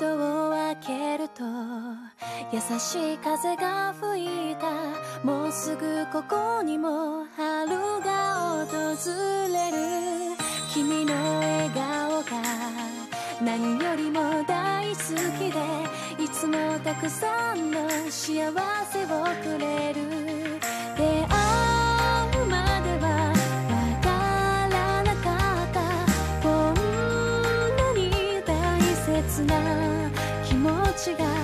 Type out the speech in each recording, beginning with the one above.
窓を開けると優しい風が吹いた。もうすぐここにも春が訪れる。君の笑顔が何よりも大好きでいつもたくさんの幸せをくれる。 시간.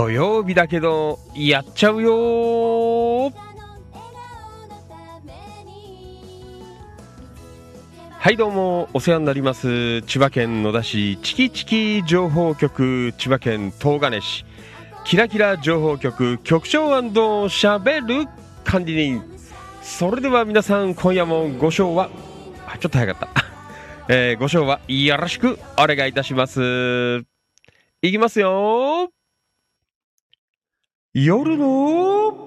土曜日だけどやっちゃうよはいどうもお世話になります。千葉県野田市チキチキ情報局千葉県東金市。キラキラ情報局局長しゃべる管理人。それでは皆さん今夜もご賞はあちょっと早かった。えー、ご賞はよろしくお願いいたします。いきますよ夜の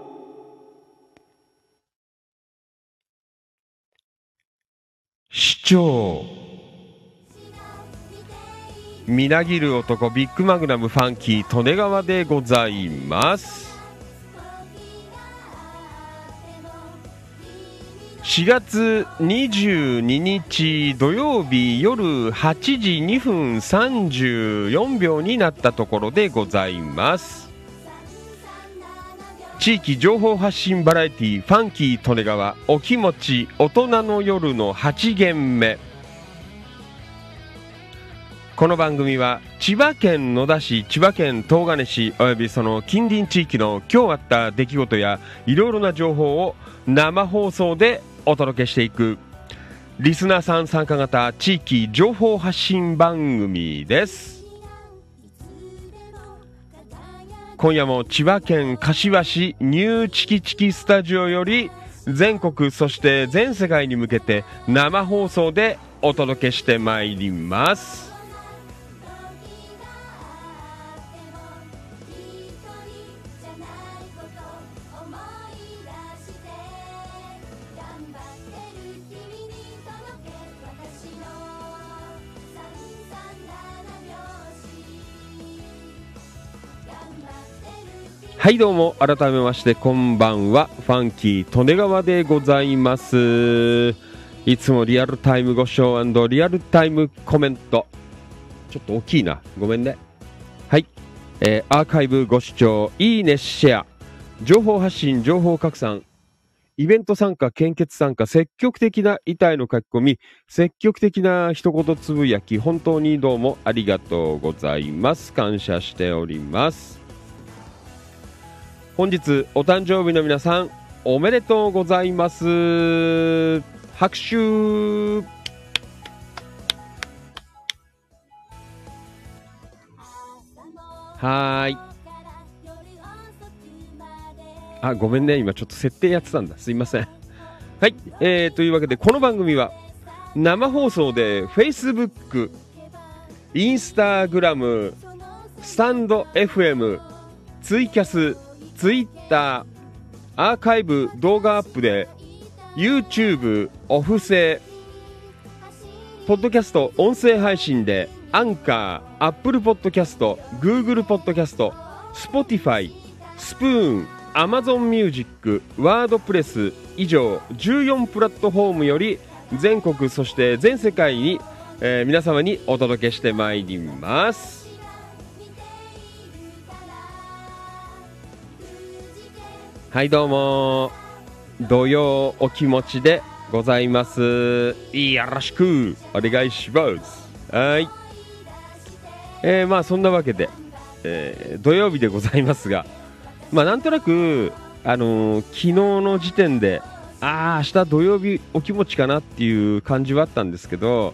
市長。みなぎる男ビッグマグナムファンキー利根川でございます。4月22日土曜日夜8時2分34秒になったところでございます。地域情報発信バラエティファンキー利根川お気持ち大人の夜の8限目。この番組は千葉県野田市千葉県東金市およびその近隣地域の今日あった出来事やいろいろな情報を生放送でお届けしていくリスナーさん参加型地域情報発信番組です。今夜も千葉県柏市ニューチキチキスタジオより全国そして全世界に向けて生放送でお届けしてまいります。はいどうも改めましてこんばんは。ファンキー利根川でございます。いつもリアルタイムご視聴リアルタイムコメント。ちょっと大きいな。ごめんね。はい、えー、アーカイブご視聴いいねシェア。情報発信情報拡散。イベント参加、献血参加、積極的な遺体の書き込み、積極的な一言つぶやき、本当にどうもありがとうございます。感謝しております。本日お誕生日の皆さんおめでとうございます。拍手。はい。あごめんね。今ちょっと設定やってたんだ。すいません。はい、えー、というわけでこの番組は生放送で Facebook、Instagram、stand.fm、ツイキャス、ツイッター、アーカイブ動画アップで、YouTube、オフ制、ポッドキャスト音声配信で、アンカー、 Apple Podcast、 Google Podcast、 Spotify、 Spoon、 Amazon Music、 WordPress 以上14プラットフォームより全国そして全世界に、えー、皆様にお届けしてまいります。はいどうも。土曜お気持ちでございます。よろしく。お願いします。はい。えー、まあそんなわけで、えー、土曜日でございますがまあなんとなくあのー、昨日の時点でああ明日土曜日お気持ちかなっていう感じはあったんですけど、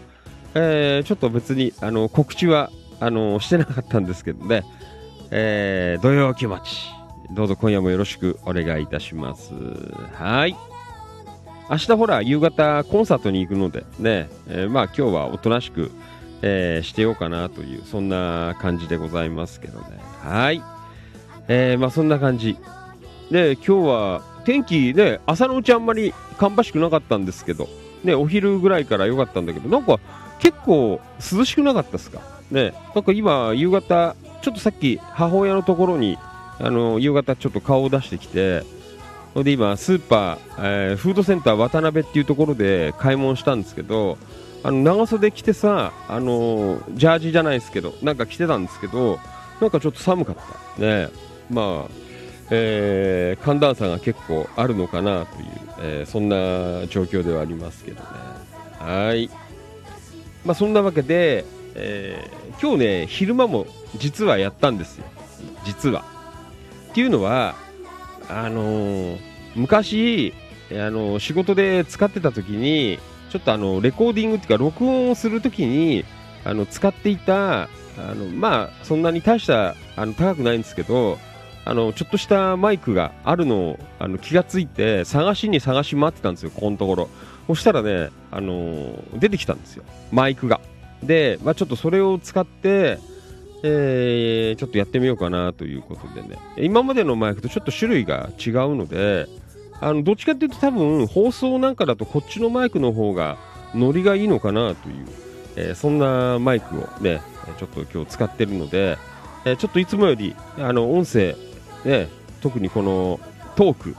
えー、ちょっと別にあの告知はあのしてなかったんですけどね、えー、土曜気持ちどうぞ今夜もよろしくお願いいたします。はい。明日ほら、夕方コンサートに行くのでね、えー、まあ今日はおとなしく、えー、してようかなという、そんな感じでございますけどね。はい。えー、まあそんな感じ。で、今日は天気ね、朝のうちあんまり芳しくなかったんですけど、ね、お昼ぐらいから良かったんだけど、なんか結構涼しくなかったですか？ね、なんか今、夕方、ちょっとさっき母親のところにあの夕方ちょっと顔を出してきてそれで今スーパー、えー、フードセンター渡辺っていうところで買い物したんですけどあの長袖着てさあのジャージじゃないですけどなんか着てたんですけどなんかちょっと寒かった。ね。まあ、えー、寒暖差が結構あるのかなという、えー、そんな状況ではありますけどね。はい。まあそんなわけで、えー、今日ね昼間も実はやったんですよ。実は。っていうのはあのー昔、あのー仕事で使ってた時にちょっとあのレコーディングっていうか録音をする時にあの使っていたあのまあそんなに大したあの高くないんですけどあのちょっとしたマイクがあるのをあの気がついて探しに探し回ってたんですよここのところ。そしたらね、あのー出てきたんですよマイクが。で、まあ、ちょっとそれを使ってえーちょっとやってみようかなということでね。今までのマイクとちょっと種類が違うのであのどっちかっていうと多分放送なんかだとこっちのマイクの方がノリがいいのかなという、えーそんなマイクをねちょっと今日使ってるので、えーちょっといつもよりあの音声、ね、特にこのトーク、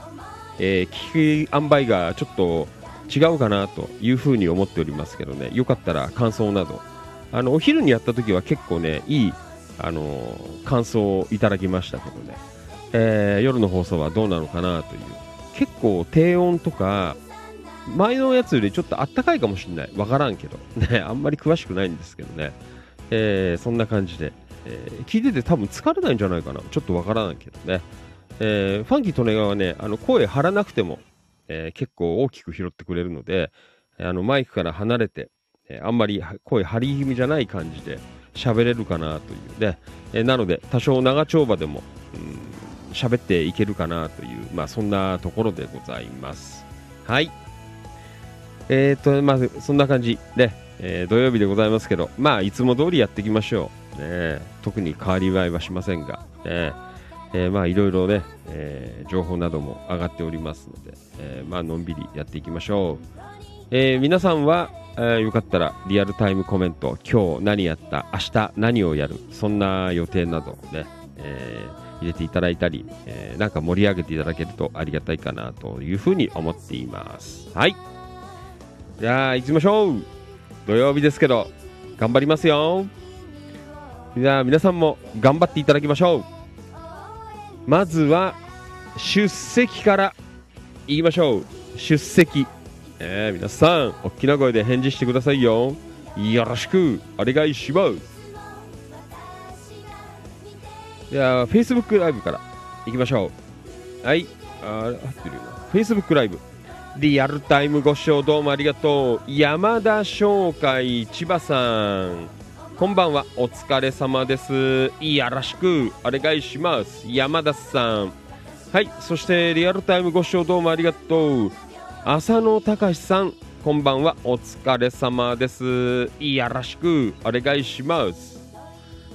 えー聞き塩梅がちょっと違うかなというふうに思っておりますけどね。よかったら感想など。あのお昼にやった時は結構ねいい、あの感想をいただきましたけどね、えー夜の放送はどうなのかなという。結構低音とか前のやつよりちょっとあったかいかもしれない。わからんけど。ねあんまり詳しくないんですけどね、えーそんな感じで、えー聞いてて多分疲れないんじゃないかな。ちょっとわからないけどね、えファンキー・トネガはねあの声張らなくても、え結構大きく拾ってくれるのであのマイクから離れて、えあんまり声張り気味じゃない感じで喋れるかなというね、えなので多少長丁場でもうん喋っていけるかなという、まあ、そんなところでございます。はい。えー、と、まず、そんな感じで、えー土曜日でございますけど、まあ、いつも通りやっていきましょう。ね、特に変わり映えはしませんが、ねえーまあ、いろいろね、え情報なども上がっておりますので、えまあ、のんびりやっていきましょう。え皆さんは、えーよかったらリアルタイムコメント、今日何やった、明日何をやる、そんな予定などね、えー入れていただいたり、えーなんか盛り上げていただけるとありがたいかなというふうに思っています。はい。じゃあ、行きましょう土曜日ですけど、頑張りますよじゃあ、皆さんも頑張っていただきましょうまずは、出席から言いましょう。出席。えー皆さん、大きな声で返事してくださいよ。よろしくお願いします。じゃあ、Facebook ライブから行きましょう。はい。あー、合ってるよな。Facebook ライブ。リアルタイムご視聴どうもありがとう。山田商会千葉さん。こんばんは。お疲れ様です。よろしくお願いします。山田さん。はい。そして、リアルタイムご視聴どうもありがとう。浅野隆さん。こんばんは。お疲れ様です。よろしくお願いします。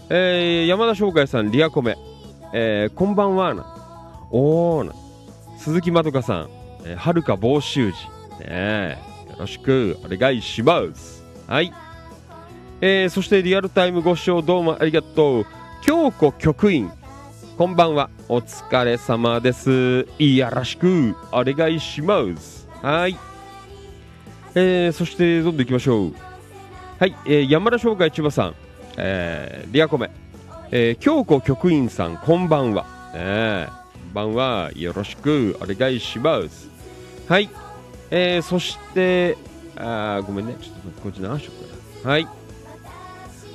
えー山田翔海さん、リアコメ、えーこんばんはな、おーな、鈴木まどかさん、えーはるか房州寺、ねえよろしくお願いします。はい。えーそしてリアルタイムご視聴どうもありがとう。京子局員、こんばんは、お疲れ様です。よろしくお願いします。はい。えーそしてどんどん行きましょう。はい、えー山田翔海千葉さん、えーリアコメ、えー京子局員さん、こんばんは。ねえこんばんは。よろしくお願いします。はい。えーそして、あごめんね。ちょっとこっち流しとくから。はい。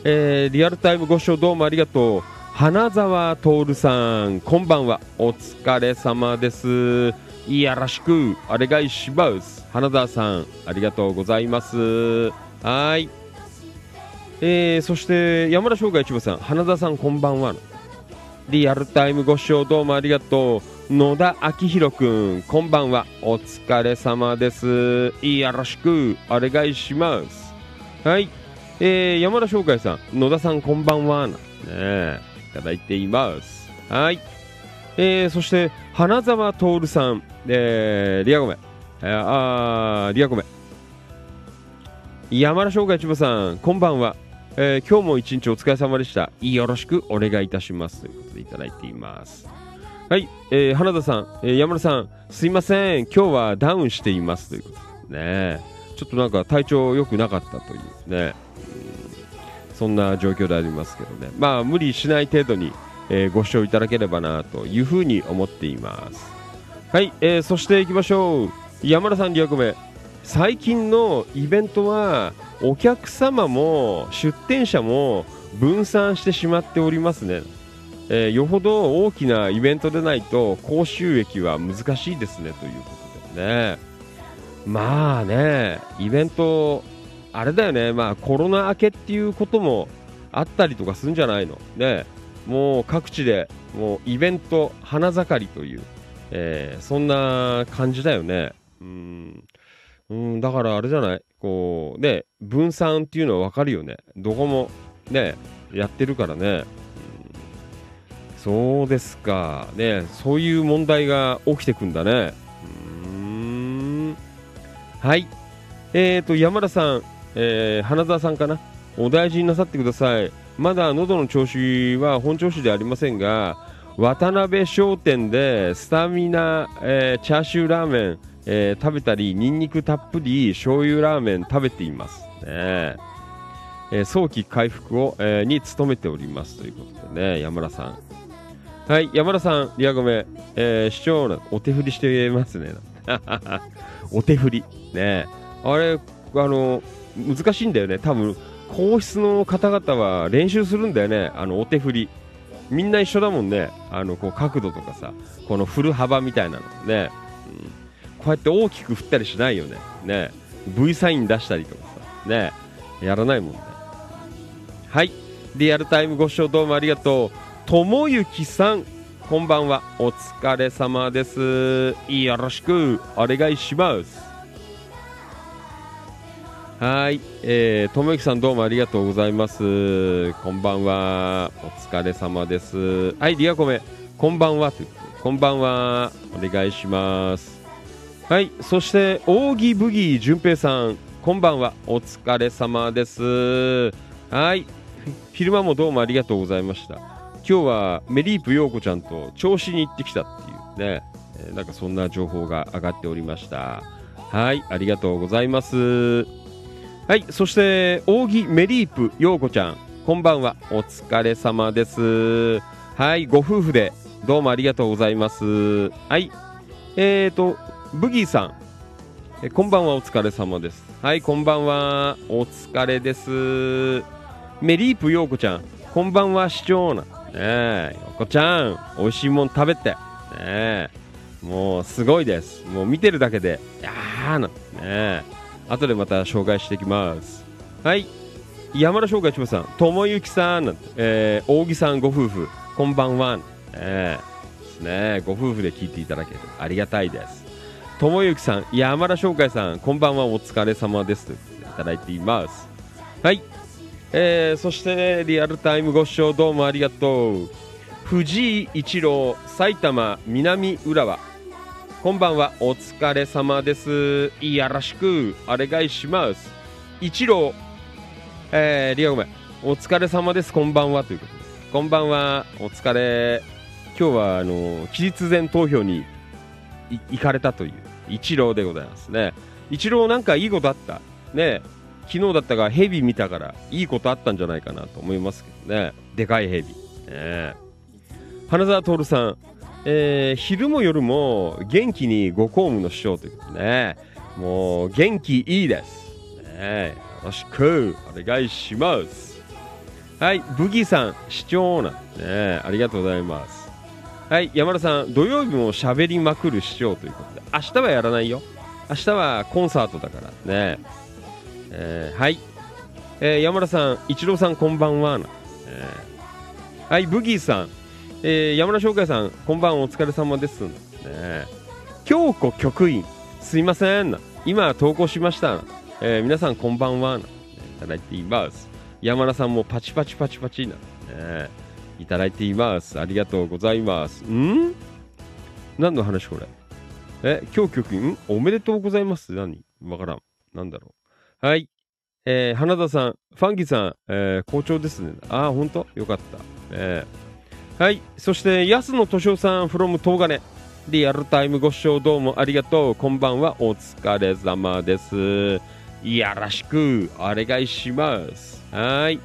えーリアルタイムご視聴どうもありがとう。花沢徹さん、こんばんは。お疲れ様です。よろしくお願いします。花沢さん、ありがとうございます。はい。えーそして山田翔海千葉さん、花田さんこんばんは。リアルタイムご視聴どうもありがとう。野田明宏くん、こんばんは。お疲れ様です。よろしくお願いします。はい。えー山田翔海さん、野田さんこんばんは。ねえいただいています。はい。えーそして花沢徹さん、えーリアゴメ、えーあリアゴメ。山田翔海千葉さん、こんばんは。えー今日も一日お疲れ様でした。よろしくお願いいたします。ということでいただいています。はい、えー花田さん、えー山田さん、すいません。今日はダウンしています。ということですね。ちょっとなんか体調良くなかったというね。そんな状況でありますけどね。まあ、無理しない程度に、えーご視聴いただければなというふうに思っています。はい、えーそして行きましょう。山田さん、リアコメ。最近のイベントはお客様も出店者も分散してしまっておりますね、えーよほど大きなイベントでないと高収益は難しいですね。ということでね。まあねイベントあれだよね。まあコロナ明けっていうこともあったりとかするんじゃないの？ね。もう各地でもうイベント花盛りという、えーそんな感じだよねうんうんだからあれじゃない？こうね分散っていうのは分かるよねどこもねやってるからねそうですか。ね、そういう問題が起きてくんだね。うん。はい。えーと、山田さん、えー花澤さんかな？お大事になさってください。まだ喉の調子は本調子ではありませんが、渡辺商店でスタミナ、えーチャーシューラーメン、えー食べたり、ニンニクたっぷり醤油ラーメン食べています。ねえー早期回復を、えーに努めておりますということでね、山田さん。はい、山田さん、リアゴメ、えー、市長のお手振りしてますね。お手振り。ねあれ、あの、難しいんだよね。多分、皇室の方々は練習するんだよね。あの、お手振り。みんな一緒だもんね。あの、こう、角度とかさ、この振る幅みたいなのね。うん、こうやって大きく振ったりしないよね。ね V サイン出したりとかさ、ねやらないもんね。はい。リアルタイムご視聴どうもありがとう。ともゆきさん、こんばんは。お疲れ様です。よろしくお願いします。はい。えー、ともゆきさんどうもありがとうございます。こんばんは。お疲れ様です。はい、リアコメ、こんばんはということ。こんばんは。お願いします。はい。そして、扇ブギー淳平さん、こんばんは。お疲れ様です。はい。昼間もどうもありがとうございました。今日はメリープ陽子ちゃんと調子に行ってきたっていうね、えーなんかそんな情報が上がっておりました。はい、ありがとうございます。はい、そして、扇メリープ陽子ちゃん、こんばんは、お疲れ様です。はい、ご夫婦でどうもありがとうございます。はい、えーと、ブギーさん、えこんばんは、お疲れ様です。はい、こんばんは、お疲れです。メリープ陽子ちゃん、こんばんは、市長な。ねえ、陽子ちゃん、美味しいもん食べて。ねえ、もうすごいです。もう見てるだけで、やーな。ねえ、後でまた紹介していきます。はい、山田紹介しますさん、ともゆきさんなんて、えー、扇さんご夫婦、こんばんは。ねえ、ですね、ご夫婦で聞いていただける。ありがたいです。ともゆきさん、山田翔海さん、こんばんは、お疲れ様です。といただいています。はい。えー、そして、リアルタイムご視聴どうもありがとう。藤井一郎、埼玉南浦和。こんばんは、お疲れ様です。よろしく、お願いします。一郎、えー、リアごめん、お疲れ様です、こんばんは、ということです。こんばんは、お疲れ。今日は、あの、期日前投票に行かれたという一郎でございますね。一郎なんかいいことあった？ね昨日だったがヘビ見たからいいことあったんじゃないかなと思いますけどね。でかいヘビ。ね花澤徹さん、えー昼も夜も元気にご公務の師匠ということでね。もう元気いいです。ねよろしくお願いします。はい、ブギーさん、市長な、ね、ありがとうございます。はい、山田さん、土曜日も喋りまくる市長ということで、明日はやらないよ。明日はコンサートだからね。えーはい、えー山田さん、一郎さん、こんばんはな。えはい、ブギーさん、えー山田翔海さん、こんばんお疲れ様です。ね、京子局員、すいません。今投稿しました。えー皆さん、こんばんは。いただいています。山田さんもパチパチパチパチな。ねいただいています。ありがとうございます。ん？何の話これ？え、今日局員おめでとうございます？何？わからん。なんだろう。はい。えー花田さん、ファンギさん、えー好調ですね。ああ、ほんと？よかった。えーはい。そして、安野敏夫さん、from 東金。リアルタイムご視聴どうもありがとう。こんばんは。お疲れ様です。よろしくお願いします。はい。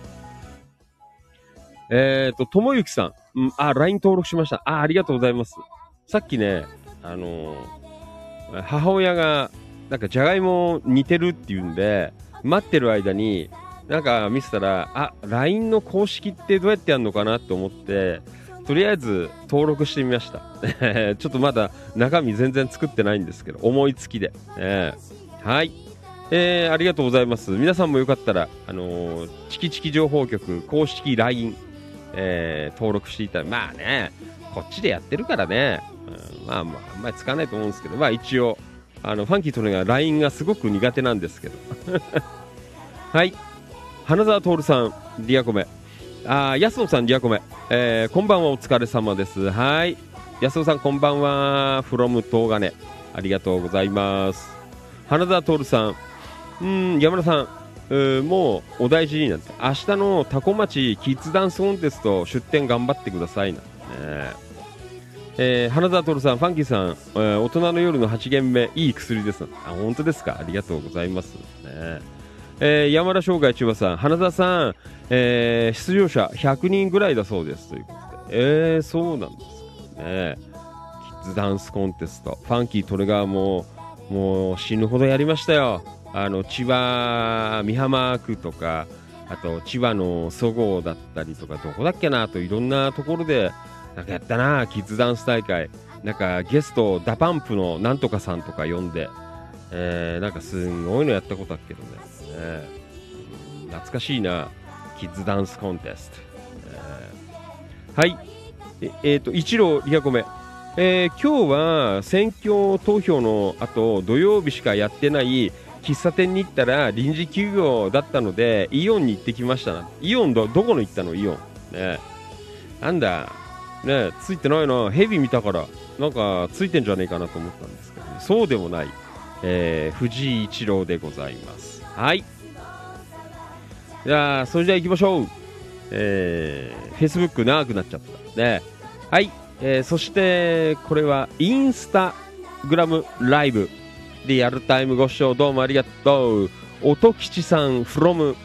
えっ、と、ともゆきさん。うん、あ、LINE 登録しました。あ、ありがとうございます。さっきね、あのー母親が、なんか、じゃがいも似てるっていうんで、待ってる間に、なんか見せたら、あ、LINE の公式ってどうやってやるのかなと思って、とりあえず登録してみました。ちょっとまだ中身全然作ってないんですけど思いつきで、えー、はい。えー、ありがとうございます。皆さんもよかったらあのー、チキチキ情報局公式 LINE、えー、登録していただまあねこっちでやってるからね、うん、まあまああんまり使わないと思うんですけどまあ一応あのファンキーとねが LINE がすごく苦手なんですけど。はい。花澤徹さんリアコメ。あ安野さんリアコメ、えー、こんばんはお疲れ様です。はい。安野さんこんばんは。from 東金。ありがとうございます。花澤徹さん。うん山田さん。うもうお大事になって。明日のタコ町キッズダンスコンテスト出展頑張ってくださいな、ねえ。ー、花澤徹さん、ファンキーさん、えー、大人の夜の8限目、いい薬です。あ、本当ですか？ありがとうございます。ねえー、山田生涯千葉さん、花澤さん、えー、出場者100人ぐらいだそうですということで、えー、そうなんですかね。キッズダンスコンテスト、ファンキートレガーも、もう死ぬほどやりましたよ。あの千葉美浜区とか、あと千葉のそごうだったりとか、どこだっけなといろんなところでなんかやったな、キッズダンス大会。なんかゲスト、 DA PUMP のなんとかさんとか呼んで、えー、なんかすんごいのやったことあっけどね。えー、懐かしいな、キッズダンスコンテスト。えー、はい。ええー、と、一郎リアコメ。えー、今日は選挙投票の後土曜日しかやってない喫茶店に行ったら臨時休業だったのでイオンに行ってきましたな。イオンどどこの行ったの？イオン。ね。なんだ？ねついてないな。ヘビ見たから。なんかついてんじゃねえかなと思ったんですけど、ね、そうでもない、えー、藤井一郎でございます。はい。じゃあそれじゃあ行きましょう。えー、Facebook 長くなっちゃった。ね。はい、えー、そしてこれはインスタグラムライブリアルタイムご視聴どうもありがとう。音吉さん from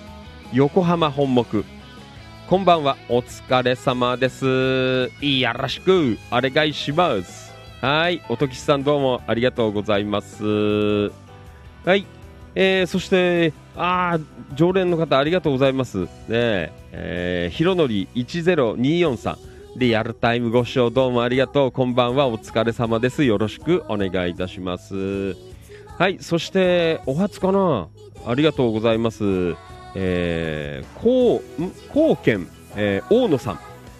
横浜本木。こんばんは、お疲れ様です。よろしくお願いします。はい、おときさんどうもありがとうございます。はい、えー、そして、あ常連の方ありがとうございます。ねえー、ひろのり1024さん。リアルタイムご視聴どうもありがとう。こんばんは、お疲れ様です。よろしくお願いいたします。はい、そして、お初かなありがとうございます。えー、こう、こうけん、えー、大野さん、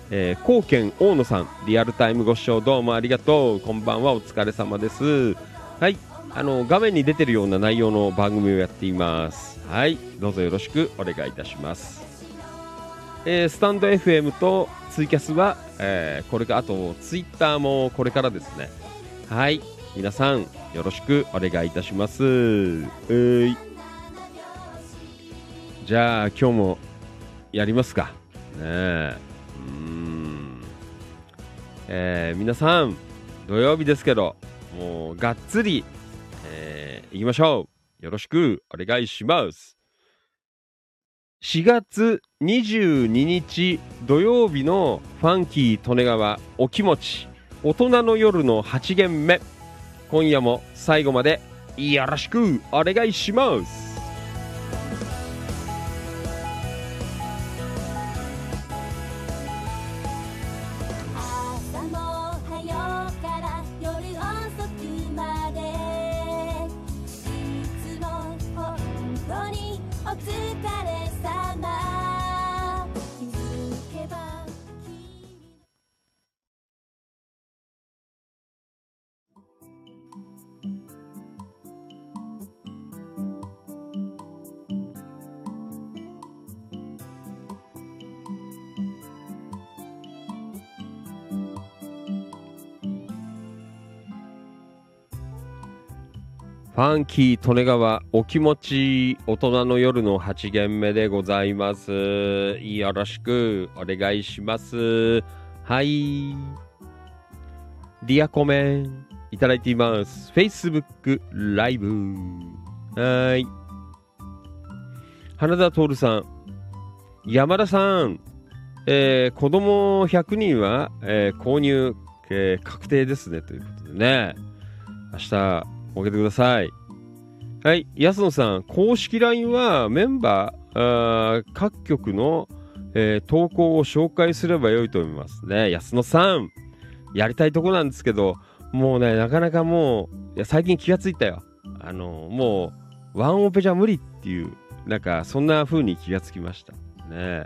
えー、こうけん大野さん、リアルタイムご視聴どうもありがとう。こんばんは、お疲れ様です。はい、あの、画面に出てるような内容の番組をやっています。はい、どうぞよろしくお願いいたします。えー、スタンド FM とツイキャスは、えー、これか、あとツイッターもこれからですね。はい、皆さんよろしくお願いいたします。うい。じゃあ今日もやりますか。ねえ。うん。えー、皆さん、土曜日ですけど、もうがっつり、えー、行きましょう。よろしくお願いします。4月22日土曜日のファンキー利根川お気持ち大人の夜の8限目今夜も最後までよろしくお願いしますファンキー利根川お気持ち大人の夜の8限目でございます。よろしくお願いします。はい。リアコメンいただいています。Facebook ライブ。はい。花田徹さん。山田さん。えー、子供100人は、えー、購入、えー、確定ですね。ということでね。明日、おけてください。はい、安野さん、公式 LINE はメンバー、各局の、えー投稿を紹介すればよいと思いますね。安野さん、やりたいとこなんですけど、もうね、なかなかもう、いや最近気がついたよ。あの、もう、ワンオペじゃ無理っていう、なんか、そんな風に気がつきました。ね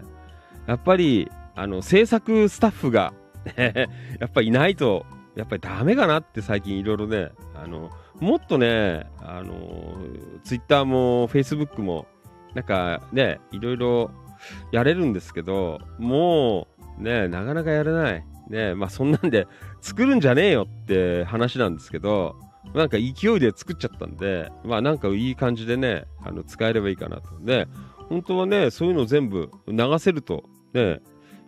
やっぱり、あの、制作スタッフが、やっぱいないと、やっぱりダメかなって最近いろいろね、あの、もっとね、あの、ツイッターもフェイスブックも、なんかね、いろいろやれるんですけど、もう、ね、なかなかやれない。ね、まあそんなんで作るんじゃねえよって話なんですけど、なんか勢いで作っちゃったんで、まあなんかいい感じでね、あの使えればいいかなと。ね、本当はね、そういうの全部流せるとね、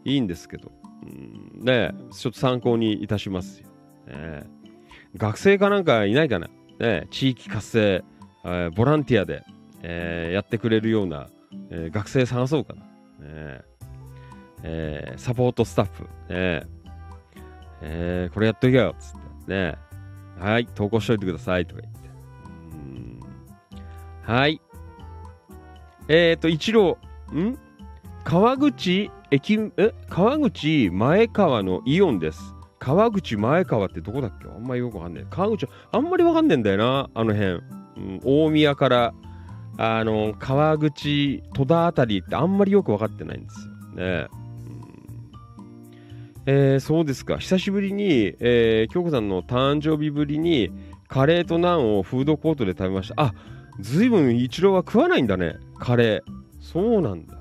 いいんですけど、うん、ね、ちょっと参考にいたしますよ。ね、学生かなんかいないかな。ね、地域活性、えーボランティアで、えーやってくれるような、えー学生探そうかな。ねえーサポートスタッフ、ねえーこれやっとけよ、つって。ねはい、投稿しといてください、とか言って。はい。えっ、ー、と、一郎、ん？川口駅、え？川口前川のイオンです。川口前川ってどこだっけ？あんまりよくわかんない。川口、あんまりわかんねえんだよな、あの辺。うん、大宮から、あの、川口、戸田あたりってあんまりよくわかってないんですよ。ねうんえーそうですか。久しぶりに、えー京子さんの誕生日ぶりに、カレーとナンをフードコートで食べました。あ、ずいぶん一郎は食わないんだね。カレー。そうなんだ。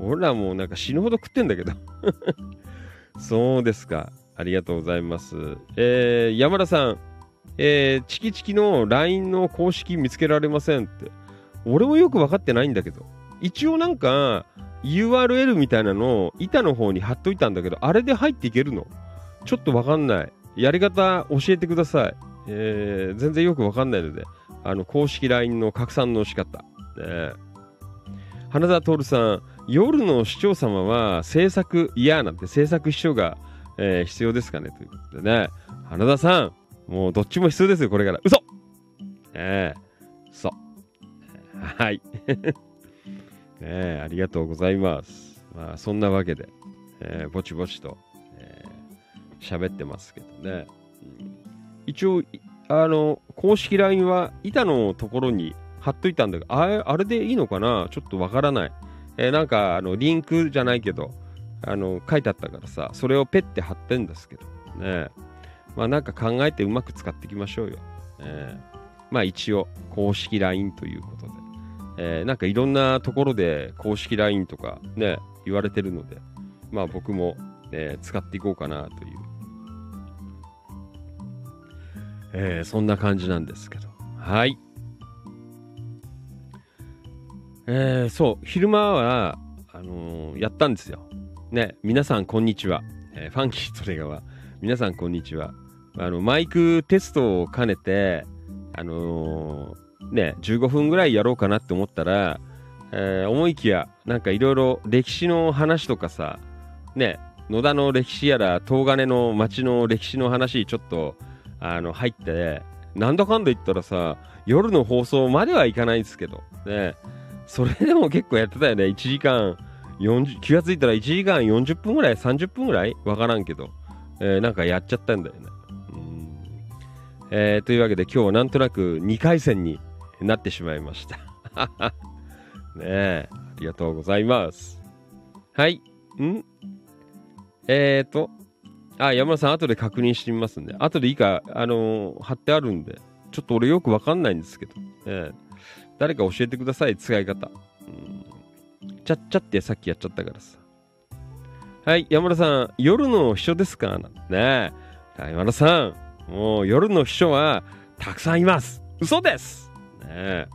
俺らもうなんか死ぬほど食ってんだけど。そうですか。ありがとうございます。えー山田さん、えーチキチキの LINE の公式見つけられませんって。俺もよく分かってないんだけど。一応なんか URL みたいなのを板の方に貼っといたんだけど、あれで入っていけるの？ちょっと分かんない。やり方教えてください。えー全然よく分かんないので、あの、公式 LINE の拡散の仕方。ね花田徹さん、夜の市長様は制作嫌なんて制作秘書が、えー必要ですかね？ということでね。花田さん、もうどっちも必要ですよ、これから。嘘ええ嘘。はい。ねえ、ありがとうございます。まあ、そんなわけで、えーぼちぼちと、えー喋ってますけどね。うん一応、あの、公式 LINE は板のところに貼っといたんだけど、あれあれでいいのかな？ちょっとわからない。えーなんか、あの、リンクじゃないけど、あの、書いてあったからさ、それをペッて貼ってんですけど、ね。まあ、なんか考えてうまく使っていきましょうよ。えーまあ、一応、公式 LINE ということで。えーなんかいろんなところで公式 LINE とかね、言われてるので、まあ僕も、ね、使っていこうかなという、えーそんな感じなんですけど。はい。えーそう、昼間は、あのーやったんですよ。ね、皆さんこんにちは。えーファンキートレガは、皆さんこんにちは。あの、マイクテストを兼ねて、あのーね、15分ぐらいやろうかなって思ったら、えー思いきや、なんかいろいろ歴史の話とかさ、ね、野田の歴史やら、東金の町の歴史の話、ちょっと、あの、入って、なんだかんだ言ったらさ、夜の放送まではいかないんですけど、ね、それでも結構やってたよね、1時間、気がついたら1時間40分ぐらい、30分ぐらい？わからんけど、えーなんかやっちゃったんだよね。うんえーというわけで今日はなんとなく2回戦になってしまいました。ねえ、ありがとうございます。はい。ん？えーと、あ、山田さん、後で確認してみますんで、後でいいか、あの貼ってあるんで、ちょっと俺よくわかんないんですけど、ええ誰か教えてください、使い方。うん、ちゃっちゃってさっきやっちゃったからさ。はい、山田さん、夜の秘書ですか？なんてね。山田さん、もう夜の秘書はたくさんいます。嘘ですねえ。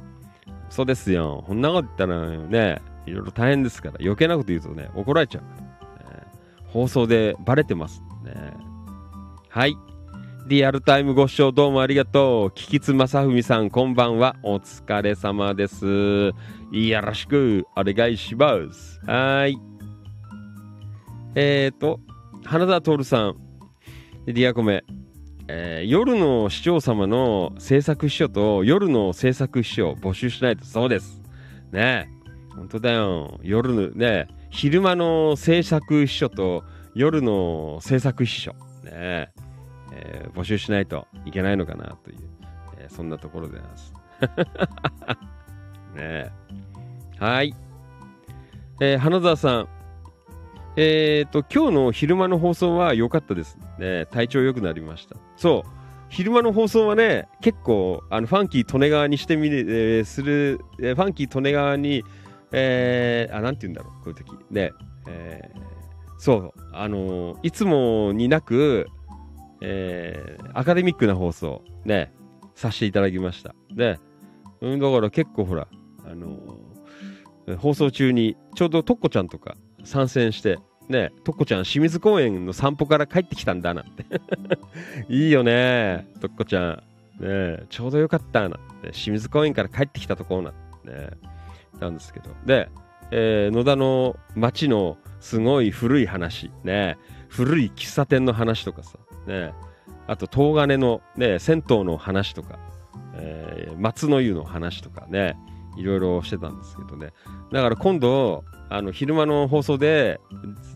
嘘ですよ。こんなこと言ったらね、いろいろ大変ですから、余計なこと言うとね、怒られちゃう、ね放送でバレてますね。はい。リアルタイムご視聴どうもありがとう。キキツ正文さん、こんばんは。お疲れ様です。よろしくお願いします。はい。えーと、花田徹さん、リアコメ、えー夜の市長様の制作秘書と夜の制作秘書を募集しないとそうです。ねえ。本当だよ。夜のね、昼間の制作秘書と夜の制作秘書、ねえー募集しないといけないのかなという、えーそんなところでございます。ねはい。えー花澤さん。えっ、と、今日の昼間の放送は良かったです。ね、体調良くなりました。そう。昼間の放送はね、結構、あの、ファンキー利根川にしてみる、えーする、えーファンキー利根川に、えー、あ、なんて言うんだろう、こういう時。ね、えーそう、あのーいつもになく、えーアカデミックな放送、ね、させていただきました。で、うん、だから結構ほら、あの放送中に、ちょうどトッコちゃんとか参戦して、ね、トッコちゃん清水公園の散歩から帰ってきたんだなんて。いいよね、トッコちゃん。ね、ちょうどよかったなんて。清水公園から帰ってきたところなんてね。なんですけど。で、えー野田の街のすごい古い話、ね、古い喫茶店の話とかさ、ね、あと東金の、ね、銭湯の話とか、えー松の湯の話とかね、いろいろしてたんですけどね。だから今度、あの、昼間の放送で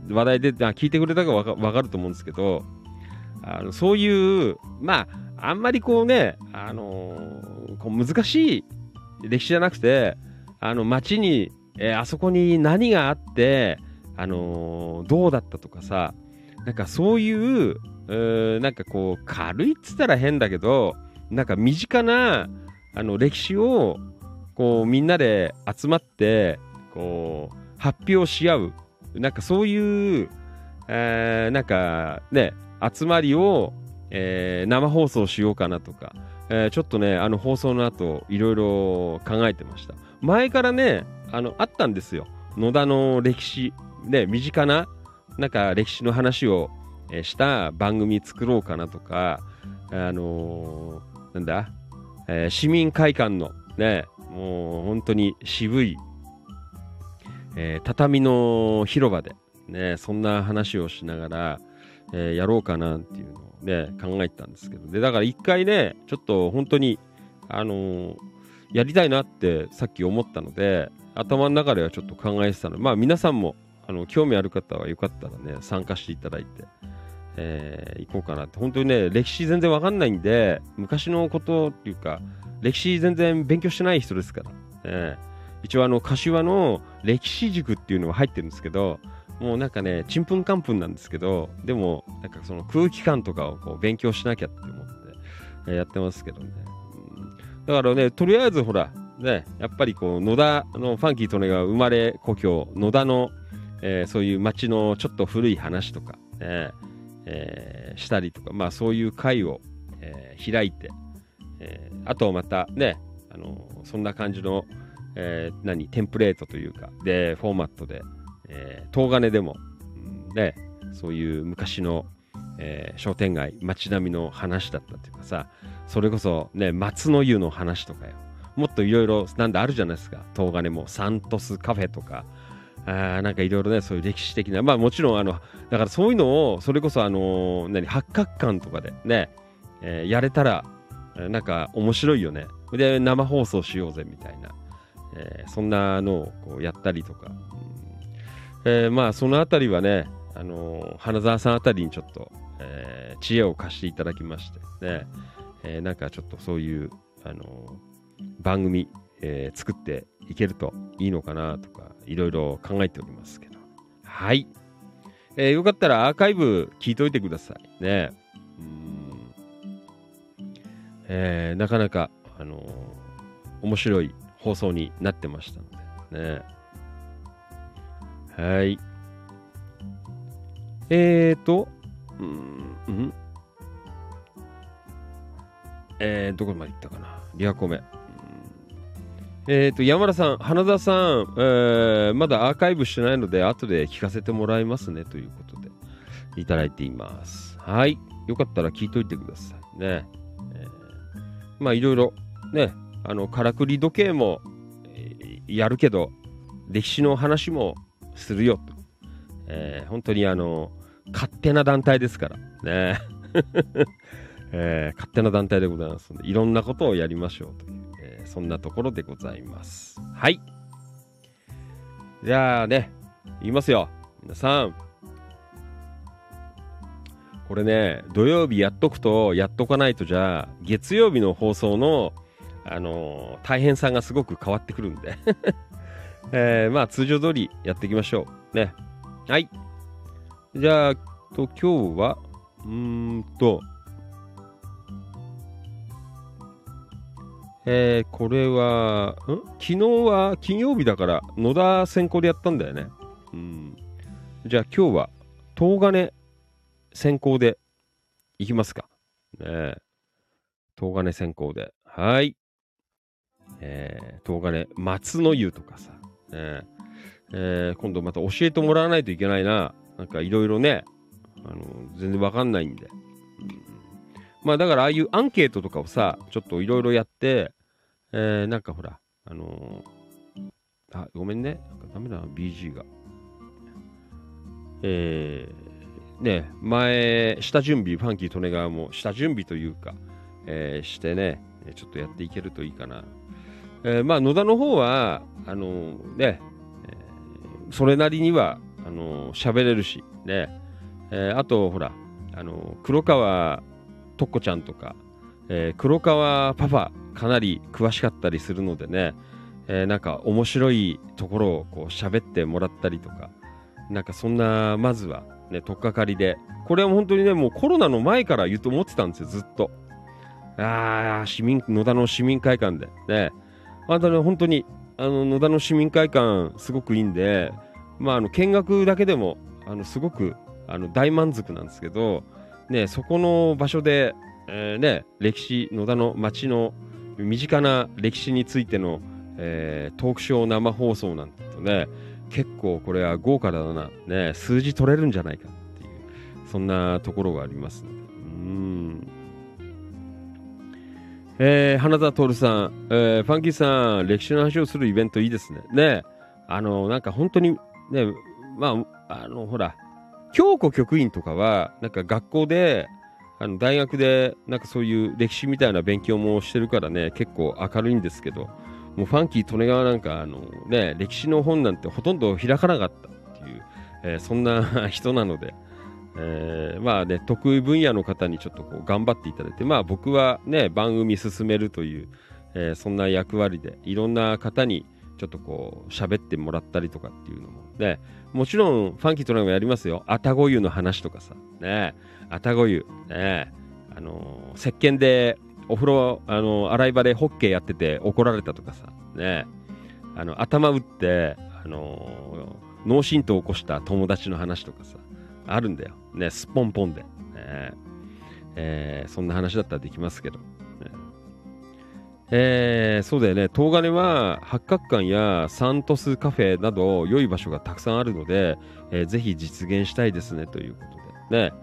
話題で、聞いてくれたかわかわかると思うんですけど、あのそういう、まあ、あんまりこうね、あのーこう難しい歴史じゃなくて、あの、街に、えーあそこに何があって、あのーどうだったとかさ、なんかそういう、えーなんかこう、軽いっつったら変だけど、なんか身近な、あの、歴史を、こう、みんなで集まって、こう、発表し合う。なんかそういう、えーなんかね、集まりを、えー生放送しようかなとか、えーちょっとね、あの放送の後、いろいろ考えてました。前からね、あの、あったんですよ。野田の歴史、ね、身近な、なんか歴史の話を、した番組作ろうかなとか、あのーなんだ、えー市民会館のね、もう本当に渋い、えー畳の広場で、ね、そんな話をしながら、えーやろうかなっていうのをね、考えてたんですけど、で、だから一回ね、ちょっと本当に、あのーやりたいなってさっき思ったので、頭の中ではちょっと考えてたので、まあ皆さんも、あの、興味ある方はよかったらね、参加していただいて、えー行こうかなって。本当にね、歴史全然わかんないんで、昔のことっていうか、歴史全然勉強してない人ですから、えー一応あの、柏の歴史塾っていうのが入ってるんですけど、もうなんかね、ちんぷんかんぷんなんですけど、でも、なんかその空気感とかをこう勉強しなきゃって思って、やってますけどね。うん。だからね、とりあえずほら、ね、やっぱりこう、野田のファンキー・トネが生まれ故郷、野田の、えーそういう街のちょっと古い話とか、ねえーしたりとか、まあそういう会を、えー開いて、えーあとまたね、あのそんな感じの、えー何、テンプレートというか、で、フォーマットで、えー、東金でも、うんね、そういう昔の、えー商店街、街並みの話だったっていうかさ、それこそね、松の湯の話とかよ。もっといろいろ、なんだあるじゃないですか。東金も、サントスカフェとか、あなんかいろいろね、そういう歴史的な、まあもちろん、あの、だからそういうのを、それこそあの何、八角館とかでね、えーやれたら、なんか面白いよね。で、生放送しようぜみたいな、えーそんなのをこうやったりとか。えーまあそのあたりはね、あのー花澤さんあたりにちょっと、え知恵を貸していただきまして、ね、えなんかちょっとそういう、あの番組、え作っていけるといいのかなとか、いろいろ考えておりますけど。はい。えーよかったらアーカイブ聞いといてくださいね。うんえーなかなか、あのー面白い放送になってましたのでね。はい。えーと、うん、うんえー、どこまで行ったかな。リアコメ。えーと、山田さん、花田さん、えーまだアーカイブしてないので、後で聞かせてもらいますね、ということで、いただいています。はい。よかったら聞いといてくださいね。まあ、いろいろ、ね、あの、からくり時計も、やるけど、歴史の話もするよと。えー本当にあの、勝手な団体ですから、ね。えー勝手な団体でございますので、いろんなことをやりましょうという、えーそんなところでございます。はい。じゃあね、いきますよ。皆さん。これね、土曜日やっとくと、やっとかないとじゃあ、月曜日の放送の、あのー大変さがすごく変わってくるんで。えーまあ、通常通りやっていきましょう。ね。はい。じゃあ、と、今日は、うーんと、えーこれは、ん？昨日は金曜日だから、野田先行でやったんだよね。うん。じゃあ今日は、東金先行でいきますか。ねえ東金先行で。はい。えー、東金松の湯とかさ。ねええー今度また教えてもらわないといけないな。なんかいろいろね、あの、全然わかんないんで。うんまあだからああいうアンケートとかをさ、ちょっといろいろやって、えー、なんかほら、あのーあ、ごめんね。なんかダメだな、BG が。えー、ね、前、下準備、ファンキー利根川も下準備というか、えーしてね、ちょっとやっていけるといいかな。えーまあ野田の方は、あのーね、えそれなりには、あのー喋れるし、ね、えあと、ほら、あの黒川とっこちゃんとか、え黒川パパ、かなり詳しかったりするのでね、えなんか面白いところをこう喋ってもらったりとか、なんかそんな、まずは、ね、とっかかりで、これは本当にね、もうコロナの前から言うと思ってたんですよ、ずっと。ああ、市民、野田の市民会館で。ね。あとね、本当に、あの、野田の市民会館、すごくいいんで、まあ、あの、見学だけでも、あの、すごく、あの、大満足なんですけど、ね、そこの場所で、えーね、歴史、野田の町の身近な歴史についての、えートークショー生放送なんてとね、結構これは豪華だな、ね、数字取れるんじゃないかっていう、そんなところがありますので。うん。えー花田徹さん、えーファンキーさん、歴史の話をするイベントいいですね。ね、あの、なんか本当に、ね、まあ、あの、ほら、京子局員とかは、なんか学校で、あの大学で、なんかそういう歴史みたいな勉強もしてるからね、結構明るいんですけど、もうファンキー利根川なんか、あのね、歴史の本なんてほとんど開かなかったっていう、えーそんな 人なので、えーまあね、得意分野の方にちょっとこう頑張っていただいて、まあ僕はね、番組進めるという、えーそんな役割で、いろんな方にちょっとこう喋ってもらったりとかっていうのも、ね、もちろんファンキーともやりますよ。あたご湯の話とかさ、ね、あたご湯、ね、あのー石鹸でお風呂、あの洗い場でホッケーやってて怒られたとかさ、ね、あの頭打って、あのー脳震盪を起こした友達の話とかさ、あるんだよ。ね、すっぽんぽんで。ねえーそんな話だったらできますけど。ねえーそうだよね。東金は八角館やサントスカフェなど良い場所がたくさんあるので、えーぜひ実現したいですねということで。ね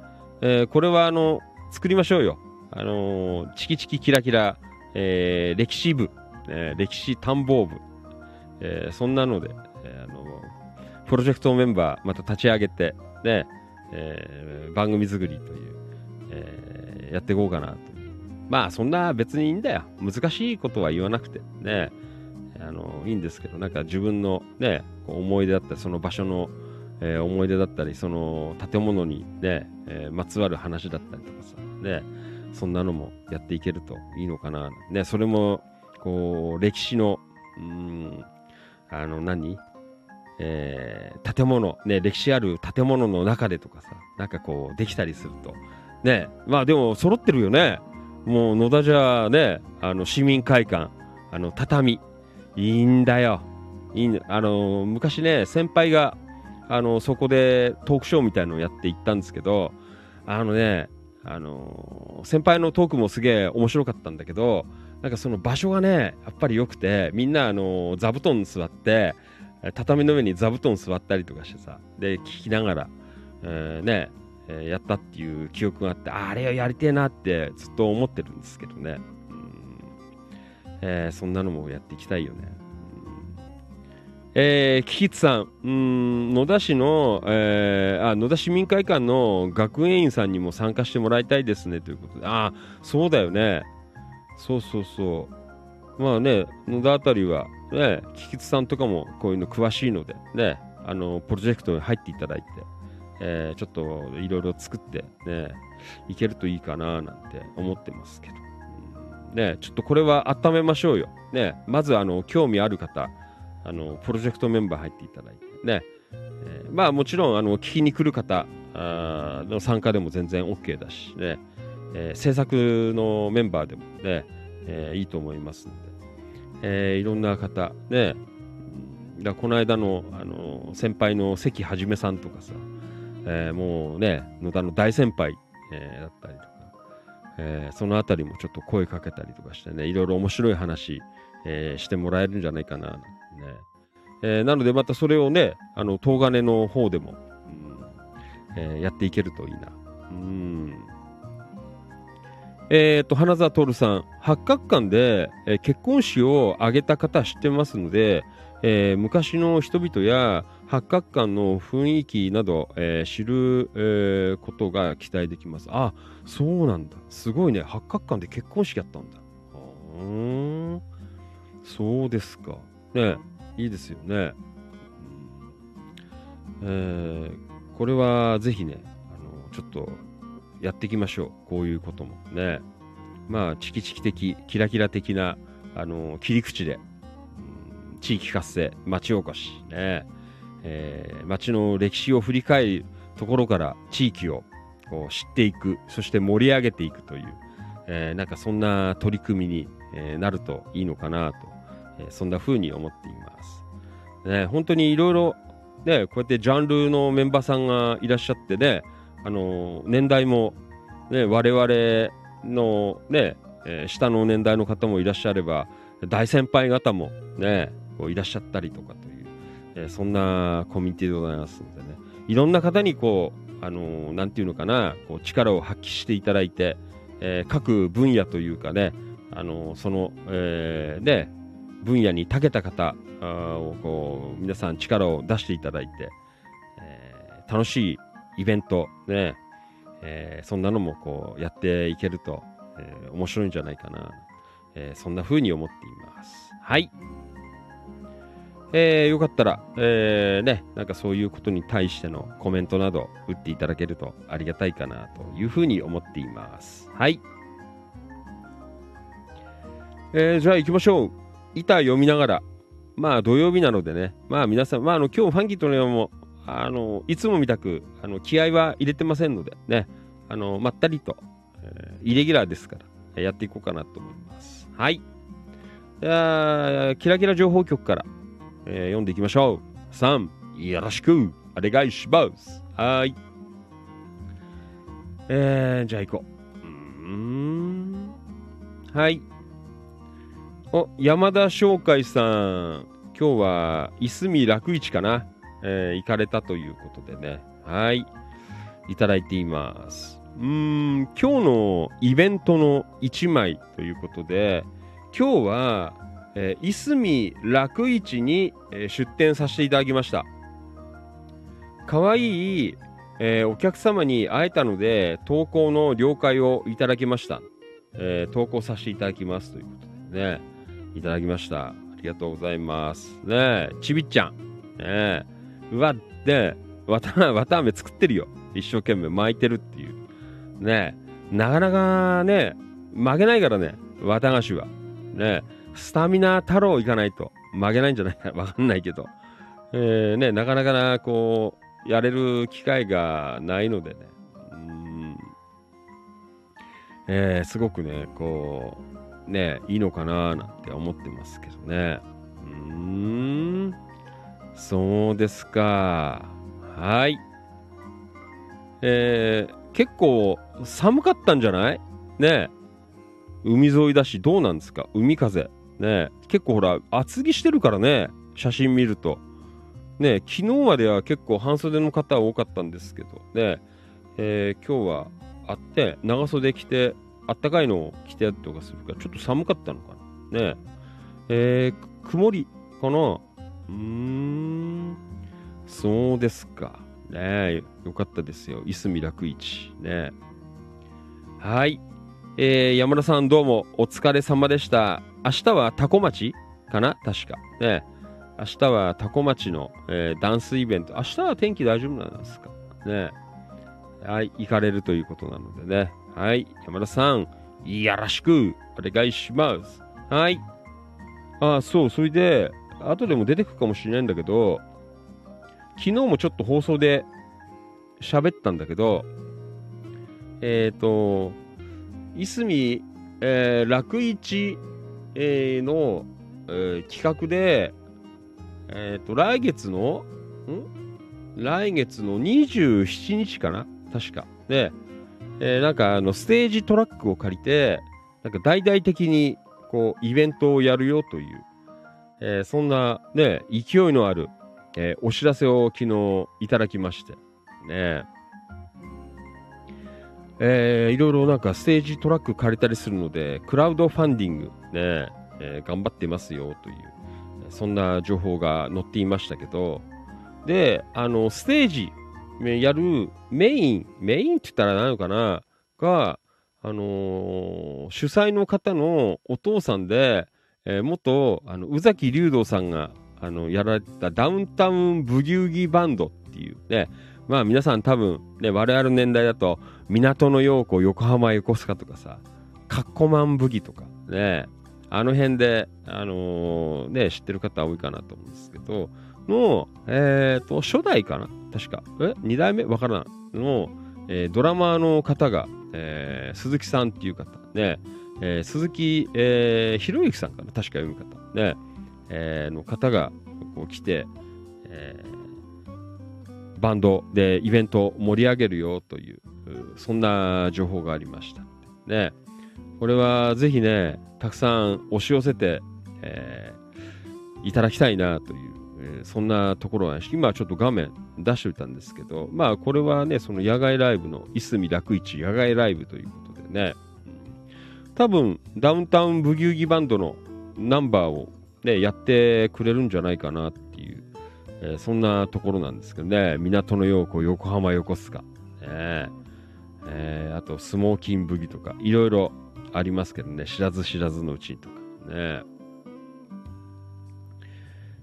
えーこれはあの、作りましょうよ。あのーチキチキキラキラ、えー歴史部、えー歴史探訪部、えーそんなので、えーあのプロジェクトメンバーまた立ち上げて、ね、えー番組作りという、えーやっていこうかなと。まあそんな別にいいんだよ。難しいことは言わなくてね。あのいいんですけど、なんか自分のね、思い出だったり、その場所の、えー思い出だったり、その建物にね、えーまつわる話だったりとかさ、ね、そんなのもやっていけるといいのかな。ね、それも、こう、歴史の、うん、あの何、えー建物、ね、歴史ある建物の中でとかさ、なんかこう、できたりすると。ね、まあでも、揃ってるよね。もう、野田じゃね、あの、市民会館、あの、畳、いいんだよ。いいあの、昔ね、先輩が、あの、そこでトークショーみたいのをやって行ったんですけど、あのね、あの、先輩のトークもすげえ面白かったんだけど、なんかその場所がね、やっぱり良くて、みんな、あの、座布団座って、畳の上に座布団座ったりとかしてさ、で、聞きながら、えーね、えやったっていう記憶があって、あれをやりてえなってずっと思ってるんですけどね。うんえーそんなのもやっていきたいよね。えー、キキツさん、ん野田市の、えーあ、野田市民会館の学園員さんにも参加してもらいたいですねということで、あ、そうだよね。そうそうそう。まあね、野田あたりは、ね、キキツさんとかもこういうの詳しいので、ね、あのプロジェクトに入っていただいて、えーちょっといろいろ作ってねいけるといいかななんて思ってますけど、ねちょっとこれは温めましょうよねまずあの興味ある方あのプロジェクトメンバー入っていただいてね、えーまあもちろんあの聞きに来る方あの参加でも全然 OK だしね、えー制作のメンバーでもね、えーいいと思いますので、えーいろんな方ね。だこの間のあの先輩の関はじめさんとかさ、えーもうね野田の大先輩、えーだったりとか、えーそのあたりもちょっと声かけたりとかしてねいろいろ面白い話、えーしてもらえるんじゃないかななんてね、えーなのでまたそれをねあの東金の方でも、うんえーやっていけるといいな。うん。えー、と花澤徹さん八角館で、えー結婚式を挙げた方知ってますので、えー昔の人々や八角館の雰囲気など、えー知る、えーことが期待できます。あそうなんだ。すごいね。八角館で結婚式やったんだ。うんそうですか。ねいいですよね、うん。えーこれはぜひねあのちょっとやっていきましょう。こういうこともね。まあチキチキ的キラキラ的なあの切り口で、うん地域活性町おこしね、えー町の歴史を振り返るところから地域をこう知っていくそして盛り上げていくという、えーなんかそんな取り組みに、えーなるといいのかなと、えそんな風に思っています。ね、本当にいろいろねこうやってジャンルのメンバーさんがいらっしゃってねあの年代も、ね、我々の、ねえー下の年代の方もいらっしゃれば大先輩方も、ね、こういらっしゃったりとかという、えーそんなコミュニティでございますのでねいろんな方にこう、あのーなんていうのかなこう力を発揮していただいて、え各分野というかね、あのその、えーね分野に長けた方をこう皆さん力を出していただいて、えー楽しいイベントね、えーそんなのもこうやっていけると、えー面白いんじゃないかな、えそんな風に思っていますはいえーよかったら、えーね、なんかそういうことに対してのコメントなど打っていただけるとありがたいかなというふうに思っています。はい。えーじゃあ行きましょう。板読みながら、まあ土曜日なのでね、まあ皆さん、まああの今日ファンキーとのようも、あの、いつもみたく、あの、気合は入れてませんので、ね、あの、まったりと、えーイレギュラーですから、やっていこうかなと思います。はい。じゃあ、キラキラ情報局から、えー読んでいきましょう。3、よろしく、お願いします。はい。えー、じゃあ行こう。うーん。はい。お、山田商会さん。今日は、いすみ楽市かな、えー行かれたということでね。はい。いただいています。うん、今日のイベントの1枚ということで、今日は、えーいすみ楽市に、えー出店させていただきました。かわいい、えーお客様に会えたので、投稿の了解をいただきました。えー投稿させていただきますということでね、いただきました。ありがとうございます。ねえ、ちびっちゃん。ねえ、うわ、ねわた、わたあめ作ってるよ。一生懸命巻いてるっていう。ねえ、なかなかね、曲げないからね、綿菓子は。ねえ、スタミナ太郎いかないと曲げないんじゃない？か わかんないけど。えーね、なかなかな、こう、やれる機会がないのでね。うんえーすごくね、こう、ね、いいのかななんて思ってますけどね。うーん、そうですか。はい。えー結構寒かったんじゃない？ね海沿いだし、どうなんですか？海風。ね結構ほら、厚着してるからね、写真見ると。ね昨日までは結構半袖の方多かったんですけど、ねえー今日はあって、長袖着て、あったかいのを着てやったとかするから、ちょっと寒かったのかな。ねえー曇りかな？うーん、そうですか。ねえ、よかったですよ。いすみ楽市。ねはい。えー山田さんどうもお疲れ様でした。明日はタコ町かな？確か。ね明日はタコ町の、えーダンスイベント。明日は天気大丈夫なんですか？ね。はい、行かれるということなのでね。はい、山田さん、よろしくお願いします。はい。あ、そう、それで、後でも出てくるかもしれないんだけど、昨日もちょっと放送で喋ったんだけど、えっ、と、いすみ、えー楽市、えーの、えー企画で、えっ、と、来月の、ん？来月の27日かな？確か。で、えーなんかあの、ステージトラックを借りて、なんか大々的に、こう、イベントをやるよという、えーそんな、ね、勢いのある、えーお知らせを昨日いただきまして、ね。えーいろいろなんかステージトラック借りたりするので、クラウドファンディングね、えー頑張ってますよという、そんな情報が載っていましたけど、で、あの、ステージやるメイン、メインって言ったら何のかな、が、あのー主催の方のお父さんで、えー元、あの、宇崎竜道さんが、あの、やられたダウンタウンブギウギバンドっていうね、まあ皆さん多分ね、我々の年代だと、港の陽子、横浜横須賀とかさ、カッコマンブギとかね、あの辺で、あのーね、知ってる方多いかなと思うんですけど、の、えっ、と、初代かな？確か。え？二代目？わからん。の、えードラマーの方が、えー鈴木さんっていう方、ね、えー鈴木、えー、博之さんかな？確か読む方、ね、えーの方がこう来て、えーバンドでイベントを盛り上げるよという、そんな情報がありました。ね、これはぜひね、たくさん押し寄せて、えーいただきたいなという、ーそんなところなんです。今ちょっと画面出しておいたんですけど、まあこれはね、その野外ライブの、いすみ楽市野外ライブということでね、多分ダウンタウンブギウギバンドのナンバーをね、やってくれるんじゃないかなっていう、えーそんなところなんですけどね、港の陽子、横浜横須賀、ねえーあとスモーキンブギとか、いろいろありますけどね、知らず知らずのうちにとかね、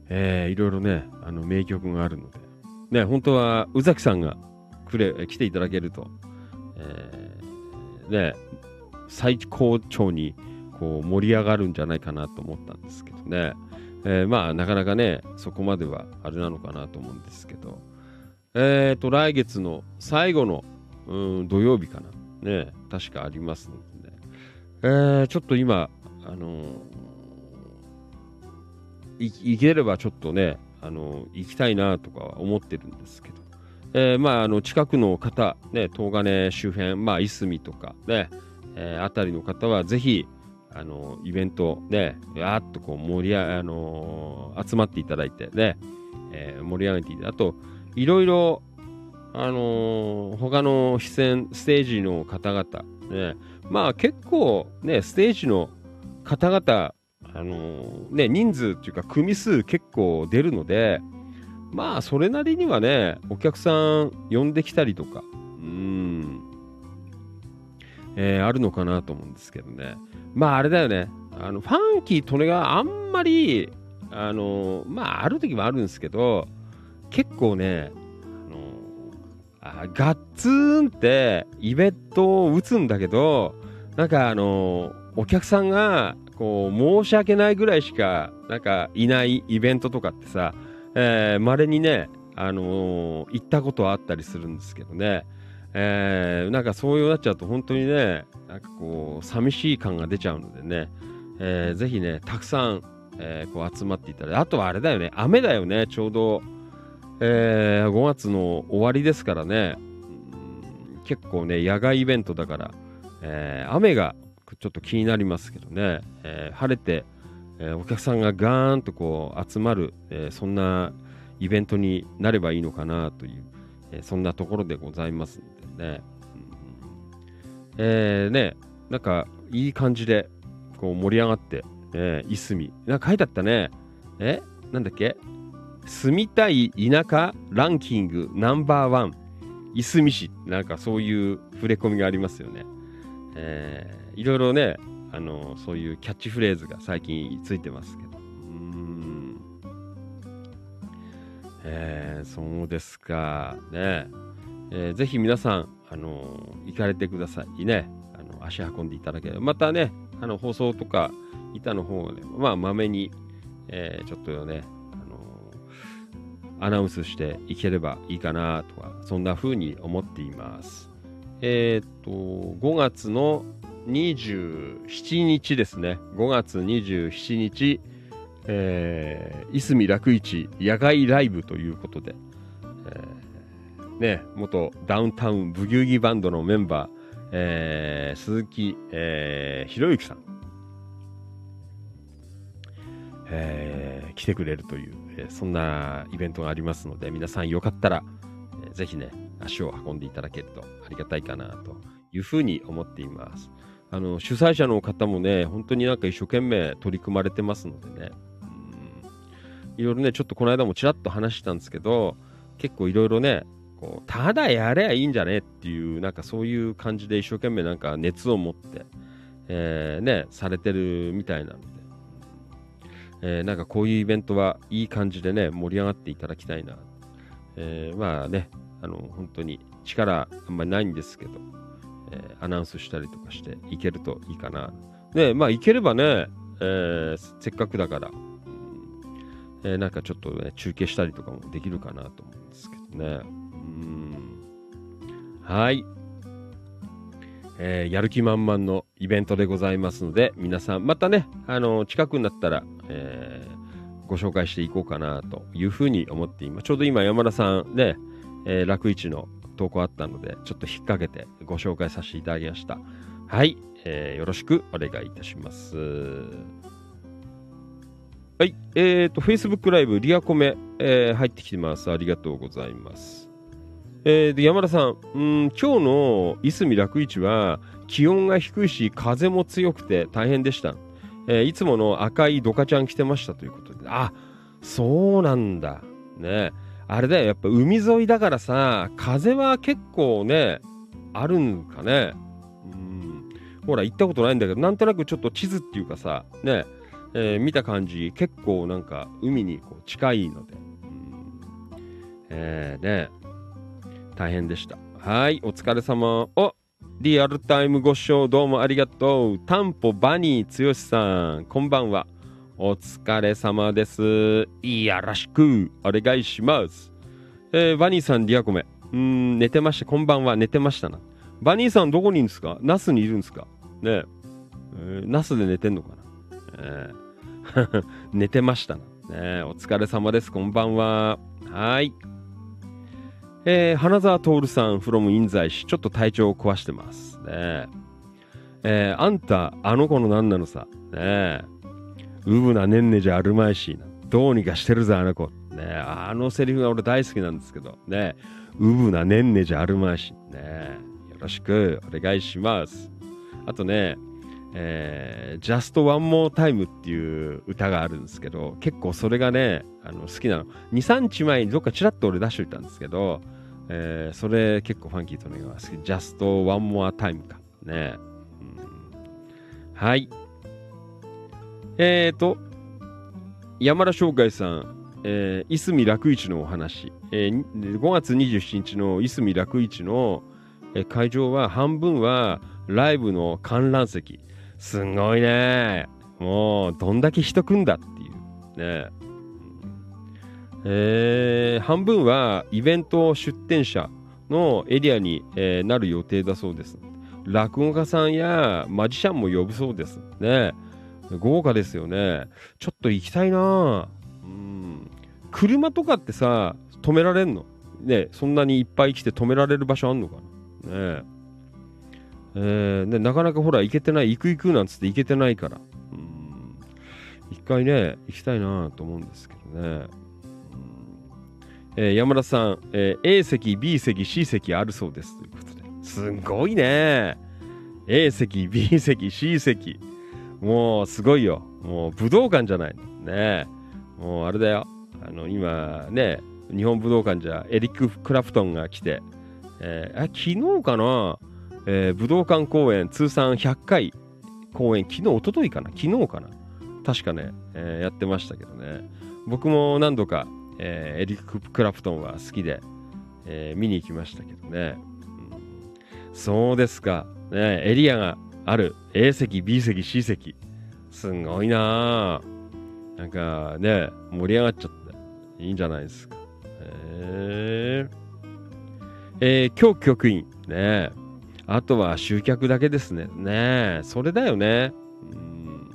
えーいろいろね、あの名曲があるので、ね、本当は宇崎さんがくれ来ていただけると、えーね、最高潮にこう盛り上がるんじゃないかなと思ったんですけどね、えーまあなかなかね、そこまではあれなのかなと思うんですけど、えーと、来月の最後の、うん、土曜日かな、ね、確かありますのでね、えーちょっと今、あのー行ければちょっとね、あの行きたいなとかは思ってるんですけど、えーまあ、あの近くの方、ね、東金周辺、まあ、いすみとかね、えーあたりの方はぜひ、あのイベントね、やっとこう盛りあのー集まっていただいてね、えー盛り上げていただいて、あと、いろいろ、あのー他の出演、ステージの方々、ね、まあ結構ね、ステージの方々、あのね、人数っていうか組数結構出るので、まあそれなりにはね、お客さん呼んできたりとか、うん、えーあるのかなと思うんですけどね。まああれだよね、あのファンキーとねがあんまり、あのまあある時はあるんですけど、結構ね、あガッツンってイベントを打つんだけど、なんかあのお客さんがこう申し訳ないぐらいしかなんかいないイベントとかってさ、えー、にね、あの行ったことはあったりするんですけどね、えーなんかそういうなっちゃうと本当にね、なんかこう寂しい感が出ちゃうのでね、えーぜひね、たくさん、えーこう集まっていただいて、あとはあれだよね、雨だよね、ちょうど、えー5月の終わりですからね、結構ね、野外イベントだから、えー雨がちょっと気になりますけどね、えー晴れて、えーお客さんがガーンとこう集まる、えーそんなイベントになればいいのかなという、えそんなところでございますんでね。うんえね、なんかいい感じでこう盛り上がって、えいすみ。なんか書いてあったね。えなんだっけ？住みたい田舎ランキングナンバーワン。いすみ市。なんかそういう触れ込みがありますよね。えーいろいろね、あのそういうキャッチフレーズが最近ついてますけど。うんえーそうですか。ねえーぜひ皆さん、あの行かれてくださいね。あの足運んでいただければ。またね、あの放送とか、板の方で、まあ、まめに、えーちょっとね、あのアナウンスしていければいいかなとか、そんな風に思っています。えっ、と、5月の27日ですね。5月27日、えー、いすみ楽市野外ライブということで、えーね、元ダウンタウンブギウギバンドのメンバー、えー鈴木、えー、ひろゆきさん、えー来てくれるという、えーそんなイベントがありますので、皆さんよかったら、えーぜひね、足を運んでいただけるとありがたいかなというふうに思っています。あの主催者の方もね、本当になんか一生懸命取り組まれてますのでね、うんいろいろね、ちょっとこの間もちらっと話したんですけど、結構いろいろね、こうただやればいいんじゃねっていう、なんかそういう感じで一生懸命なんか熱を持って、えーね、されてるみたいなので、えーなんかこういうイベントはいい感じでね、盛り上がっていただきたいな。えーまあね、あの、本当に力あんまりないんですけど、えーアナウンスしたりとかしていけるといいかな。ね、まあいければね、えーせっかくだから、えーなんかちょっとね、中継したりとかもできるかなと思うんですけどね。うん。はい。えーやる気満々のイベントでございますので、皆さん、またね、あの近くになったら、えーご紹介していこうかなというふうに思っています。ちょうど今、山田さんね、えー楽市の投稿あったので、ちょっと引っ掛けてご紹介させていただきました。はい、えーよろしくお願いいたします。はい、えーと、Facebook ライブ、リアコメ、えー入ってきてます。ありがとうございます。えーで、山田さん、うん今日のいすみ楽市は気温が低いし、風も強くて大変でした。えーいつもの赤いドカちゃん着てましたということで、あ、そうなんだ。ね。あれだよ、やっぱ海沿いだからさ、風は結構ね、あるんかね。うん。ほら、行ったことないんだけど、なんとなくちょっと地図っていうかさ、ね、えー見た感じ、結構なんか海にこう近いので、うんえーね、大変でした。はい、お疲れ様。おリアルタイムご視聴どうもありがとう。タンポバニー剛さん、こんばんは。お疲れ様です。いやらしくお願いします。えーバニーさん、リアコメ。うん、寝てました。こんばんは。寝てましたな。バニーさん、どこにいるんですか？ナスにいるんですか？ねえーナスで寝てんのかな、えー 寝てましたな。ねお疲れ様です。こんばんは。はい。えー花澤徹さん from 印西市。ちょっと体調を壊してます。ねええーあんた、あの子の何なのさ？ねえうぶなねんねじゃあるまいし。どうにかしてるぜ、あの子。ねあのセリフが俺大好きなんですけど。ねうぶなねんねじゃあるまいし。ねよろしくお願いします。あとね、えー、Just One More Time っていう歌があるんですけど、結構それがね、あの好きなの。2、3日前にどっかちらっと俺出しといたんですけど、えーそれ結構ファンキーとのが好き。Just One More Time か。ね、うんはい。えーと、山田翔海さん、えー、いすみ楽市のお話、えー5月27日のいすみ楽市の、えー会場は半分はライブの観覧席。すごいね。もう、どんだけ人来んだっていう。ね。えー半分はイベント出店者のエリアに、えーなる予定だそうです。落語家さんやマジシャンも呼ぶそうです。ね。豪華ですよね。ちょっと行きたいな。うん。車とかってさ、止められんの？ねそんなにいっぱい来て止められる場所あんのかな？ね。えーね、なかなかほら行けてない行く行くなんつって行けてないから。うん。一回ね行きたいなと思うんですけどね、えー山田さん、えー A 席 B 席 C 席あるそうです。ということで。すごいね。A 席 B 席 C 席。もうすごいよ。もう武道館じゃない。ねもうあれだよ。あの今ね日本武道館じゃエリック・クラプトンが来て、えーあ昨日かな？えー武道館公演通算100回公演昨日一昨日かな？昨日かな？確かね、えーやってましたけどね。僕も何度か、えーエリック・クラプトンは好きで、えー見に行きましたけどね、うん。そうですか、ね、エリアがある。A 席 B 席 C 席。すごいな。あなんかね盛り上がっちゃっていいんじゃないですか。ええー今日局員ね。あとは集客だけですね。ね。それだよね。うん。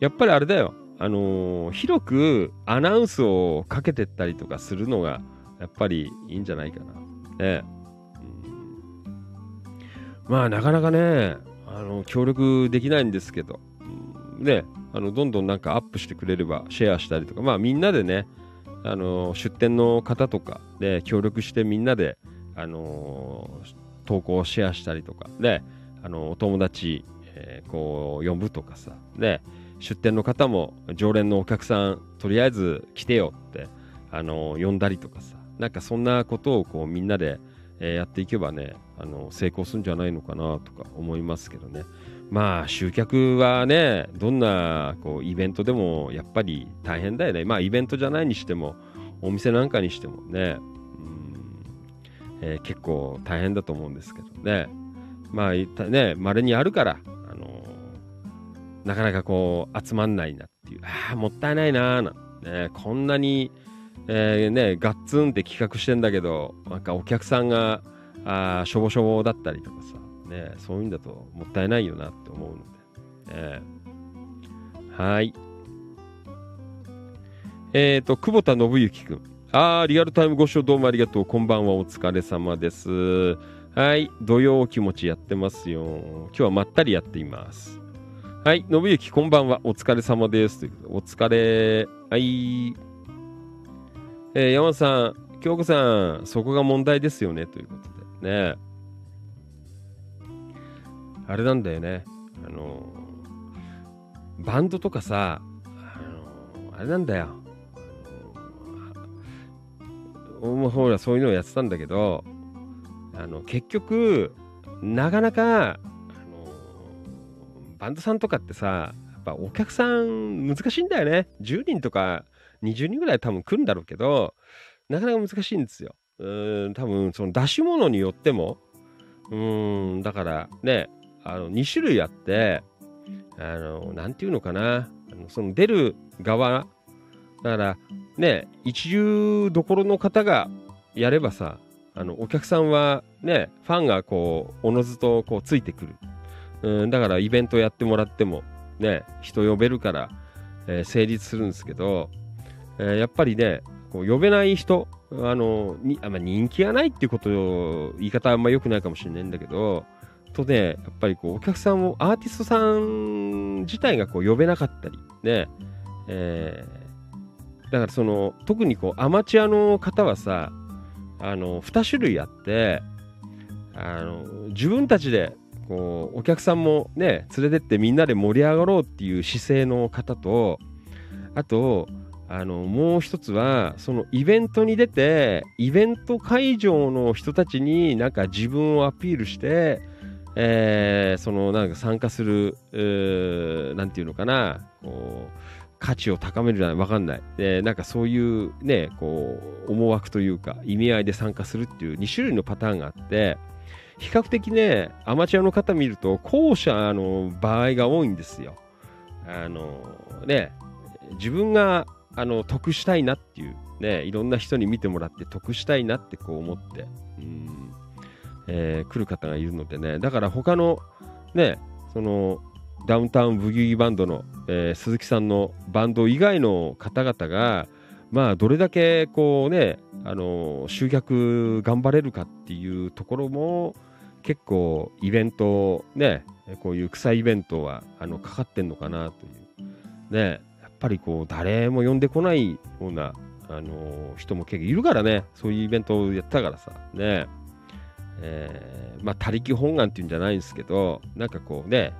やっぱりあれだよ。あのー広くアナウンスをかけてったりとかするのがやっぱりいいんじゃないかな。ね。うん。まあなかなかねあの協力できないんですけど、うんねあのどんどんなんかアップしてくれればシェアしたりとか。まあみんなでねあの出店の方とかで協力してみんなであの投稿をシェアしたりとか。であのお友達、えーこう呼ぶとかさ。で出店の方も常連のお客さんとりあえず来てよってあの呼んだりとかさ。なんかそんなことをこうみんなで、えーやっていけばねあの成功するんじゃないのかなとか思いますけどね。まあ集客はねどんなこうイベントでもやっぱり大変だよね。まあイベントじゃないにしてもお店なんかにしてもね、えー結構大変だと思うんですけどね。まあいったね稀にあるからあのなかなかこう集まんないなっていう。ああもったいないなーなんて。ねこんなにえーねガッツンって企画してんだけどなんかお客さんがあしょぼしょぼだったりとかさねそういうんだともったいないよなって思うので、ね、はい。えっ、と久保田信之くんあリアルタイムご視聴どうもありがとう。こんばんは。お疲れ様です。はい。土曜気持ちやってますよ。今日はまったりやっています。はい。信之こんばんは。お疲れ様です。ということでお疲れ。はい。えー山さん、京子さん、そこが問題ですよね、ということで。ね。あれなんだよね。あのバンドとかさ、あのあれなんだよ。あのーほら、そういうのをやってたんだけど、あの、結局、なかなか、あのバンドさんとかってさ、やっぱお客さん難しいんだよね。10人とか20人ぐらい多分来るんだろうけど、なかなか難しいんですよ。多分その出し物によっても、うん、だからね、あの2種類あって、あの、なんていうのかな、その出る側、だからね、一流どころの方がやればさ、あのお客さんはね、ファンがこう、おのずとこうついてくる。うん、だからイベントやってもらっても、ね、人呼べるから、えー成立するんですけど、えーやっぱりね、こう呼べない人、あの、にあまあ、人気がないっていうことを、言い方あんま良くないかもしれないんだけど、とね、やっぱりこう、お客さんを、アーティストさん自体がこう呼べなかったり、ね、えーだからその、特にこう、アマチュアの方はさ、あの、2種類あって、あの、自分たちで、こう、お客さんもね、連れてってみんなで盛り上がろうっていう姿勢の方と、あと、あのもう一つはそのイベントに出てイベント会場の人たちになんか自分をアピールして、えーそのなんか参加するうーなんていうのかなこう価値を高めるじゃないわかんないでなんかそういうねこう思惑というか意味合いで参加するっていう2種類のパターンがあって比較的ねアマチュアの方見ると後者の場合が多いんですよ。あのね自分があの得したいなっていうねいろんな人に見てもらって得したいなってこう思ってうん、えー来る方がいるのでね。だから他のねそのダウンタウンブギウギバンドの、えー鈴木さんのバンド以外の方々がまあどれだけこうねあの集客頑張れるかっていうところも結構イベントねこういう草イベントはあのかかってんのかなという。ね。ぱりこう誰も呼んでこないような、あの人も結構いるからね。そういうイベントをやったからさ。ね。えまあ他力本願っていうんじゃないんですけどなんかこうね、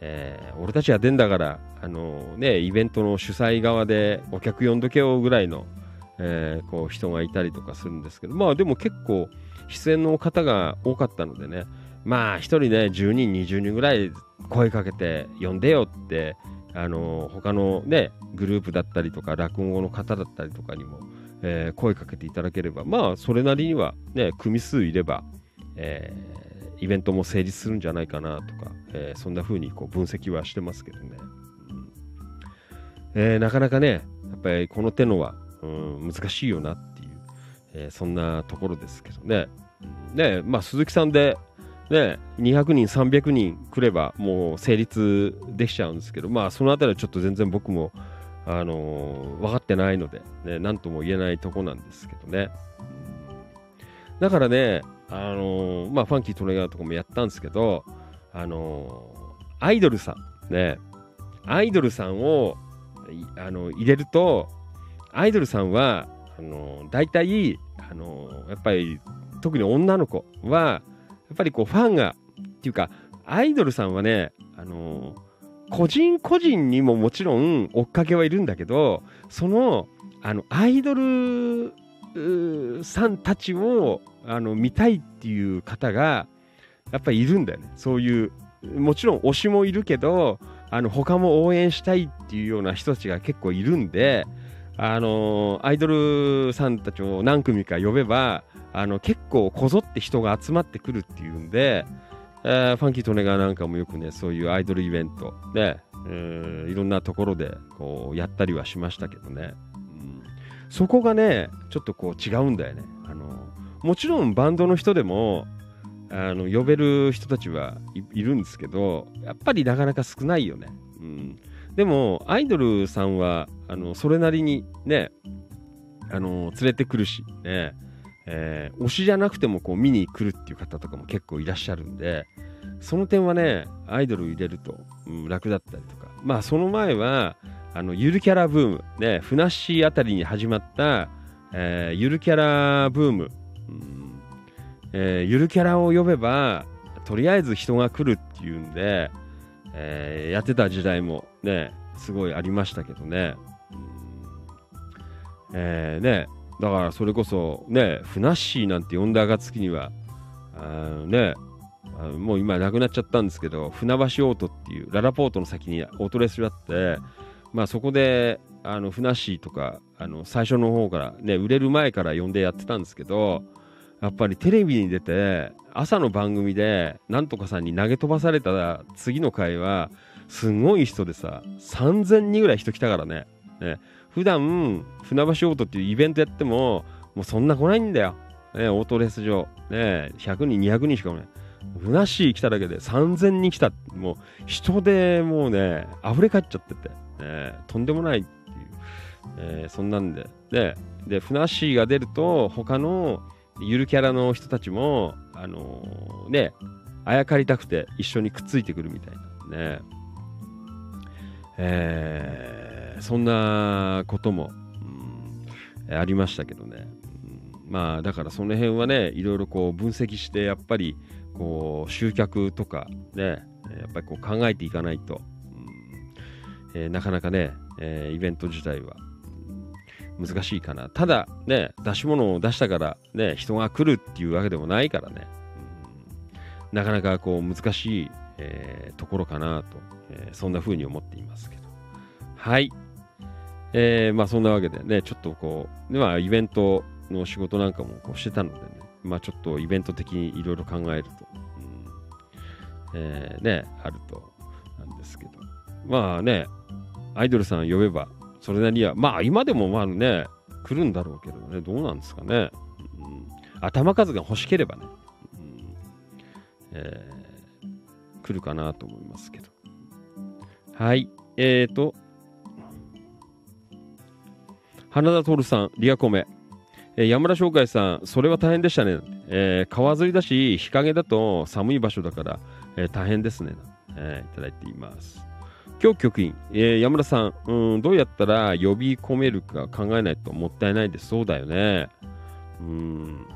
え俺たちは出んだからあのねイベントの主催側でお客呼んどけよぐらいの、えこう人がいたりとかするんですけど。まあでも結構出演の方が多かったのでね。まあ一人ね10人20人ぐらい声かけて呼んでよってあの他のねグループだったりとか落語の方だったりとかにも、えー声かけていただければまあそれなりにはね組数いれば、えーイベントも成立するんじゃないかなとか、えーそんな風にこう分析はしてますけどね、うん。えなかなかねやっぱりこの手のは、うん、難しいよなっていう、えそんなところですけどね。ねまあ鈴木さんでね、200人、300人来ればもう成立できちゃうんですけど、まあそのあたりはちょっと全然僕も、あのー分かってないので、ね、なんとも言えないとこなんですけどね。だからね、あのーまあファンキートレーナーとかもやったんですけど、あのーアイドルさん、ね、アイドルさんをあの入れると、アイドルさんは、あのー大体、あのやっぱり特に女の子は、やっぱりこうファンが、っていうか、アイドルさんはね、あのー個人個人にももちろん追っかけはいるんだけど、その、あの、アイドルさんたちをあの見たいっていう方が、やっぱりいるんだよね。そういう、もちろん推しもいるけど、あの、他も応援したいっていうような人たちが結構いるんで、あのアイドルさんたちを何組か呼べば、あの、結構こぞって人が集まってくるっていうんで、えーファンキートネガーなんかもよくね、そういうアイドルイベントで、えーいろんなところでこうやったりはしましたけどね、うんそこがね、ちょっとこう違うんだよね。あのもちろんバンドの人でもあの呼べる人たちはいいるんですけど、やっぱりなかなか少ないよね。うん、でも、アイドルさんはあのそれなりにね、あの連れてくるし、ね、えー推しじゃなくてもこう見に来るっていう方とかも結構いらっしゃるんで、その点はね、アイドル入れると、うん楽だったりとか、まあその前は、あのゆるキャラブーム、ね、ふなっしーあたりに始まった、えーゆるキャラブーム、うんえーゆるキャラを呼べば、とりあえず人が来るっていうんで、えーやってた時代もね、すごいありましたけどね。うんえーね、だからそれこそね、ふなっしーなんて呼んだ暁には、あね、あもう今なくなっちゃったんですけど、船橋オートっていう、ララポートの先にオートレスがあって、まあそこで、あの、ふなっしーとか、あの、最初の方から、ね、売れる前から呼んでやってたんですけど、やっぱりテレビに出て、朝の番組で、なんとかさんに投げ飛ばされた次の回は、すごい人でさ、3000人ぐらい人来たからね。ね普段、船橋オートっていうイベントやっても、もうそんな来ないんだよ。ね、オートレース場。ね、100人、200人しか来ない。ふなっしー来ただけで3000人来た。もう人でもうね、溢れ返っちゃってて、ね、とんでもないっていう、えーそんなんで。で、で、ふなっしーが出ると、他のゆるキャラの人たちも、あのーね、あやかりたくて一緒にくっついてくるみたいなね。えーそんなことも、うんありましたけどね。うんまあ、だからその辺はね、いろいろこう分析して、やっぱり、こう、集客とかね、やっぱりこう考えていかないと、うんえーなかなかね、えーイベント自体は、難しいかな。ただ、ね、出し物を出したから、ね、人が来るっていうわけでもないからね、うんなかなかこう難しい、えーところかなと、えそんな風に思っていますけど。はい。えーまあそんなわけでね、ちょっとこう、でまあイベントの仕事なんかもこうしてたのでね、まあちょっとイベント的にいろいろ考えると、うんえーね、あるとなんですけど、まあね、アイドルさん呼べば、それなりには、まあ今でもまあね、来るんだろうけどね、どうなんですかね。うん、頭数が欲しければね、うんえー来るかなと思いますけど。はい。えーと、花田徹さん、リアコメ。えー山田翔海さん、それは大変でしたね。えー川沿いだし、日陰だと寒い場所だから、えー大変ですね。えーいただいています。今日局員、えー山田さん、うん、どうやったら呼び込めるか考えないともったいないです。そうだよね。うん、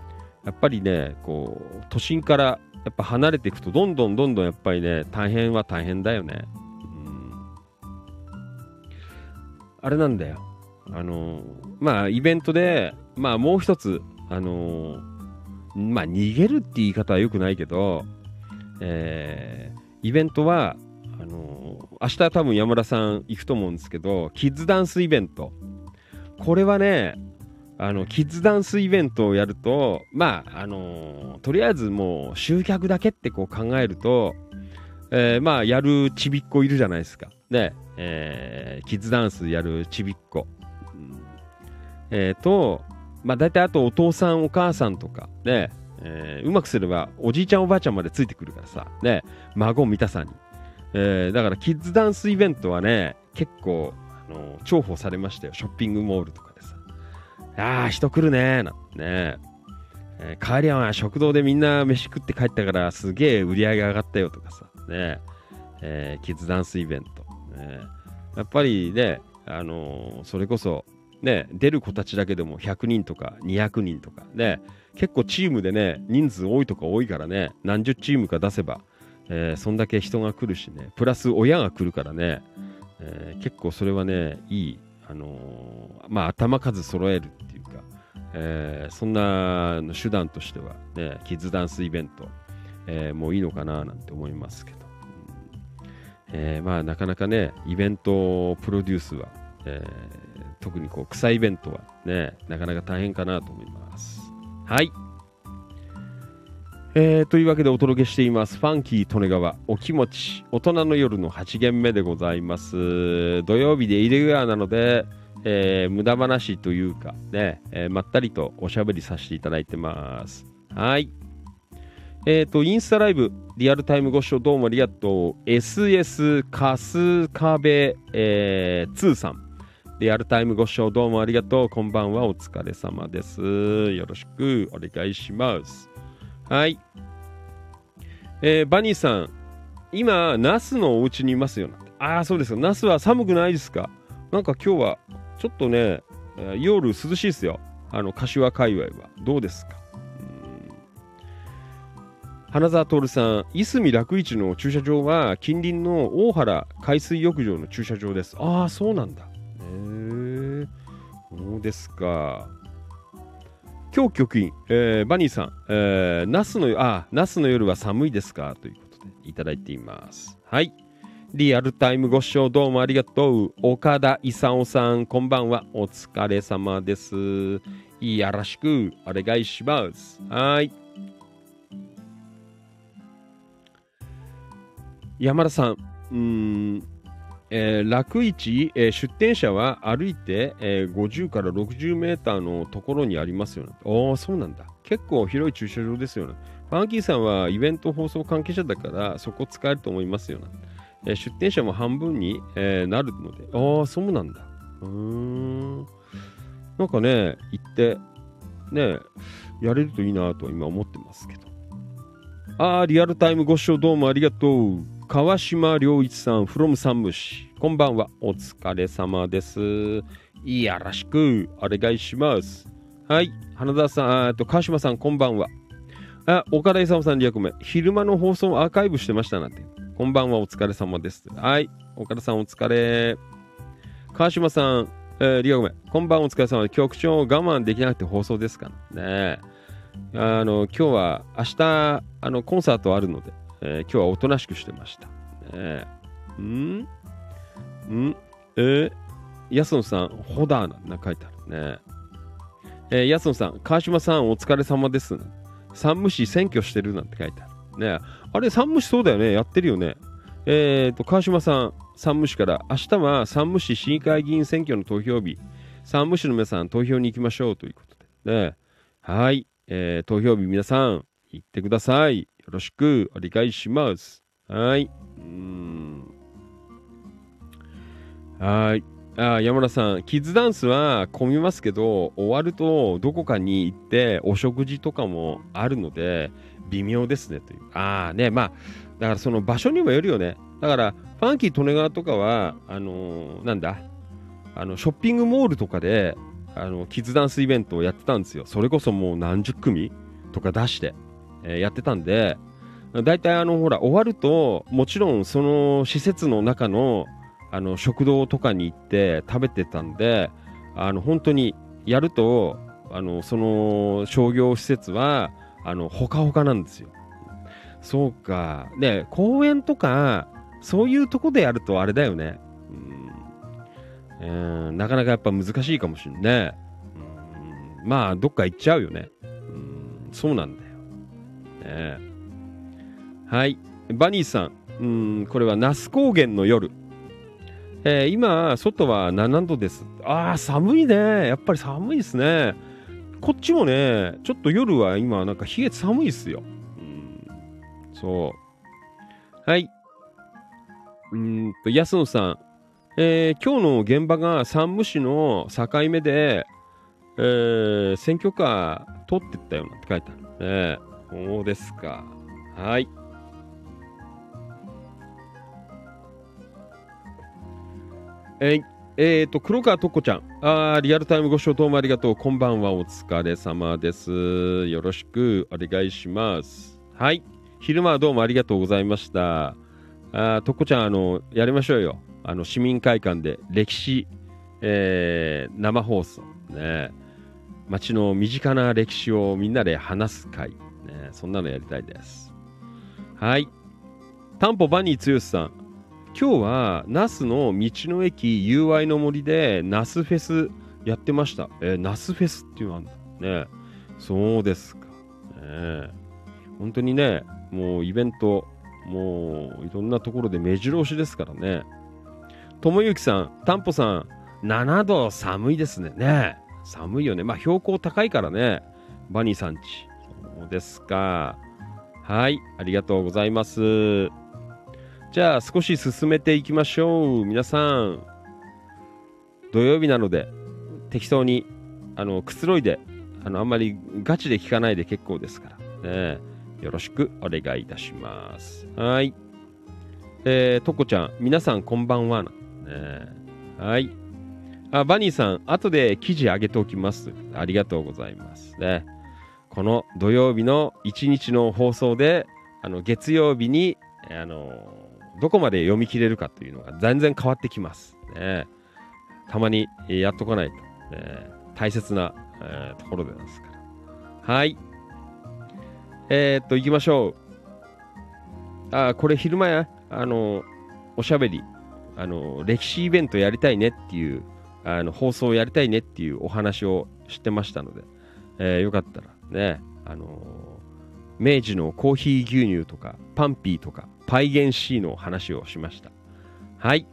やっぱりね、こう、都心からやっぱ離れていくと、どんどんどんどんやっぱりね、大変は大変だよね。うん、あれなんだよ。あのまあ、イベントで、まあ、もう一つ、あのまあ、逃げるって言い方はよくないけど、えーイベントは、あの明日多分山田さん行くと思うんですけど、キッズダンスイベント。これはね、あのキッズダンスイベントをやるとまああのとりあえずもう集客だけってこう考えると、えーまあやるちびっこいるじゃないですかねえーキッズダンスやるちびっこ、えーとまあ大体あとお父さんお母さんとかね、えーうまくすればおじいちゃんおばあちゃんまでついてくるからさね孫見たさに、えーだからキッズダンスイベントはね結構あの重宝されましたよ。ショッピングモールとかでさ。ああ人来るねなんてね、えー帰りは食堂でみんな飯食って帰ったからすげえ売り上げ上がったよとかさね。えーキッズダンスイベント、ねやっぱりねあのーそれこそね出る子たちだけでも100人とか200人とかね結構チームでね人数多いとか多いからね何十チームか出せば、えーそんだけ人が来るしねプラス親が来るからね、えー結構それはねいいあのーまあ頭数揃えるっていうか、えそんな手段としてはねキッズダンスイベント、えもういいのかななんて思いますけど、うん。えまあなかなかねイベントプロデュースは、えー特にこう草イベントはねなかなか大変かなと思いますはいえーというわけでお届けしています。ファンキー利根川お気持ち大人の夜の8限目でございます。土曜日でイレギュラーなので、えー無駄話というかね、えーまったりとおしゃべりさせていただいてます。はい。えっ、と、インスタライブ、リアルタイムご視聴どうもありがとう。SS カスカベ、えー、2さん。リアルタイムご視聴どうもありがとう。こんばんは。お疲れ様です。よろしくお願いします。はい。えーバニーさん、今、ナスのお家にいますよ。ああ、そうですか。ナスは寒くないですか？なんか今日は、ちょっとね、夜涼しいですよ。あの、柏界隈は。どうですか？花澤徹さん、いすみ楽市の駐車場は近隣の大原海水浴場の駐車場です。ああ、そうなんだ。へ、そうですか。今日局員、えーバニーさん、えー、ナスの、あ、ナスの夜は寒いですか？ということでいただいています。はい。リアルタイムご視聴どうもありがとう。岡田勲さん、こんばんは。お疲れ様です。よろしくお願いします。はい。山田さん、うん、えー楽市、えー出店者は歩いて、えー50から60メーターのところにありますよね。ああ、そうなんだ。結構広い駐車場ですよね。ファンキーさんはイベント放送関係者だからそこ使えると思いますよね。えー出店者も半分に、えーなるので。ああ、そうなんだ。うーん。なんかね、行って、ね、やれるといいなと今思ってますけど。ああ、リアルタイムご視聴どうもありがとう。川島良一さん、from 山武市。こんばんは。お疲れ様です。よろしくお願いします。はい。花田さん、えっと、川島さん、こんばんは。あ、岡田勇さん2役目。昼間の放送をアーカイブしてましたなんて。こんばんは、お疲れ様です。はい。岡田さん、お疲れ。川島さん、えー、リアメこんばんはお疲れ様です。局長我慢できなくて放送ですからね。あの、今日は、明日、あの、コンサートあるので、えー今日はおとなしくしてました。ね、ん？ん？えー、安野さん、ホダーなんな書いてあるね。えー、安野さん、川島さん、お疲れ様です。山武市選挙してるなんて書いてある。ねあれ、山武市そうだよね。やってるよね。えっ、と、川島さん、山武市から、明日は山武市市議会議員選挙の投票日、山武市の皆さん、投票に行きましょうということで。ねはい、えー投票日皆さん、行ってください。よろしくお願いします。はい。うん。はい。あ山田さん、キッズダンスは混みますけど、終わるとどこかに行ってお食事とかもあるので、微妙ですねという。ああね、まあ、だからその場所にもよるよね。だから、ファンキー利根川とかは、あのーなんだ、あの、ショッピングモールとかで、あの、キッズダンスイベントをやってたんですよ。それこそもう何十組とか出して、えやってたんで、大体あの、ほら、終わると、もちろんその施設の中の、あの、食堂とかに行って食べてたんで、あの、本当にやると、あの、その商業施設は、あの、ほかほかなんですよ。そうか。で、公園とか、そういうとこでやるとあれだよね。うん、なかなかやっぱ難しいかもしんね。うんまあどっか行っちゃうよねうんそうなんだね。はい。バニーさん。うんこれは那須高原の夜。えー今外は7度です？ああ寒いね。やっぱり寒いですね。こっちもねちょっと夜は今なんか冷え寒いですよ。うんそう。はい。うんと、安野さん。えー今日の現場が山武市の境目で、えー選挙カー通ってったよなんて書いてある。ね。そうですか。はい。ええーと、黒川とこちゃん。あリアルタイムご視聴どうもありがとう。こんばんは。お疲れ様です。よろしくお願いします。はい。昼間はどうもありがとうございました。あとこちゃん、あの、やりましょうよ。あの、市民会館で歴史、えー生放送。ね。街の身近な歴史をみんなで話す会。ね。そんなのやりたいです。はい。タンポバニー剛さん。今日は那須の道の駅友愛の森で那須フェスやってました。えー、那須フェスっていうのあるんだ。ね。そうですか。ね。本当にね、もうイベント、もういろんなところで目白押しですからね。ともゆきさん、たんぽさん、7度寒いですね。ね寒いよね。まあ標高高いからね。バニーさんち。そうですか。はい、ありがとうございます。じゃあ少し進めていきましょう。皆さん、土曜日なので適当にあのくつろいであのあんまりガチで聞かないで結構ですからね。よろしくお願いいたします。はい。えー、とこちゃん、皆さんこんばんは。ね、はい。あ、バニーさん、後で記事上げておきます。ありがとうございます。ね。この土曜日の1日の放送で、あの月曜日に、あのどこまで読み切れるかというのが全然変わってきます。ね。たまにやっとかないと、ね、大切な、えーところですから。はい。えー、っと、行きましょう。あ、これ昼間や、あの、おしゃべり、あの、歴史イベントやりたいねっていう、あの、放送やりたいねっていうお話をしてましたので、えーよかったらね、あの明治のコーヒー牛乳とか、パンピーとか、パイゲン C の話をしました。はい。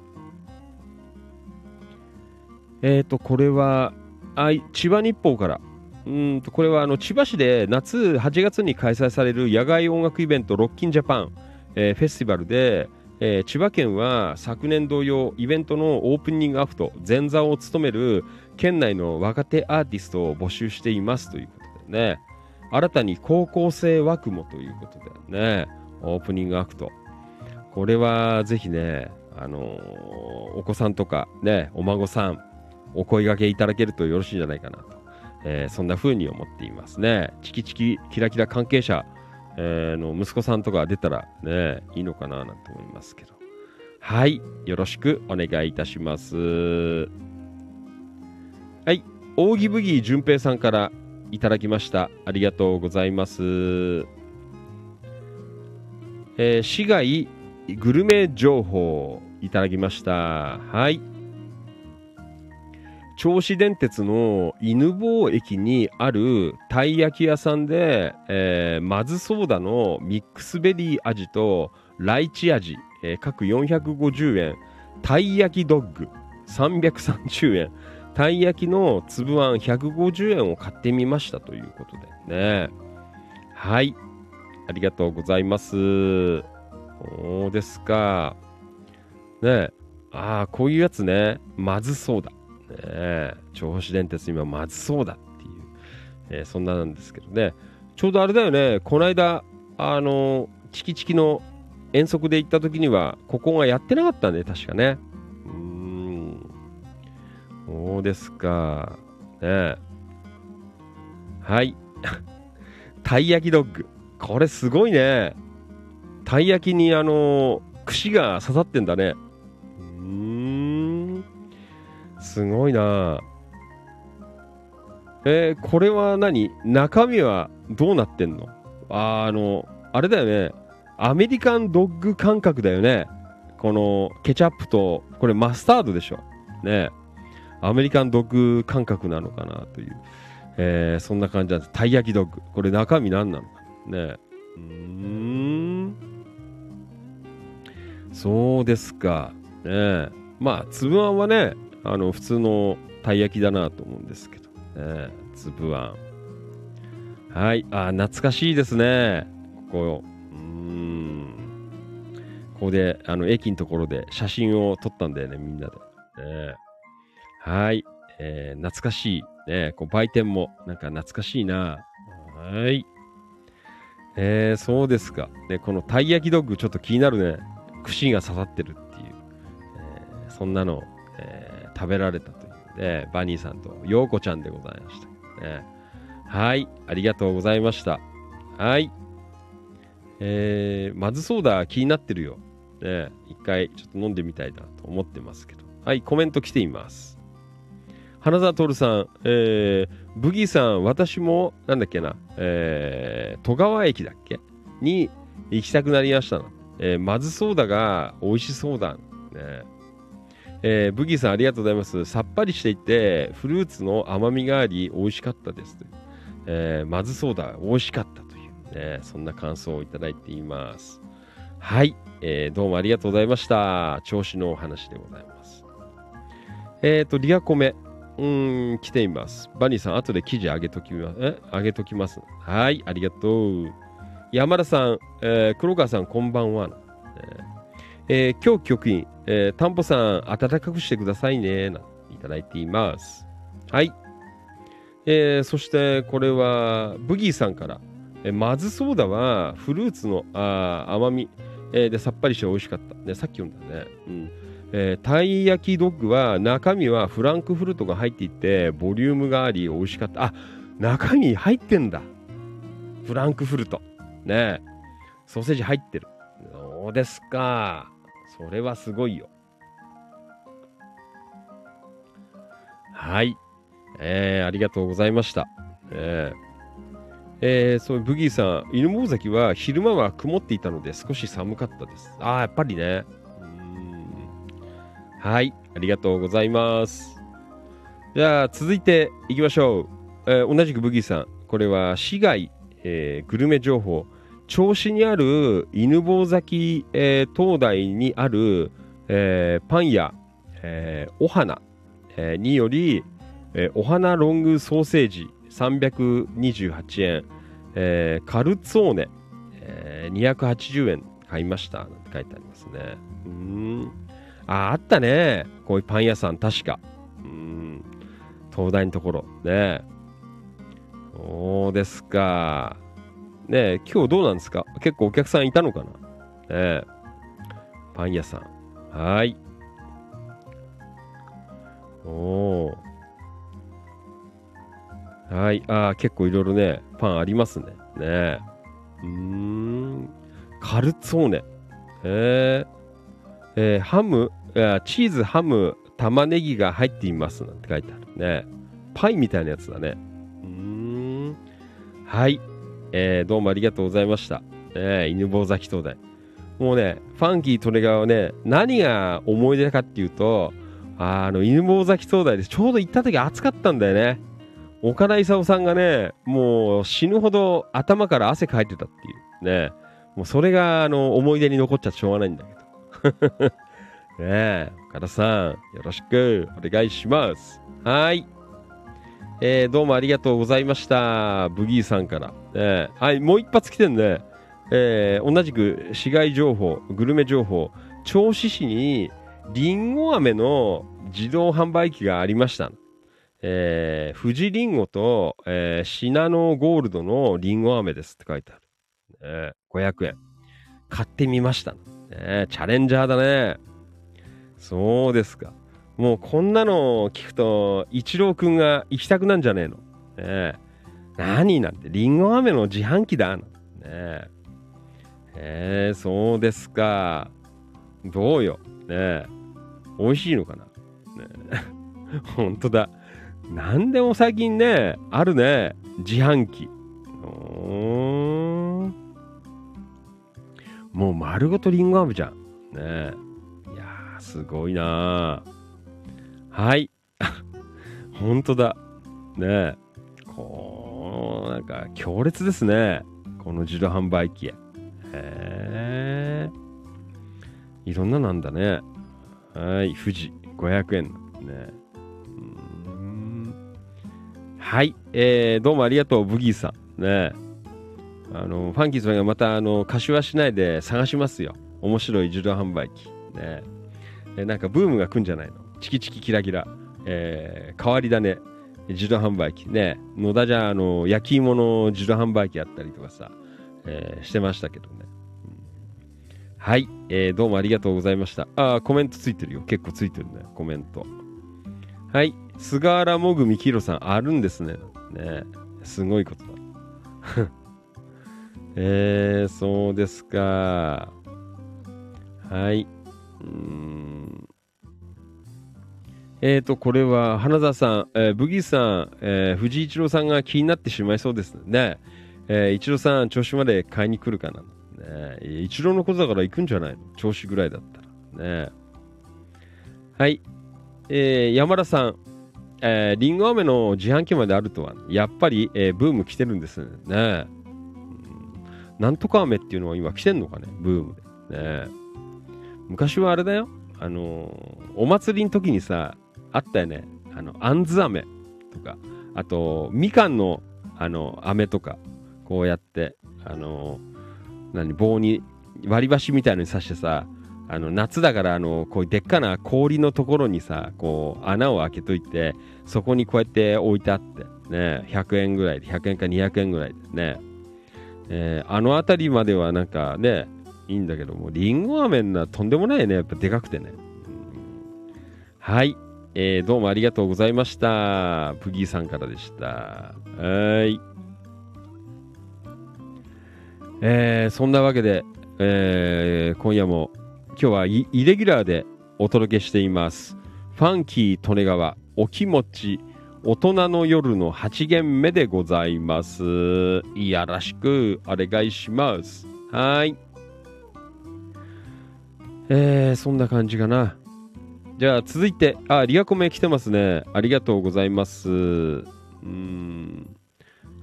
えっ、と、これは、あ千葉日報から、うんとこれはあの千葉市で夏8月に開催される野外音楽イベントロッキンジャパン、えーフェスティバルで、えー千葉県は昨年同様イベントのオープニングアクト前座を務める県内の若手アーティストを募集していますというね新たに高校生枠もということでねオープニングアクトこれはぜひねあのーお子さんとかねお孫さんお声掛けいただけるとよろしいんじゃないかなとえーそんな風に思っていますね。チキチキキラキラ関係者、えーの息子さんとか出たらね、いいのかななんて思いますけど。はい、よろしくお願いいたします。はい、扇ブギー淳平さんからいただきました。ありがとうございます。えー市街グルメ情報いただきました。はい。銚子電鉄の犬坊駅にあるたい焼き屋さんで、えーまずソーダのミックスベリー味とライチ味、えー各450円たい焼きドッグ330円たい焼きの粒あん150円を買ってみましたということでね。はい。ありがとうございます。そうですか。ね。ああこういうやつね。まずそうだ。ね。え銚子電鉄今まずそうだっていう、えーそんななんですけどね。ちょうどあれだよね。この間あのチキチキの遠足で行った時にはここがやってなかったね確かね。そうですか。ねえ。はい。たい焼きドッグ。これすごいね。たい焼きにあの串が刺さってんだね。うーん。すごいな。えーこれは何？中身はどうなってんの？あーあのあれだよね。アメリカンドッグ感覚だよね。このケチャップとこれマスタードでしょ。ねえ。アメリカンドッグ感覚なのかなという、えーそんな感じなんです。たい焼きドッグ。これ中身何なのかね。うーん。そうですか。ねまあ、粒あんはね、あの、普通のたい焼きだなと思うんですけど。ね粒あん。はい。あ、懐かしいですね。ここ。うーん。ここで、あの、駅のところで写真を撮ったんだよね、みんなで。ねはい。えー懐かしい。ねこう売店も、なんか懐かしいな。はい。えー、そうですか。ね、このたい焼きドッグ、ちょっと気になるね。串が刺さってるっていう。えーそんなの、えー食べられたというね、バニーさんとヨーコちゃんでございました。ね、はい。ありがとうございました。はい。えー、まずそうだ、気になってるよ。ね、一回ちょっと飲んでみたいなと思ってますけど。はい、コメント来ています。花澤徹さん、えー、ブギーさん、私も、なんだっけな、えー、戸川駅だっけ？に行きたくなりましたな。えー、まずそうだが、美味しそうだ。ねえー、ブギーさん、ありがとうございます。さっぱりしていて、フルーツの甘みがあり、美味しかったです。えーまずそうだ、美味しかったという、ね、そんな感想をいただいています。はい、えーどうもありがとうございました。調子のお話でございます。えっ、と、リアコメ。うん、来ています。バニーさん、後で記事上げときます。え？上げときます。はい、ありがとう。山田さん、えー黒川さん、こんばんは。えー今日局員、えー、タンポさん、暖かくしてくださいね。ないただいています。はい。えーそして、これは、ブギーさんから、えーまずそうだは、フルーツのあー甘み、えーでさっぱりして美味しかった。ね、さっき読んだね。うん。えーたい焼きドッグは中身はフランクフルトが入っていてボリュームがあり美味しかった。あ中身入ってんだ。フランクフルト。ねソーセージ入ってる。そうですか。それはすごいよ。はい。えー、ありがとうございました。え。えー、そうブギーさん犬坊崎は昼間は曇っていたので少し寒かったです。ああやっぱりね。はい、ありがとうございます。じゃあ、続いていきましょう。えー同じくブギーさん、これは市街、えーグルメ情報。銚子にある犬坊崎、えー灯台にある、えーパン屋、えーお花、えーにより、えーお花ロングソーセージ328円、えーカルツォーネ、えー280円買いました。なんて書いてありますね。うん。あ、あったね。こういうパン屋さん、確か。うん。東大のところ。ねそうですか。ね今日どうなんですか？結構お客さんいたのかな？ねえパン屋さん。はい。おー。はい。あー結構いろいろね、パンありますね。ねえうーん。カルツォーネ。へー。えーハム、チーズ、ハム、玉ねぎが入っていますなんて書いてあるね。パイみたいなやつだね。うーん。はい。えーどうもありがとうございました。えー犬坊崎灯台。もうね、ファンキートレガーはね、何が思い出かっていうと、あの、犬坊崎灯台でちょうど行った時暑かったんだよね。岡田勲さんがね、もう死ぬほど頭から汗かいてたっていうね。もうそれが、あの、思い出に残っちゃってしょうがないんだけど。ねえ、岡田さん、よろしくお願いします。はい。えーどうもありがとうございました。ブギーさんから。えーはい、もう一発来てんね。えー同じく市街情報、グルメ情報、銚子市にりんご飴の自動販売機がありました。えー、富士りんごと、えーシナノゴールドのりんご飴ですって書いてある。えー500円。買ってみました。ね、チャレンジャーだね。そうですか。もうこんなの聞くと、一郎くんが行きたくなんじゃねえの。ねえ何なんて、りんご飴の自販機だ。ねええ、そうですか。どうよ。ねえ美味しいのかな。ねほんとだ。なんでも最近ね、あるね。自販機。うんもう丸ごとりんご飴じゃん。ねえ。いやー、すごいなはい。ほんとだ。ねえ。こう、なんか強烈ですね。この自動販売機。へえ。いろんななんだね。はい、富士、500円。ね。はい、えー、どうもありがとう、ブギーさん。ねえ。あの、ファンキーさんがまた、あの、柏市内で探しますよ。面白い自動販売機。ね。えなんかブームが来んじゃないの。チキチキキラキラ。えー、変わり種。自動販売機。ね。野田じゃあの焼き芋の自動販売機あったりとかさ、えーしてましたけどね、うん。はい、えーどうもありがとうございました。あーコメントついてるよ。結構ついてるね。コメント。はい。菅原もぐみきろさんあるんですね。ね。すごいことだ。えー、そうですかはいうんえーと、これは、花澤さん、えーブギーさん、えー藤井一郎さんが気になってしまいそうですね。えー一郎さん、調子まで買いに来るかな。ね、一郎のことだから行くんじゃないの？調子ぐらいだったら。ね。はい。えー山田さん、えー、リンゴ飴の自販機まであるとは、やっぱり、えーブーム来てるんですね。なんとか飴っていうのは今来てんのかね？ブームで。ね昔はあれだよ。あのーお祭りの時にさ、あったよね。あの、あんず飴とか、あと、みかんの、あの、飴とか、こうやって、あのー何、棒に割り箸みたいのに刺してさ、あの、夏だから、あの、こういうでっかな氷のところにさ、こう、穴を開けといて、そこにこうやって置いてあって、ね、100円ぐらいで、100円か200円ぐらいで。ね、えーあの辺りまではなんかね、いいんだけども、りんご飴なとんでもないね、やっぱでかくてね。はい、えーどうもありがとうございました。プギーさんからでした。はい。えーそんなわけで、えー今夜も今日はイイレギュラーでお届けしています。ファンキー利根川お気持ち大人の夜の8限目でございます。よろしくお願いします。はい。えー、そんな感じかな。じゃあ続いて、あ、リアコメ来てますね。ありがとうございます。うん。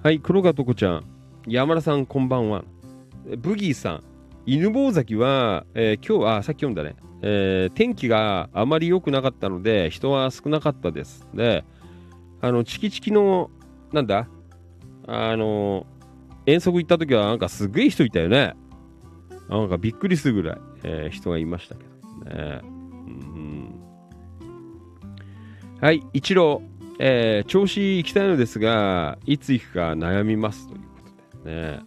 はい、黒川とこちゃん。山田さん、こんばんは。ブギーさん。犬坊崎は、えー今日は、さっき読んだね。えー天気があまり良くなかったので、人は少なかったです。で、あの、チキチキの、なんだ？あの、遠足行った時は、なんかすげえ人いたよね。なんかびっくりするぐらい、えー人がいましたけどね。うんはい、一郎、えー調子行きたいのですが、いつ行くか悩みますということでね。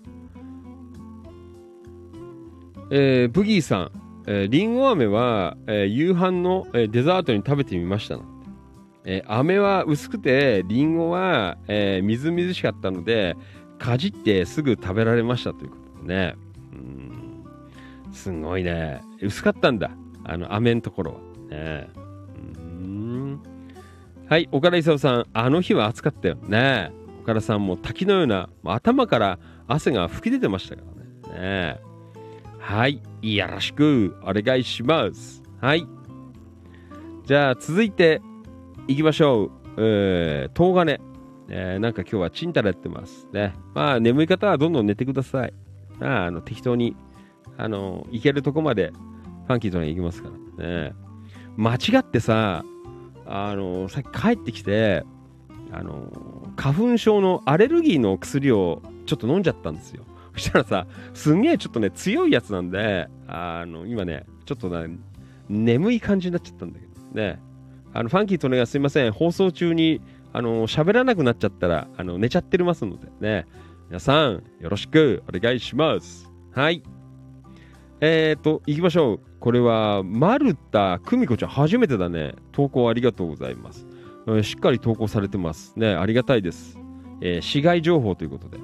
えーブギーさん、えー、リンゴ飴は、えー夕飯の、えーデザートに食べてみましたなんてえー飴は薄くて、リンゴは、えーみずみずしかったので、かじってすぐ食べられましたということでね。うんすごいね。薄かったんだ。あの、飴のところは。ねうんはい、岡田勲さん、あの日は暑かったよね。岡田さんも滝のような、頭から汗が吹き出てましたからね。ねはい、よろしくお願いします。はい。じゃあ、続いて、行きましょう。えー、東金。えーなんか今日はチンタラやってます。ね。まあ、眠い方はどんどん寝てください。まあ、あの、適当に、あの、行けるとこまで、ファンキーとに行きますからね。間違ってさ、あの、さっき帰ってきて、あの、花粉症のアレルギーの薬をちょっと飲んじゃったんですよ。そしたらさ、すんげえちょっとね、強いやつなんで、あの、今ね、ちょっとね、眠い感じになっちゃったんだけどね。あの、ファンキーとねがすいません、放送中に、あの、喋らなくなっちゃったら、あの、寝ちゃってますのでね。皆さん、よろしくお願いします。はい。えーと、行きましょう。これは、丸田久美子ちゃん、初めてだね。投稿ありがとうございます。しっかり投稿されてます。ね、ありがたいです。えー市街情報ということで。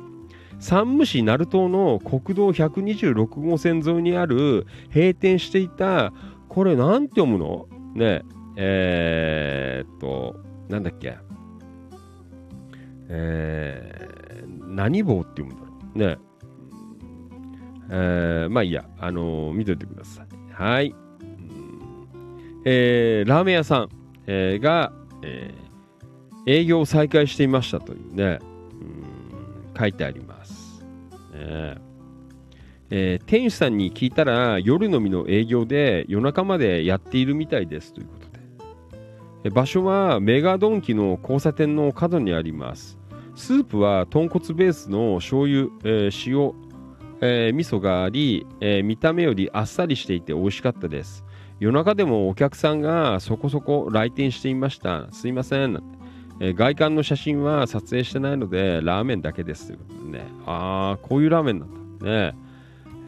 山武市鳴門の国道126号線沿いにある閉店していた、これなんて読むの？ね、えーっと、なんだっけ？えー、何棒って読むんだろう。ね。えー、まあいいや、あのー見といてください。はい。えー、ラーメン屋さん、えーが、えー営業を再開していましたというね。うん書いてあります。ねえー店主さんに聞いたら夜のみの営業で夜中までやっているみたいですということ場所はメガドンキの交差点の角にあります。スープは豚骨ベースの醤油、えー塩、えー味噌があり、えー見た目よりあっさりしていて美味しかったです。夜中でもお客さんがそこそこ来店していました。すいません、えー外観の写真は撮影してないのでラーメンだけです。ということでね。ああこういうラーメンなんだ。ね。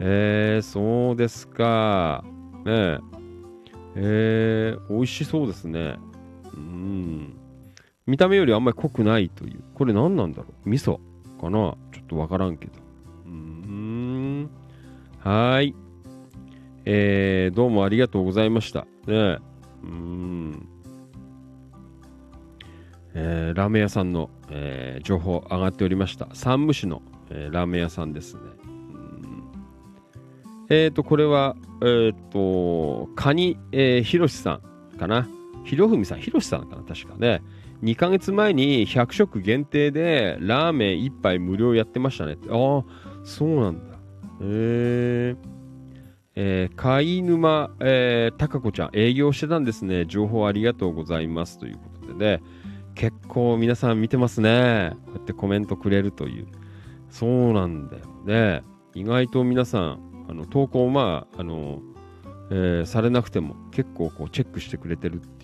えー、そうですか。ね。えー、美味しそうですね。うん。見た目よりあんまり濃くないという。これ何なんだろう？味噌かな？ちょっとわからんけど。うん。はい。えー、どうもありがとうございました。ね。うん。えーラーメン屋さんの、えー情報上がっておりました。山武市の、えーラーメン屋さんですね。えっ、とこれはえっ、とカニ、えー、ひろしさんかな？ひろふみさんひろしさんかな確かね。2ヶ月前に100食限定でラーメン1杯無料やってましたね。ああそうなんだ。へええー、貝沼、えー、高子ちゃん営業してたんですね。情報ありがとうございます。ということでね。結構皆さん見てますね。こうやってコメントくれるという。そうなんだよね。意外と皆さんあの投稿まああの、えーされなくても結構こうチェックしてくれてるって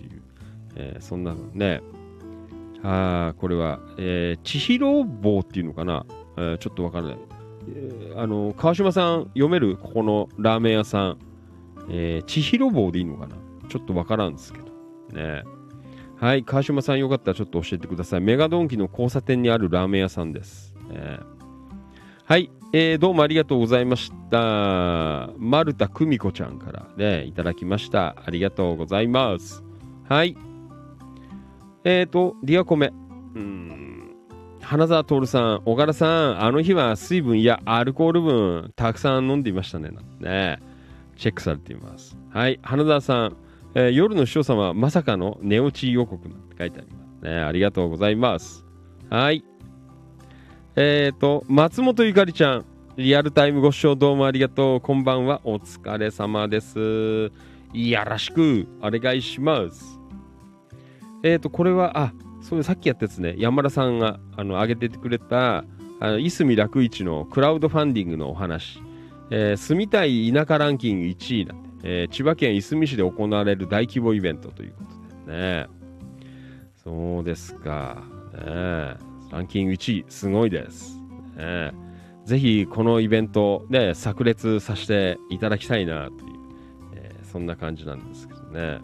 いう、えーそんなのね。あーこれは、えー、千尋坊っていうのかな、えーちょっとわからない、えーあの川島さん読める？ここのラーメン屋さん、えー、千尋坊でいいのかな？ちょっとわからんですけど。ね。はい川島さんよかったらちょっと教えてください。メガドンキの交差点にあるラーメン屋さんです、ねはい、えーどうもありがとうございました。丸田久美子ちゃんからねいただきました。ありがとうございます。はい。えーとディアコメうーん花澤徹さん、小柄さん、あの日は水分やアルコール分たくさん飲んでいましたね。ねチェックされています。はい、花澤さん、えー夜の師匠様、まさかの寝落ち予告なんて書いてありますね。ありがとうございます。はい。えっ、と、松本ゆかりちゃん、リアルタイムご視聴どうもありがとう。こんばんは、お疲れ様です。よろしくお願いします。えっ、と、これは、あ、そういうさっきやったやつね、山田さんがあの上げててくれた、あのいすみ楽市のクラウドファンディングのお話、えー住みたい田舎ランキング1位なんて、えー千葉県いすみ市で行われる大規模イベントということでね。そうですか。ね、ランキング1位、すごいです。ね、ぜひこのイベント、ね、炸裂させていただきたいなという、えーそんな感じなんですけどね。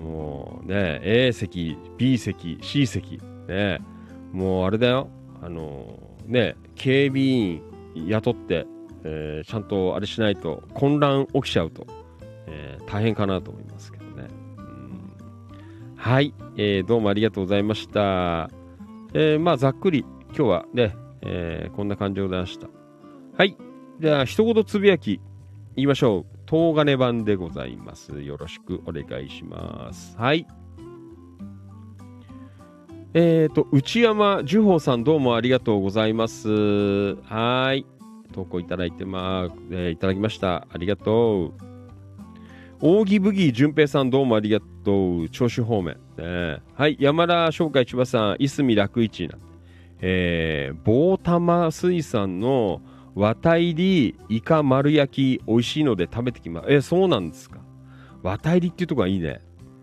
もうね、A 席、B 席、C 席、ね、もうあれだよ、あのね、警備員雇って、えーちゃんとあれしないと混乱起きちゃうと、えー大変かなと思いますけどね。うんはい、えーどうもありがとうございました。えまあ、ざっくり、今日はね、えこんな感じでございました。はい、じゃあ、一言つぶやき言いましょう。東金版でございます。よろしくお願いします。はい。えっ、と、内山樹宝さんどうもありがとうございます。はい。投稿いただいてま、えーいただきました。ありがとう。扇ブギー淳平さんどうもありがとう。銚子方面。ねはい。山田商会千葉さん、いすみ楽市な。えー、棒玉水産の綿入りイカ丸焼き美味しいので食べてきます。え、そうなんですか？綿入りっていうとこがいいね。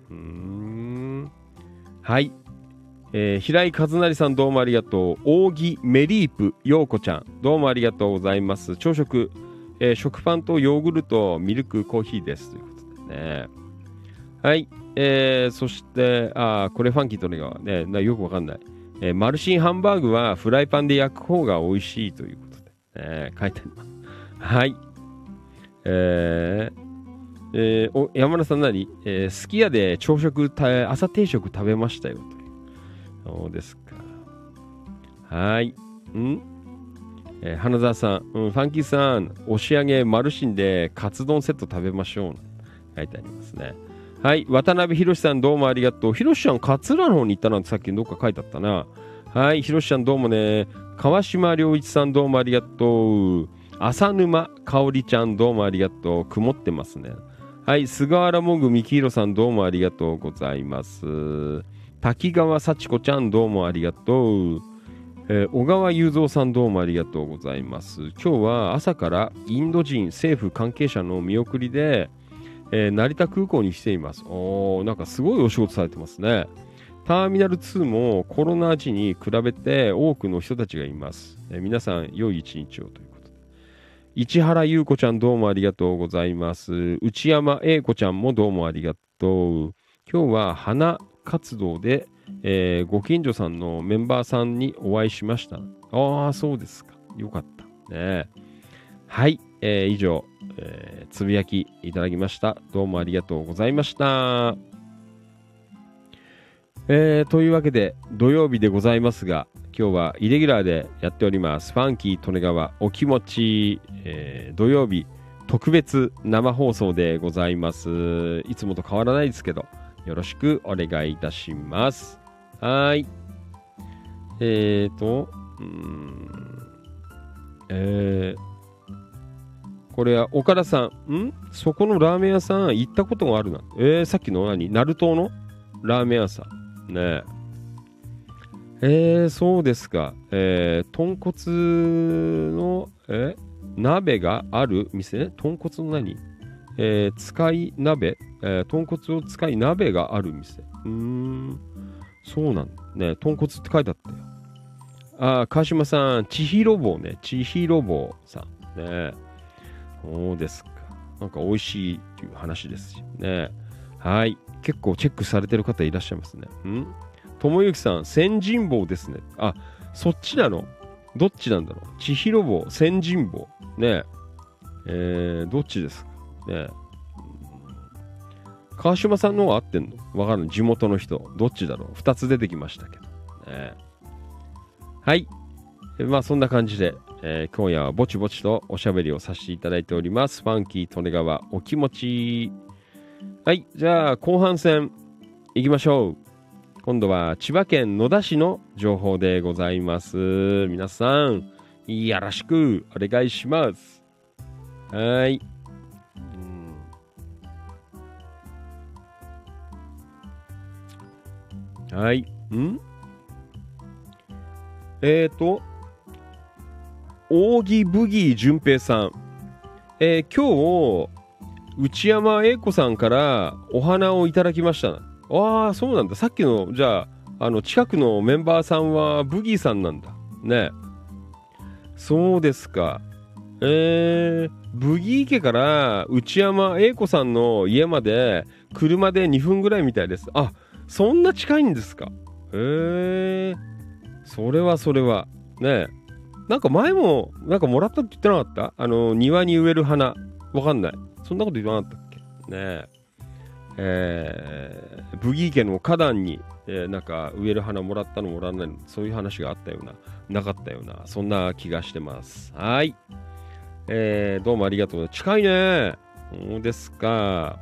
うん。はい。えー平井和成さんどうもありがとう。扇メリープ陽子ちゃんどうもありがとうございます。朝食、えー食パンとヨーグルト、ミルク、コーヒーです。ということでね。はい。えーそして、あこれファンキーとね、よくわかんない。えーマルシンハンバーグはフライパンで焼く方が美味しいということで、ね、書いてあります。はい。えーえーお山田さん何、えーすき家で朝食た朝定食食べましたよとそうですか。はい。ん、えー花澤さん、うん、ファンキーさん。押し上げマルシンでカツ丼セット食べましょう。書いてありますね。はい。渡辺宏さんどうもありがとう。宏さん勝浦の方に行ったなんてさっきどっか書いてあったな。はい。宏さんどうもね。川島良一さんどうもありがとう。浅沼かおりちゃんどうもありがとう。曇ってますね。はい、菅原もぐみきひろさんどうもありがとうございます。滝川幸子ちゃんどうもありがとう。えー小川雄三さんどうもありがとうございます。今日は朝からインド人政府関係者の見送りで、えー成田空港に来ています。おー、なんかすごいお仕事されてますね。ターミナル2もコロナ時に比べて多くの人たちがいます。え皆さん、良い一日をということで。市原優子ちゃんどうもありがとうございます。内山英子ちゃんもどうもありがとう。今日は花活動で、えーご近所さんのメンバーさんにお会いしました。ああ、そうですか。よかった。ねはい、えー以上、えーつぶやきいただきました。どうもありがとうございました。えーというわけで、土曜日でございますが、今日はイレギュラーでやっております。ファンキー利根川お気持ち、えー土曜日特別生放送でございます。いつもと変わらないですけど、よろしくお願いいたします。はい。えーと、うーん、えー、これは岡田さん、ん？そこのラーメン屋さん行ったことがあるな。えー、さっきの何？ナルトのラーメン屋さん。ねえ。ー、そうですか。えー、豚骨の、え鍋がある店？豚骨の何？えー、使い鍋、えー、豚骨を使い鍋がある店。うーん、そうなんだ。ね、豚骨って書いてあったよ。あー、川島さん、千尋棒ね。千尋棒さん。ね。そうですか。なんか美味しいっていう話ですよね。はい。結構チェックされてる方いらっしゃいますね。ん？ともゆきさん、千人棒ですね。あ、そっちなの？どっちなんだろう？千尋棒、千人棒。ねえ。えー、どっちですか？ね川島さんの方が合ってんの？わかんない。地元の人。どっちだろう？二つ出てきましたけど。ねはい。まあそんな感じで、えー今夜はぼちぼちとおしゃべりをさせていただいております。ファンキー利根川お気持ち。はい。じゃあ後半戦行きましょう。今度は千葉県野田市の情報でございます。皆さん、よろしくお願いします。はい。はい。ん？えっ、ー、と、扇ブギー淳平さん。えー今日、内山英子さんからお花をいただきました。ああ、そうなんだ。さっきの、じゃあ、あの、近くのメンバーさんはブギーさんなんだ。ね。そうですか。えー、ブギー家から内山英子さんの家まで車で2分ぐらいみたいです。あ、そんな近いんですか。へえー、それはそれは。ねなんか前も、なんかもらったって言ってなかった？あの、庭に植える花。わかんない。そんなこと言わなかったっけ？ねえ。えー、ブギー家の花壇に、えーなんか植える花もらったのもらわないの、そういう話があったような、なかったような、そんな気がしてます。はい。えー、どうもありがとう。近いね。そうですか。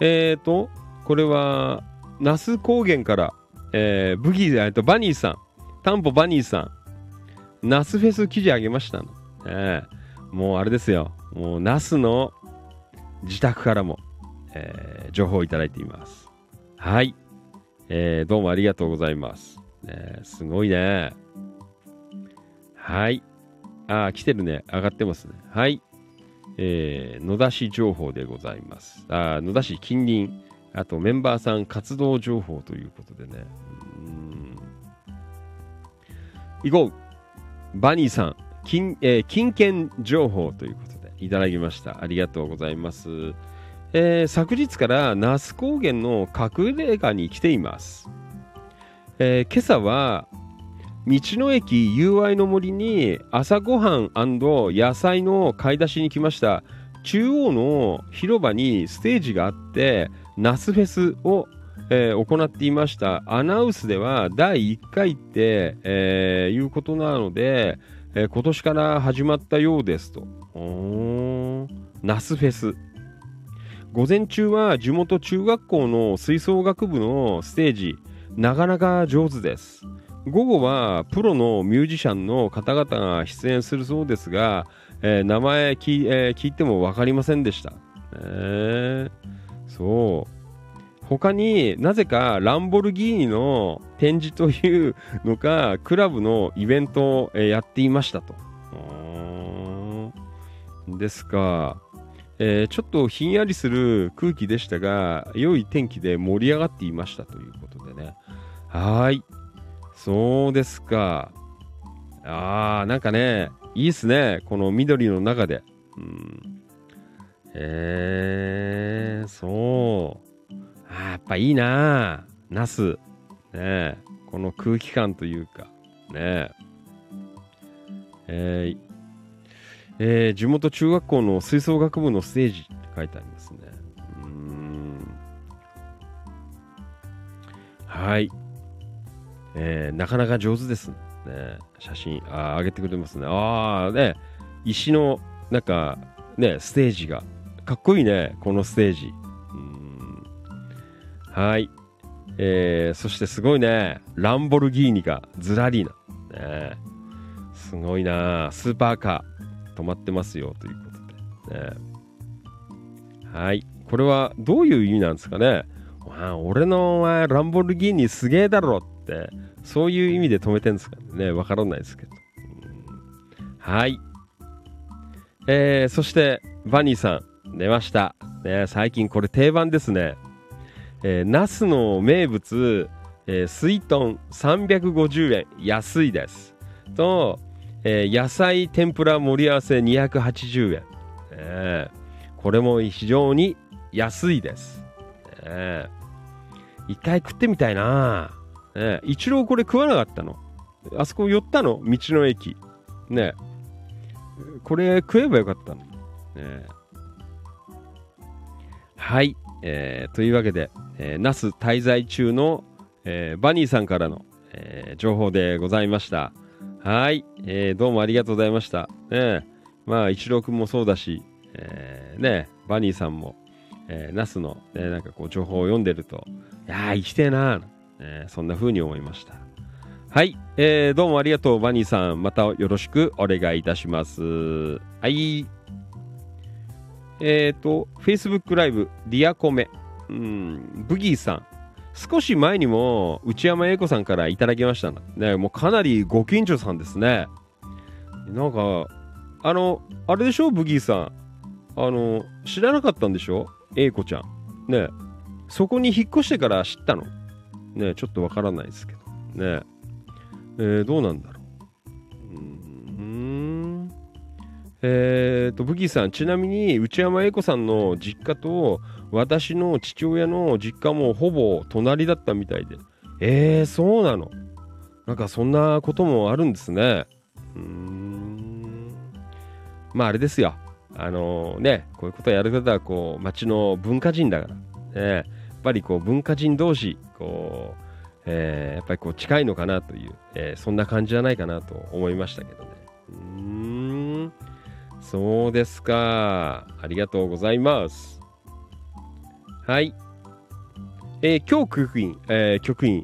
えーと、これは、那須高原から、えー、ブギー、えっと、バニーさん、タンポバニーさん、ナスフェス記事あげましたの。えーもうあれですよ。もうナスの自宅からも、えー情報をいただいています。はい。えーどうもありがとうございます。ね、すごいね。はい。あー、来てるね。上がってますね。はい。えー野田市情報でございます。あ野田市近隣、あとメンバーさん活動情報ということでね。うん行こう。バニーさん、金、えー金券情報ということでいただきました。ありがとうございます。えー昨日から那須高原の隠れ家に来ています。えー今朝は道の駅友愛の森に朝ごはん野菜の買い出しに来ました。中央の広場にステージがあって、ナスフェスを、えー行っていました。アナウンスでは第1回って、えーいうことなので、えー今年から始まったようですと。ナスフェス。午前中は地元中学校の吹奏楽部のステージ、なかなか上手です。午後はプロのミュージシャンの方々が出演するそうですが、えー名前聞,、えー聞いても分かりませんでした。えーそう。他になぜかランボルギーニの展示というのか、クラブのイベントを、やっていましたと。ですか。えーちょっとひんやりする空気でしたが、良い天気で盛り上がっていましたということでね。はい。そうですか。あー、なんかね、いいっすね。この緑の中で。うん。えー、そう。あやっぱいいなナス。ねこの空気感というか。ね。えーえー地元中学校の吹奏楽部のステージって書いてありますね。うん。はい。えーなかなか上手ですね。写真、あ上げてくれますね。ああ、ね、石の、なんか、ね、ステージが。かっこいいね、このステージ。うーんはい。えーそしてすごいね、ランボルギーニがずらりな。ね、すごいな、スーパーカー止まってますよということで。ね、はい。これはどういう意味なんですかね。わ俺のお前ランボルギーニすげえだろって、そういう意味で止めてるんですかね。わからないですけど。うんはい。えー、そして、バニーさん、出ました。ね、最近これ定番ですね。えー、ナスの名物、えー、水豚350円、安いです。と、えー野菜天ぷら盛り合わせ280円。えーこれも非常に安いです。えー一回食ってみたいな。ねえ一郎これ食わなかったの？あそこ寄ったの？道の駅。ねこれ食えばよかったの。ねえはい。えーというわけで、えー、ナス滞在中の、えーバニーさんからの、えー情報でございました。はい、えーどうもありがとうございました。ねえまあ、一郎くんもそうだし、えーねバニーさんも、えーナスの、ね、なんかこう情報を読んでると、いやー、生きてえなー、えーそんな風に思いました。はい、えーどうもありがとう、バニーさん。またよろしくお願いいたします。はい。えっ、と、Facebook ライブ、ディアコメ、うん、ブギーさん。少し前にも内山英子さんからいただきましたね。もうかなりご近所さんですね。なんか、あの、あれでしょ、ブギーさん。あの、知らなかったんでしょ？英子ちゃん。ねそこに引っ越してから知ったの？ねちょっとわからないですけど。ねえーどうなんだろう？うん。えーと、ブギーさん、ちなみに内山英子さんの実家と私の父親の実家もほぼ隣だったみたいで。えー、そうなの？なんかそんなこともあるんですね。うん。まああれですよ。あのね、こういうことやる方はこう、町の文化人だから。ね、やっぱりこう文化人同士、こう、えーやっぱりこう近いのかなという、えーそんな感じじゃないかなと思いましたけどね。うん。そうですか。ありがとうございます。はい。えー今日局員、えー局員、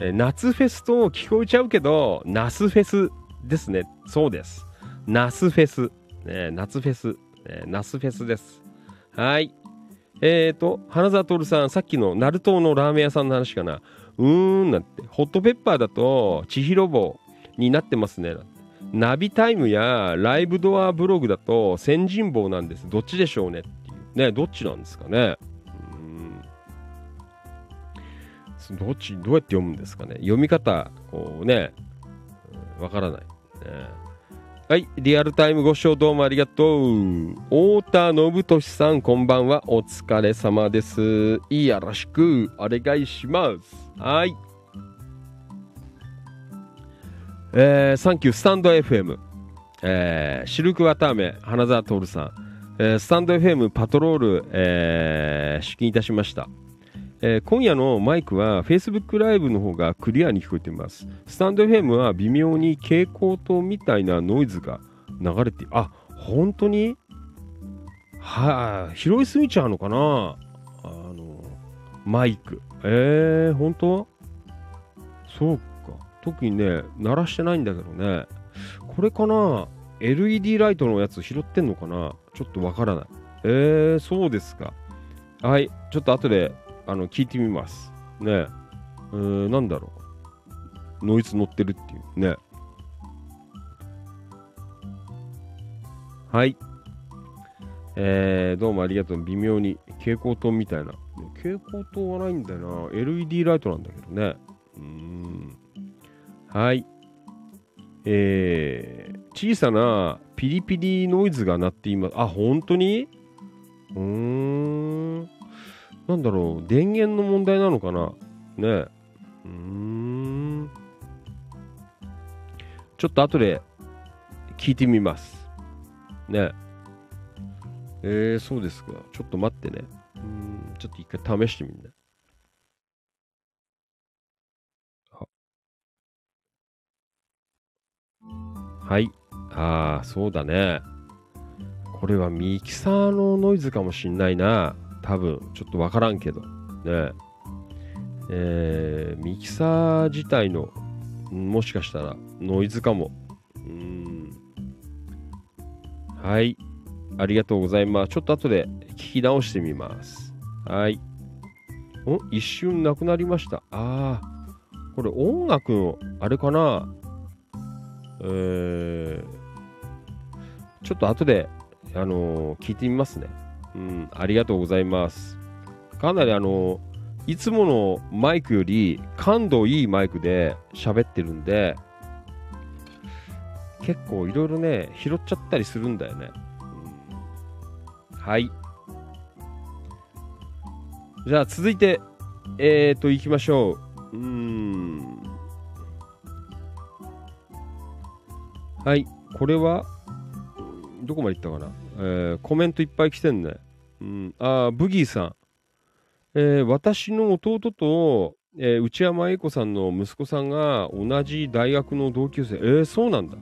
えー夏フェスと聞こえちゃうけど、ナスフェスですね。そうです。ナスフェス。ね、夏フェス。ね、ナスフェスです。はい。えーと、花沢徹さん、さっきのナルトのラーメン屋さんの話かな。うーん、なんて。ホットペッパーだと、千尋棒になってますね。ナビタイムやライブドアブログだと、先人棒なんです。どっちでしょうねっていう。ね、どっちなんですかね。どっち、どうやって読むんですかね？読み方、こうね、わからない。ねはい、リアルタイムご視聴どうもありがとう。太田信俊さん、こんばんは。お疲れ様です。よろしくお願いします。はい。えー、サンキュー、スタンド FM。えー、シルクワターメ、花沢徹さん。えースタンド FM パトロール、えー出勤いたしました。えー今夜のマイクは Facebook ライブの方がクリアに聞こえています。スタンド FM は微妙に蛍光灯みたいなノイズが流れて、あ、本当に？はい、拾いすぎちゃうのかな？あの、マイク。えー、本当？そうか。特にね、鳴らしてないんだけどね。これかな ?LED ライトのやつ拾ってんのかな？ちょっとわからない。えー、そうですか。はい、ちょっと後で、あの、聞いてみます。ねえー、なんだろう。ノイズ乗ってるっていうね。はい。えー、どうもありがとう。微妙に蛍光灯みたいな。蛍光灯はないんだよな。LED ライトなんだけどね。うん。はい。えー、小さなピリピリノイズが鳴っています。あ、本当に？うーん。なんだろう。電源の問題なのかな？ねえうーん。ちょっと後で聞いてみます。ねえー、そうですか。ちょっと待ってね。うん、ちょっと一回試してみんな。はい。ああ、そうだね。これはミキサーのノイズかもしんないな。多分、ちょっとわからんけど。ねえー、ミキサー自体の、もしかしたらノイズかも。うん。はい。ありがとうございます。ちょっと後で聞き直してみます。はい。お一瞬なくなりました。ああ。これ音楽の、あれかなえー、ちょっと後で、あのー、聞いてみますね。うん、ありがとうございます。かなりあの、いつものマイクより感度いいマイクで喋ってるんで、結構いろいろね、拾っちゃったりするんだよね。はい。じゃあ続いて、えーと、行きましょう。うん。はい。これは、どこまで行ったかな？えー、コメントいっぱい来てんね。うん。あ、ブギーさん。えー、私の弟と、えー、内山英子さんの息子さんが同じ大学の同級生。えー、そうなんだ。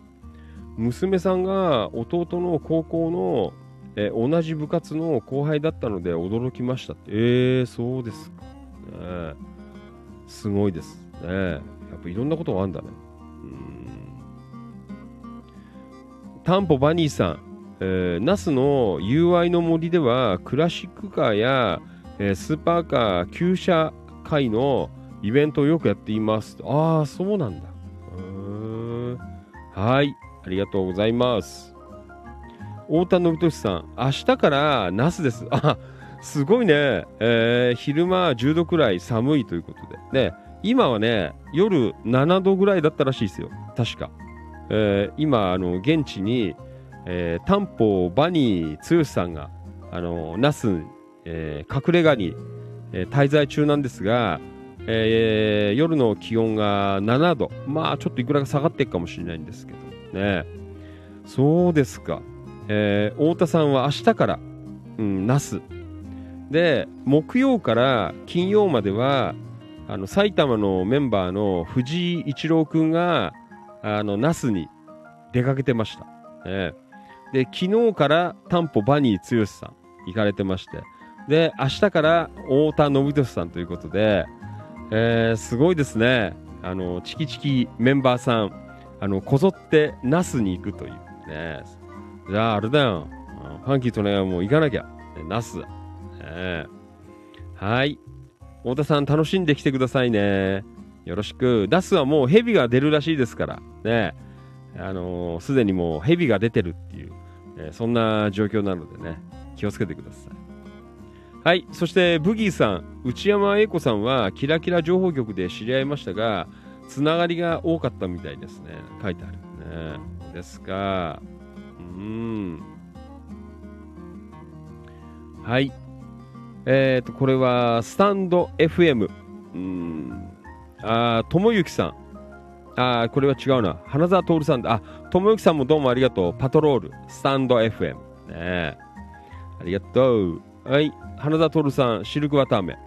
娘さんが弟の高校のえー、同じ部活の後輩だったので驚きましたって。えー、そうですか。ね、すごいですね。やっぱいろんなことがあるんだね。うん。タンポバニーさん、えー、ナスの友愛の森ではクラシックカーや、えー、スーパーカー旧車会のイベントをよくやっています。ああ、そうなんだ。はい、ありがとうございます。太田信俊さん、明日から那須です。あ、すごいね。えー、昼間10度くらい寒いということで。ね、今はね、夜7度ぐらいだったらしいですよ。確か。えー、今、あの、現地に、えー、タンポバニー剛さんが、あの、那須、えー、隠れ家に、えー、滞在中なんですが、えー、夜の気温が7度。まあ、ちょっといくらか下がっていくかもしれないんですけどね。そうですか。えー、太田さんは明日から、うん、那須。で、木曜から金曜までは、あの、埼玉のメンバーの藤井一郎くんが、あの、那須に出かけてました。えー、で、昨日から担保バニー剛さん行かれてまして、で、明日から太田信俊さんということで、えー、すごいですね。あの、チキチキメンバーさん、あの、こぞって那須に行くというね、じゃあ、あれだよ。ファンキーとね、もう行かなきゃ。ナス。え、はい。太田さん、楽しんできてくださいね。よろしく。ダスはもうヘビが出るらしいですから。ね。あのす、でにもうヘビが出てるっていう、えー、そんな状況なのでね、気をつけてください。はい。そして、ブギーさん、内山英子さんは、キラキラ情報局で知り合いましたが、つながりが多かったみたいですね。書いてある。ね。ですか。うん。はい。えっ、ー、と、これは、スタンド FM。うん。あ、ともゆきさん。あ、これは違うな。花澤徹さんだ。あ、ともゆきさんもどうもありがとう。パトロール。スタンド FM。ねありがとう。はい。花澤徹さん、シルクワターメ。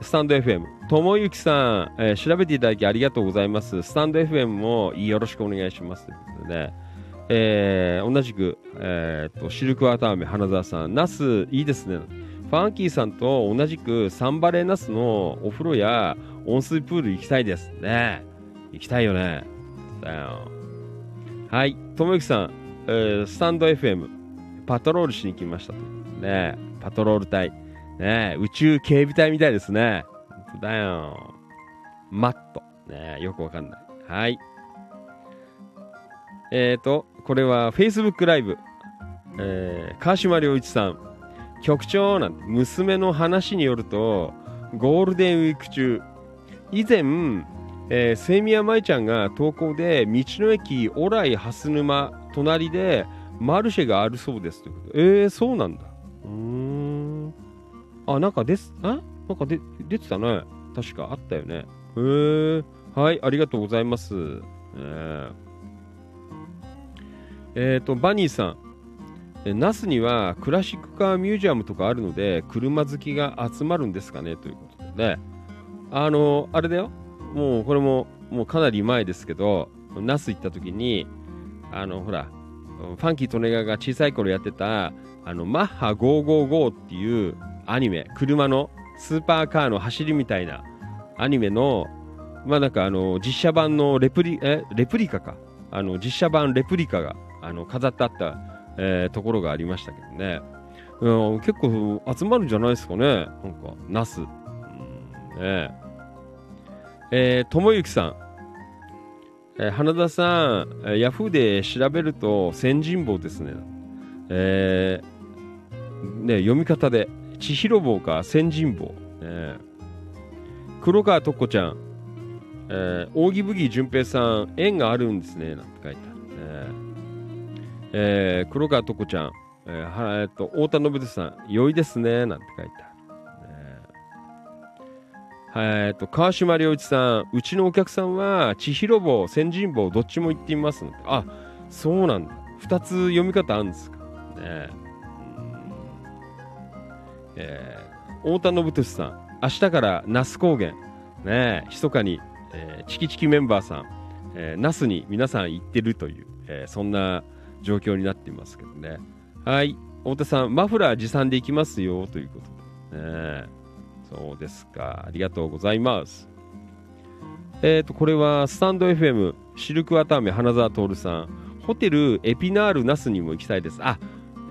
スタンド FM。ともゆきさん、えー、調べていただきありがとうございます。スタンド FM もよろしくお願いします。ということでね。えー、同じく、えーと、シルクワタアメ花澤さん、ナスいいですね。ファンキーさんと同じくサンバレーナスのお風呂や温水プール行きたいですね。行きたいよね。だよ。はい、ともゆきさん、えースタンド FM、パトロールしに来ました。ねパトロール隊。ね宇宙警備隊みたいですね。だよ。マット。ねよくわかんない。はい。えーと、これは Facebook ライブ。えー川島良一さん。局長なんて娘の話によると、ゴールデンウィーク中、以前、えー、セイミヤ舞ちゃんが投稿で道の駅オライ蓮沼隣でマルシェがあるそうですということ。えー、そうなんだ。うん。あなんかですあなんかで出てたね。確かあったよね。へえ、はいありがとうございます。えー、えーとバニーさん。那須にはクラシックカーミュージアムとかあるので車好きが集まるんですかね？ということでね。あのあれだよ。もうこれももうかなり前ですけど那須行った時にあのほらファンキートネガが小さい頃やってたあのマッハ555っていうアニメ車のスーパーカーの走りみたいなアニメのまあなんかあの実写版のレプリえレプリカか。あの実写版レプリカがあの飾ってあった、えーところがありましたけどね、うん、結構集まるんじゃないですかねなんか那須、うんね。えー、ともゆきさん、えー花田さん、えーヤフーで調べると先人坊ですね。えーね読み方で、千尋坊か先人坊。ね黒川とっこちゃん、えー、扇ブギ淳平さん、縁があるんですね、なんて書いてある。ねえー黒川とっこちゃん、えーはえっと太田信さん、良いですね、なんて書いてある。えーと川島良一さん、うちのお客さんは千尋坊、先人坊、どっちも行ってみますので、あそうなんだ、2つ読み方あるんですか？ねえ。ー太田信俊さん、明日から那須高原、ねえ、密かに、えーチキチキメンバーさん、えー那須に皆さん行ってるという、えーそんな状況になっていますけどね。はい、太田さん、マフラー持参で行きますよということで、ねえ。そうですか。ありがとうございます。えっ、と、これはスタンド FM、シルクワタアメ花澤徹さん。ホテルエピナールナスにも行きたいです。あ、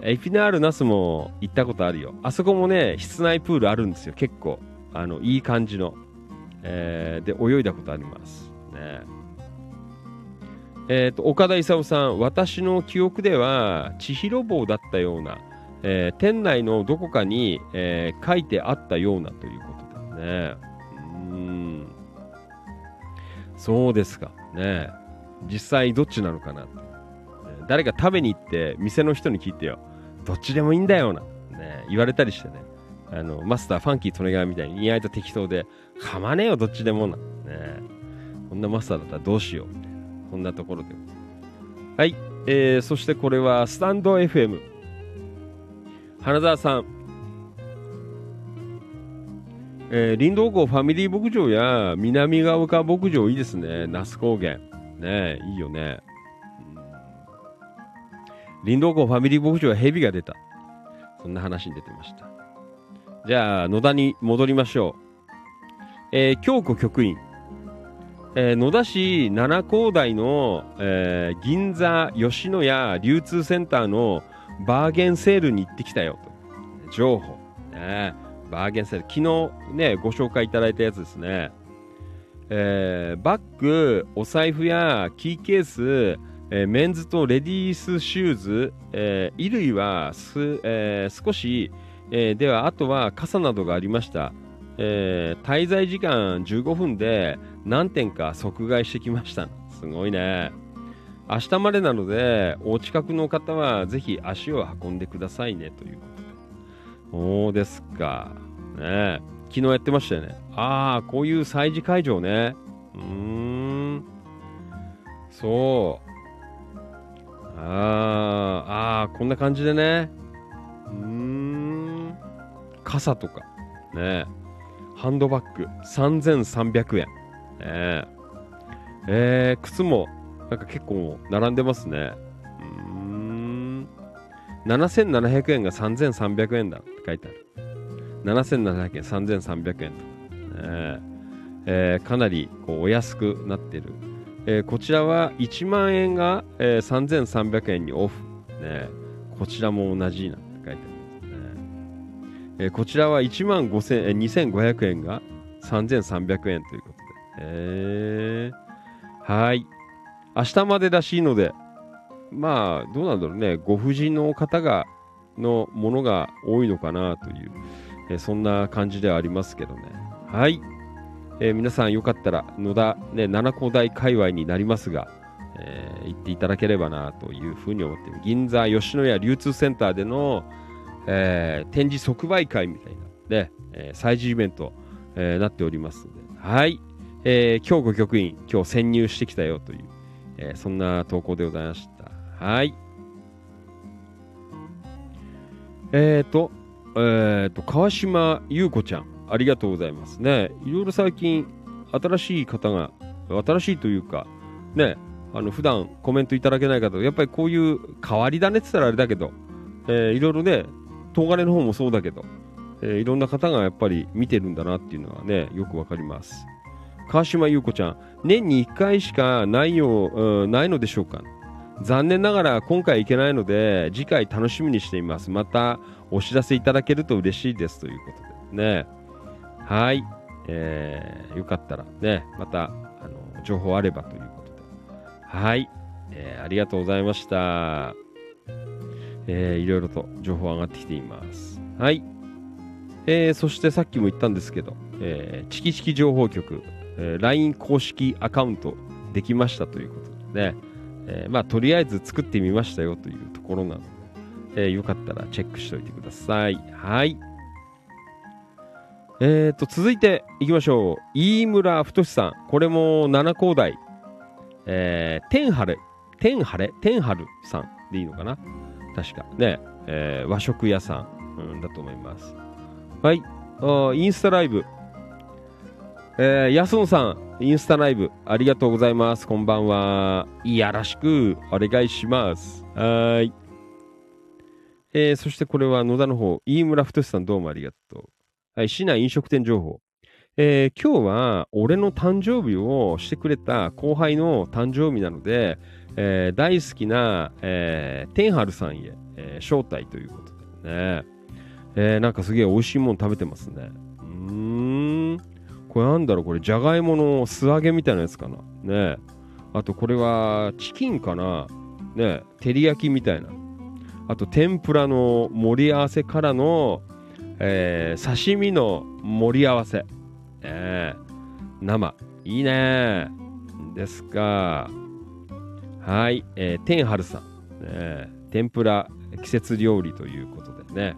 エピナールナスも行ったことあるよ。あそこもね、室内プールあるんですよ。結構。あの、いい感じの。えーで、泳いだことあります。ね。えっ、と、岡田勲さん。私の記憶では、千尋坊だったような。えー店内のどこかに、えー書いてあったようなということだね。うん。そうですか。ね実際どっちなのかな。誰か食べに行って店の人に聞いてよ。どっちでもいいんだよな。ね言われたりしてね。あの、マスターファンキー・トネガーみたいに意外と適当で、かまねえよ、どっちでもな。ねこんなマスターだったらどうしよう。こんなところで。はい。えー、そしてこれはスタンド FM。花澤さん、えー林道湖ファミリー牧場や南ヶ丘牧場いいですね。那須高原。ねいいよね、うん。林道湖ファミリー牧場はヘビが出た。そんな話に出てました。じゃあ野田に戻りましょう、えー京子局員。えー野田市七高台の、えー銀座吉野家流通センターのバーゲンセールに行ってきたよと。情報、ね、バーゲンセール。昨日ねご紹介いただいたやつですね、えーバッグお財布やキーケース、えーメンズとレディースシューズ、えー衣類はす、えー少し、えーではあとは傘などがありました、えー滞在時間15分で何点か即買いしてきました。すごいね。明日までなのでお近くの方はぜひ足を運んでくださいねということで。そうですか。ね。昨日やってましたよね。ああこういう催事会場ね。うーん。そう。あーあーこんな感じでね。うーん。傘とか。ね。ハンドバッグ。3300円ねええー靴もなんか結構並んでますね。うん。7700円が3300円だって書いてある。7700円3300円と、ねえ。えーかなりこうお安くなってる、えーこちらは1万円が、えー3300円にオフ、ね、こちらも同じなんて書いてありますね、え。ーこちらは1万5000えー2500円が3300円ということで、えー。はい。明日までらしいのでまあどうなんだろうね。ご婦人の方がのものが多いのかなという、えそんな感じではありますけどね。はい、えー皆さんよかったら野田、ね、七高台界隈になりますが、えー行っていただければなというふうに思って銀座吉野家流通センターでの、えー展示即売会みたいなで、えー催事イベント、えーなっておりますので。はい、えー今日ご局員今日潜入してきたよという、えーそんな投稿でございましたはいえーと、えーと、川島優子ちゃん、ありがとうございますね。いろいろ最近、新しい方が、新しいというか、ね、あの、普段コメントいただけない方、やっぱりこういう変わり種って言ったらあれだけど、えーいろいろね、東金の方もそうだけど、えーいろんな方がやっぱり見てるんだなっていうのはね、よくわかります。川島優子ちゃん、年に1回しかないよ、うんないのでしょうか。残念ながら今回行けないので次回楽しみにしています。またお知らせいただけると嬉しいですということでね。はい、えーよかったらねまたあの情報あればということで。はい、えーありがとうございました、えーいろいろと情報上がってきています。はい、えーそしてさっきも言ったんですけど、えーチキチキ情報局、えー LINE 公式アカウントできましたということでねえーまあ、とりあえず作ってみましたよというところなので、えーよかったらチェックしておいてください。はい。えーと、続いていきましょう。飯村太さん。これも七高台。えー、天晴れ、天晴れ、天春さんでいいのかな？確か。ね、えー和食屋さん、うん、だと思います。はい。あインスタライブ。えー、やすのさん、インスタライブ、ありがとうございます。こんばんは。いやらしくお願いします。はい。えー、そしてこれは野田の方、飯村太さんどうもありがとう。はい、市内飲食店情報。えー、今日は俺の誕生日をしてくれた後輩の誕生日なので、えー大好きな、えー、天春さんへ、えー招待ということでね。えーなんかすげえ美味しいもの食べてますね。うーん。これなんだろうこれじゃがいもの素揚げみたいなやつかな。ねあとこれはチキンかな。ね照り焼きみたいな。あと天ぷらの盛り合わせからの、えー刺身の盛り合わせ、え。ー生。いいね。ですかはい、えー天春さん、ね天ぷら季節料理ということでね、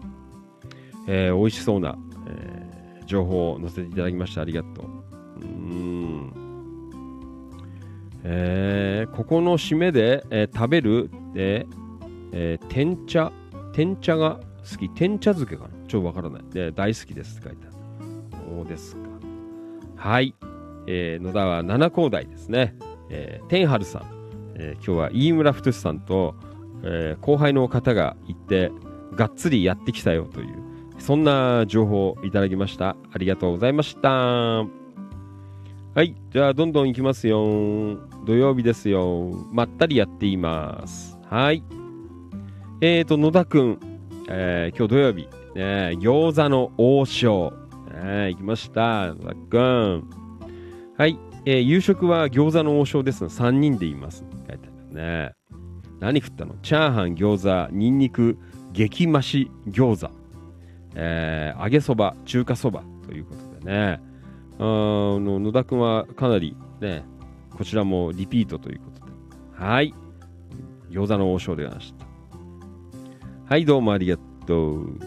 えー美味しそうな、情報を載せていただきましてありがとう。うーん。えーここの締めで、えー食べる、えーえー天茶、天茶が好き。天茶漬けかな？ちょっとわからない。で、大好きですって書いてある。そうですか。はい。えー野田は七高台ですね。えー天春さん。えー今日は飯村太さんと、えー後輩の方が行って、がっつりやってきたよという、そんな情報をいただきました。ありがとうございました。はい。じゃあ、どんどん行きますよ。土曜日ですよ。まったりやっています。はい。えーと、野田くん。えー今日土曜日。ね、餃子の王将。ね、行きました。野田くん。はい。えー夕食は餃子の王将です3人でいます。書いてあるね。何食ったの？チャーハン、餃子、ニンニク、激増し餃子。えー揚げそば、中華そばということでね、あの野田くんはかなりね、こちらもリピートということで、はい、餃子の王将でございました。はい、どうもありがとう。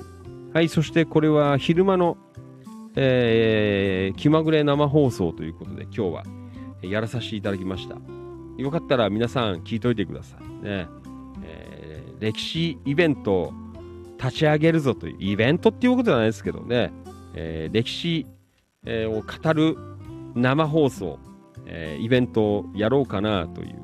はい、そしてこれは昼間の、えー気まぐれ生放送ということで、今日はやらさせていただきました。よかったら皆さん聞いといてくださいね。えー歴史イベント立ち上げるぞというイベントっていうことじゃないですけどね、えー歴史、えーを語る生放送、えーイベントをやろうかなという、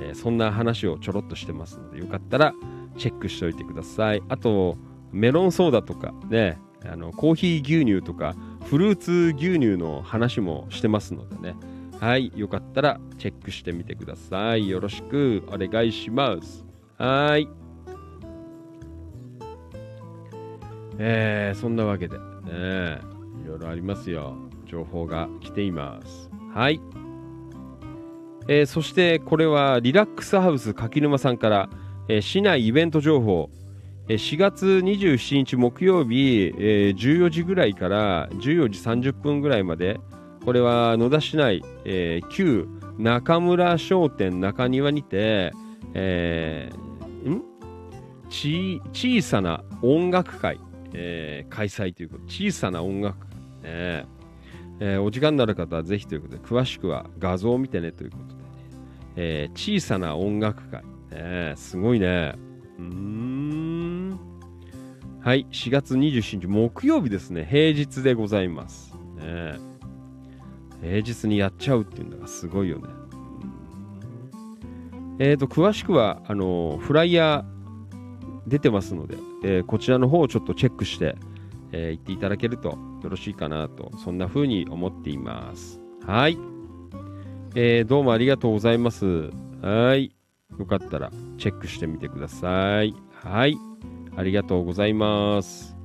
えそんな話をちょろっとしてますのでよかったらチェックしておいてください。あとメロンソーダとかね、あのコーヒー牛乳とかフルーツ牛乳の話もしてますのでね。はいよかったらチェックしてみてください。よろしくお願いします。はい。えー、そんなわけで。ねいろいろありますよ。情報が来ています。はい。えー、そしてこれはリラックスハウス柿沼さんから、えー、市内イベント情報。4月27日木曜日、えー、14時ぐらいから14時30分ぐらいまで、これは野田市内、えー、旧中村商店中庭にて、えー、ん？ち小さな音楽会、えー、開催ということ、小さな音楽会、ねえー、お時間になる方はぜひということで、詳しくは画像を見てねということで、ね、えー、小さな音楽会、ね、すごいね。うん。はい、4月27日木曜日ですね。平日でございます。ね、平日にやっちゃうっていうのがすごいよね。えっ、ー、と、詳しくは、あの、フライヤー出てますので、えー、こちらの方をちょっとチェックして、えー、言っていただけるとよろしいかなと、そんな風に思っています。はい。えー、どうもありがとうございます。はい。よかったらチェックしてみてください。はい。ありがとうございます。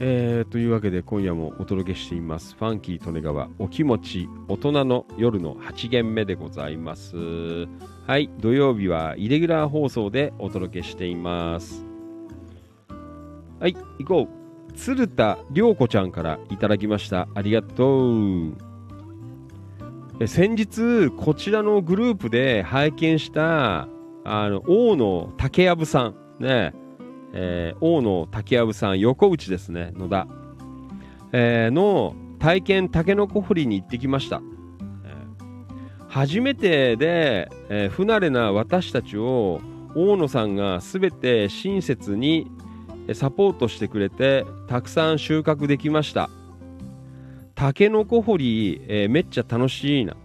えー、というわけで今夜もお届けしています。ファンキー利根川お気持ち大人の夜の8限目でございます。はい、土曜日はイレギュラー放送でお届けしています。はい、行こう。鶴田涼子ちゃんからいただきました。ありがとう。先日こちらのグループで拝見したあの大野竹藪さんね、えー、大野竹藪さん横内ですね野田、えー、の体験たけのこ掘りに行ってきました、初めてで、えー、不慣れな私たちを大野さんが全て親切にサポートしてくれてたくさん収穫できましたタケノコ掘り、えー、めっちゃ楽しいな。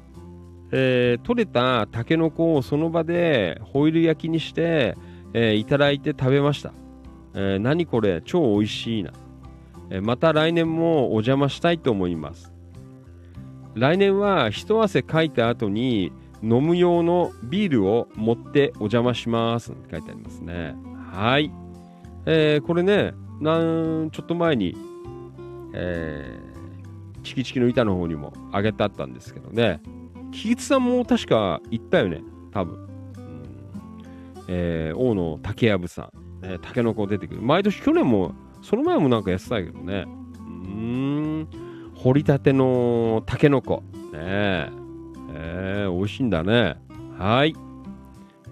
えー、取れたタケノコをその場でホイル焼きにして、えー、いただいて食べました。えー、何これ超美味しいな、えまた来年もお邪魔したいと思います。来年は一汗かいた後に飲む用のビールを持ってお邪魔しますって書いてありますね。はい。えこれね、なんちょっと前に、えー、チキチキの板の方にもあげてあったんですけどね。木津さんも確か行ったよね、多分。うんえー、大野竹藪さん、ね、タケノコ出てくる。毎年去年も、その前もなんかやってたけどね。うん、掘りたてのタケノコ。ねえー、美味しいんだね。はい。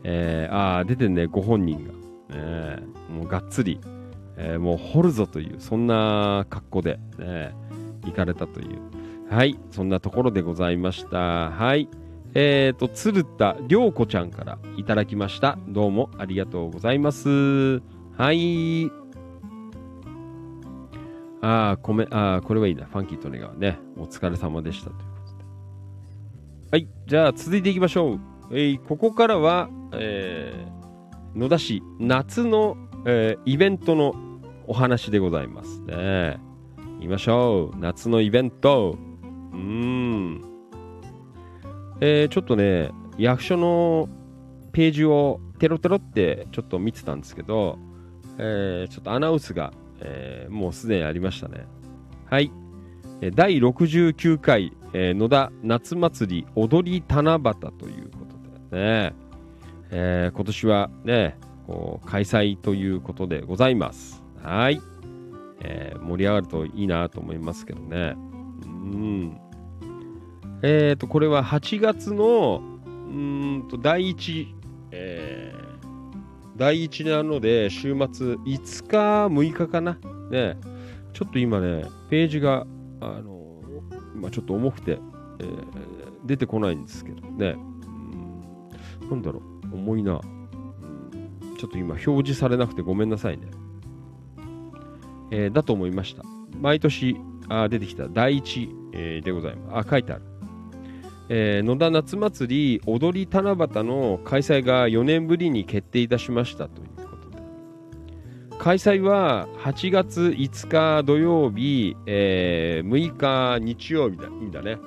えー、ああ、出てね、ご本人が。ねえ、もうがっつり、えー、もう掘るぞという、そんな格好で、ね、行かれたという。はい、そんなところでございました。はい。えっ、ー、と、鶴田涼子ちゃんからいただきました。どうもありがとうございます。はい。ああ、こめ、ああ、これはいいな。ファンキーと願うね。お疲れ様でした。ということで。はい。じゃあ、続いていきましょう。えー、ここからは、えー、野田市夏の、えー、イベントのお話でございますね。行きましょう。夏のイベント。うーん。えー、ちょっとね、役所のページをテロテロってちょっと見てたんですけど、えー、ちょっとアナウンスが、えー、もうすでにありましたね。はい。第69回、えー、野田夏祭り踊り七夕ということでね、えー、今年はね、こう開催ということでございます。はい。えー、盛り上がるといいなと思いますけどね。うん。えっ、ー、と、これは8月の、うんと、第1、え、第1なので、週末5日、6日かな。ね。ちょっと今ね、ページが、あの、今ちょっと重くて、えー、出てこないんですけどね。うん、なんだろう、重いな。ちょっと今表示されなくてごめんなさいね。えー、だと思いました。毎年あ出てきた第一、えー、でございます。あ、書いてある。えー、野田夏祭り踊り七夕の開催が4年ぶりに決定いたしましたということで。開催は8月5日土曜日、えー6日日曜日だいいんだね、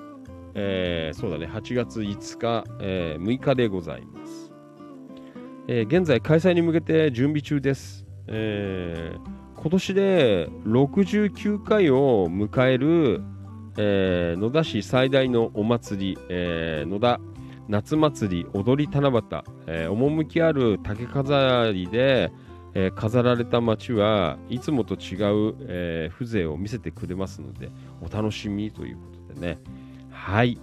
えーそうだね。8月5日、えー6日でございます、えー現在開催に向けて準備中です、えー今年で69回を迎える、えー野田市最大のお祭り、えー野田夏祭り踊り七夕、えー趣ある竹飾りで、えー飾られた街はいつもと違う、えー風情を見せてくれますのでお楽しみということでね。はい、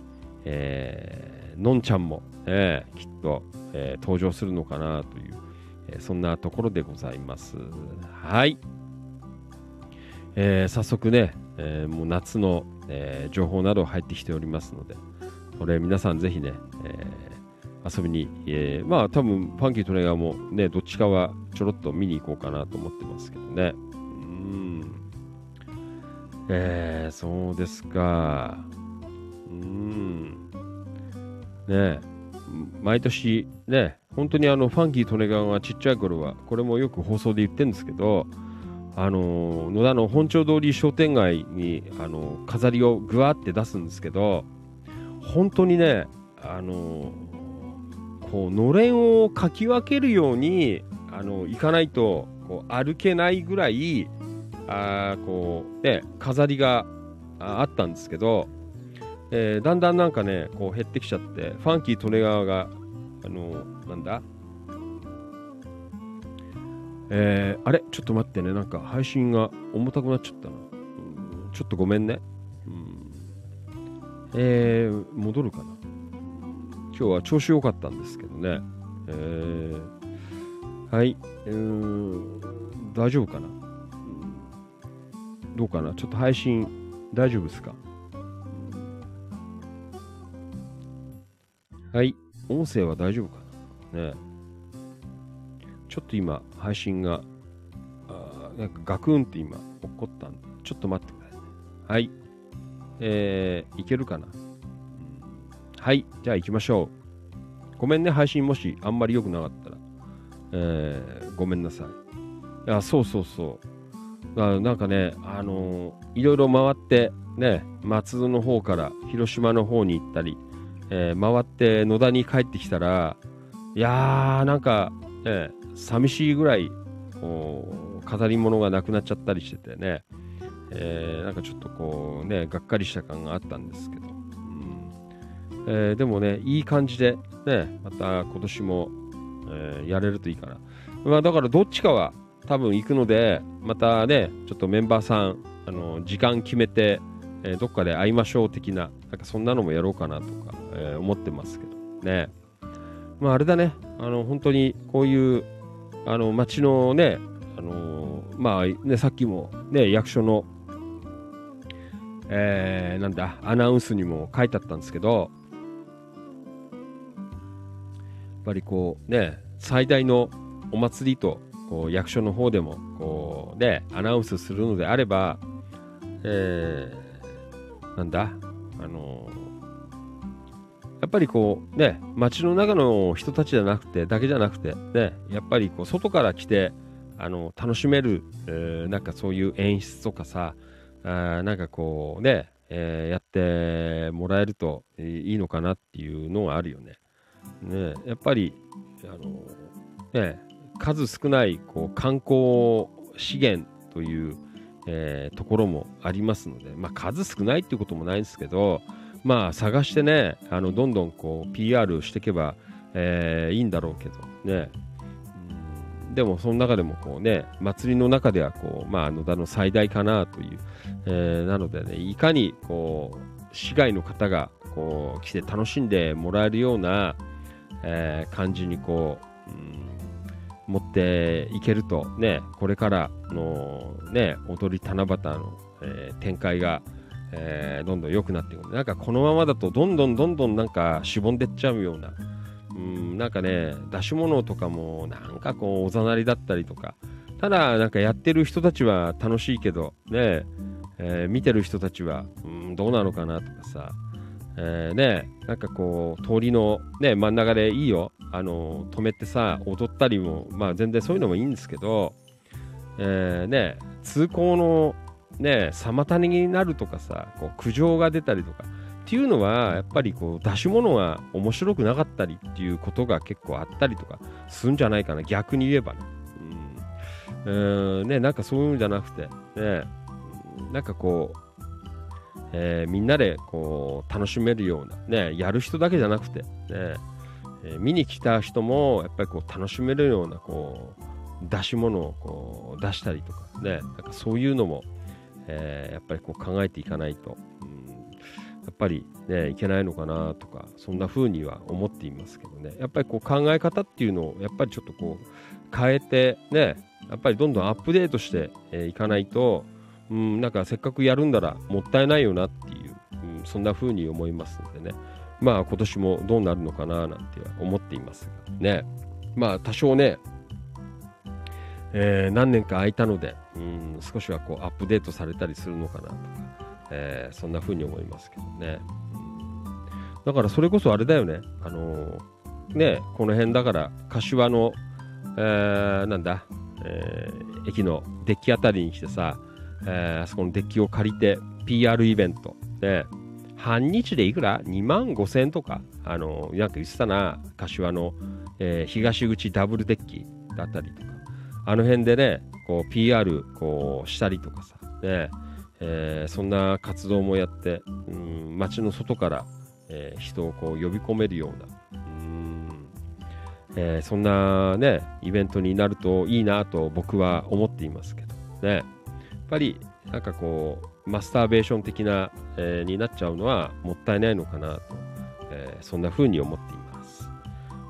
えーのんちゃんも、えーきっと、えー登場するのかなという、えーそんなところでございます。はい、えー早速ね、えーもう夏の、えー情報など入ってきておりますのでこれ皆さんぜひね、えー遊びに、えーまあ多分ファンキートレーナーもねどっちかはちょろっと見に行こうかなと思ってますけどね。うん。えー、そうですか。うん。ね毎年ね本当にあのファンキートネガンはちっちゃい頃はこれもよく放送で言ってるんですけどあの野田の本町通り商店街にあの飾りをぐわって出すんですけど本当にねあのこうのれんをかき分けるようにあの行かないとこう歩けないぐらいあこう、ね、飾りがあったんですけど、えーだんだんなんかねこう減ってきちゃってファンキー利根川があのなんだえーあれ？ちょっと待ってね。なんか配信が重たくなっちゃったな、うん。ちょっとごめんね、うん。えー戻るかな。今日は調子良かったんですけどね。えーはい、うーん、大丈夫かな。うん。どうかな？ちょっと配信大丈夫ですか？はい、音声は大丈夫かな？ね。ちょっと今、配信が、あなんかガクンって今、起こったんで、ちょっと待ってください。はい、えー、いけるかな？はい、じゃあ行きましょう。ごめんね、配信もしあんまり良くなかったら。えーごめんなさい。いや、そうそうそう。あなんかね、あのーいろいろ回って、ね、松戸の方から広島の方に行ったり、えー回って野田に帰ってきたら、いやー、なんか、ね、寂しいぐらい、飾り物がなくなっちゃったりしててね、えーなんかちょっとこうね、がっかりした感があったんですけど、うん。えーでもね、いい感じで、ね、また今年も、えーやれるといいかな。まあ、だからどっちかは多分行くので、またね、ちょっとメンバーさん、あの時間決めて、えーどっかで会いましょう的な、なんかそんなのもやろうかなとか、えー思ってますけど。ね。まあ、あれだね、あの本当にこういうあの町のね、あのまあね、さっきもね、役所の、えーなんだ、アナウンスにも書いてあったんですけど、やっぱりこうね、最大のお祭りとこう役所の方でもこうね、アナウンスするのであれば、えーなんだ、あのやっぱりこうね、街の中の人たちじゃなくて、だけじゃなくて、ね、やっぱりこう外から来て、あの楽しめる、えーなんかそういう演出とかさ、あなんかこうね、えーやってもらえるといいのかなっていうのがあるよね。ねやっぱり、あのね、数少ないこう観光資源という、えーところもありますので、まあ、数少ないっていうこともないんですけど、まあ、探してね、あのどんどんこう PR していけば、えーいいんだろうけどね。でも、その中でもこうね、祭りの中ではこう、まあ、野田の最大かなという、えーなのでね、いかにこう市外の方がこう来て楽しんでもらえるような、えー感じにこう、うん持っていけるとねこれからのね踊り七夕の、えー展開が、えーどんどん良くなっていく。なんかこのままだとどんどんどんどんなんかしぼんでっちゃうような。うんなんかね出し物とかもなんかこうおざなりだったりとか。ただなんかやってる人たちは楽しいけどねえー見てる人たちは、うん、どうなのかなとかさ、えーね、なんかこう通りの、ね、真ん中でいいよ。あの止めてさ踊ったりも、まあ、全然そういうのもいいんですけど、えーね、通行の、ね、妨げになるとかさこう苦情が出たりとか。っていうのはやっぱりこう出し物が面白くなかったりっていうことが結構あったりとかするんじゃないかな。逆に言えばね,、うん、ねなんかそういうんじゃなくて、ね、なんかこうえー、みんなでこう楽しめるような、ね、やる人だけじゃなくて、ねえー、見に来た人もやっぱりこう楽しめるようなこう出し物をこう出したりとかねなんかそういうのも、えー、やっぱりこう考えていかないと、うん、やっぱり、ね、いけないのかなとかそんな風には思っていますけどね。やっぱりこう考え方っていうのをやっぱりちょっとこう変えてねやっぱりどんどんアップデートしてい、かないと、うん、なんかせっかくやるんだらもったいないよなっていう、うん、そんな風に思いますのでね。まあ今年もどうなるのかななんて思っていますがね。まあ多少ねえー、何年か空いたので、うん、少しはこうアップデートされたりするのかなとか、えー、そんな風に思いますけどね、だからそれこそあれだよね、あのー、ねこの辺だから柏の、えー、なんだ、えー、駅のデッキあたりに来てさ、えー、あそこのデッキを借りて PR イベント。で、半日でいくら ?2 万5千とか、あのー、なんか言ってたな、柏の、えー、東口ダブルデッキだったりとか、あの辺でね、こう PR こうしたりとかさ、ねえー、そんな活動もやって、うん、街の外から、えー、人をこう呼び込めるような、うんえー、そんなね、イベントになるといいなと僕は思っていますけどね。やっぱりなんかこう、マスターベーション的な、え、になっちゃうのはもったいないのかなと、え、そんな風に思っています。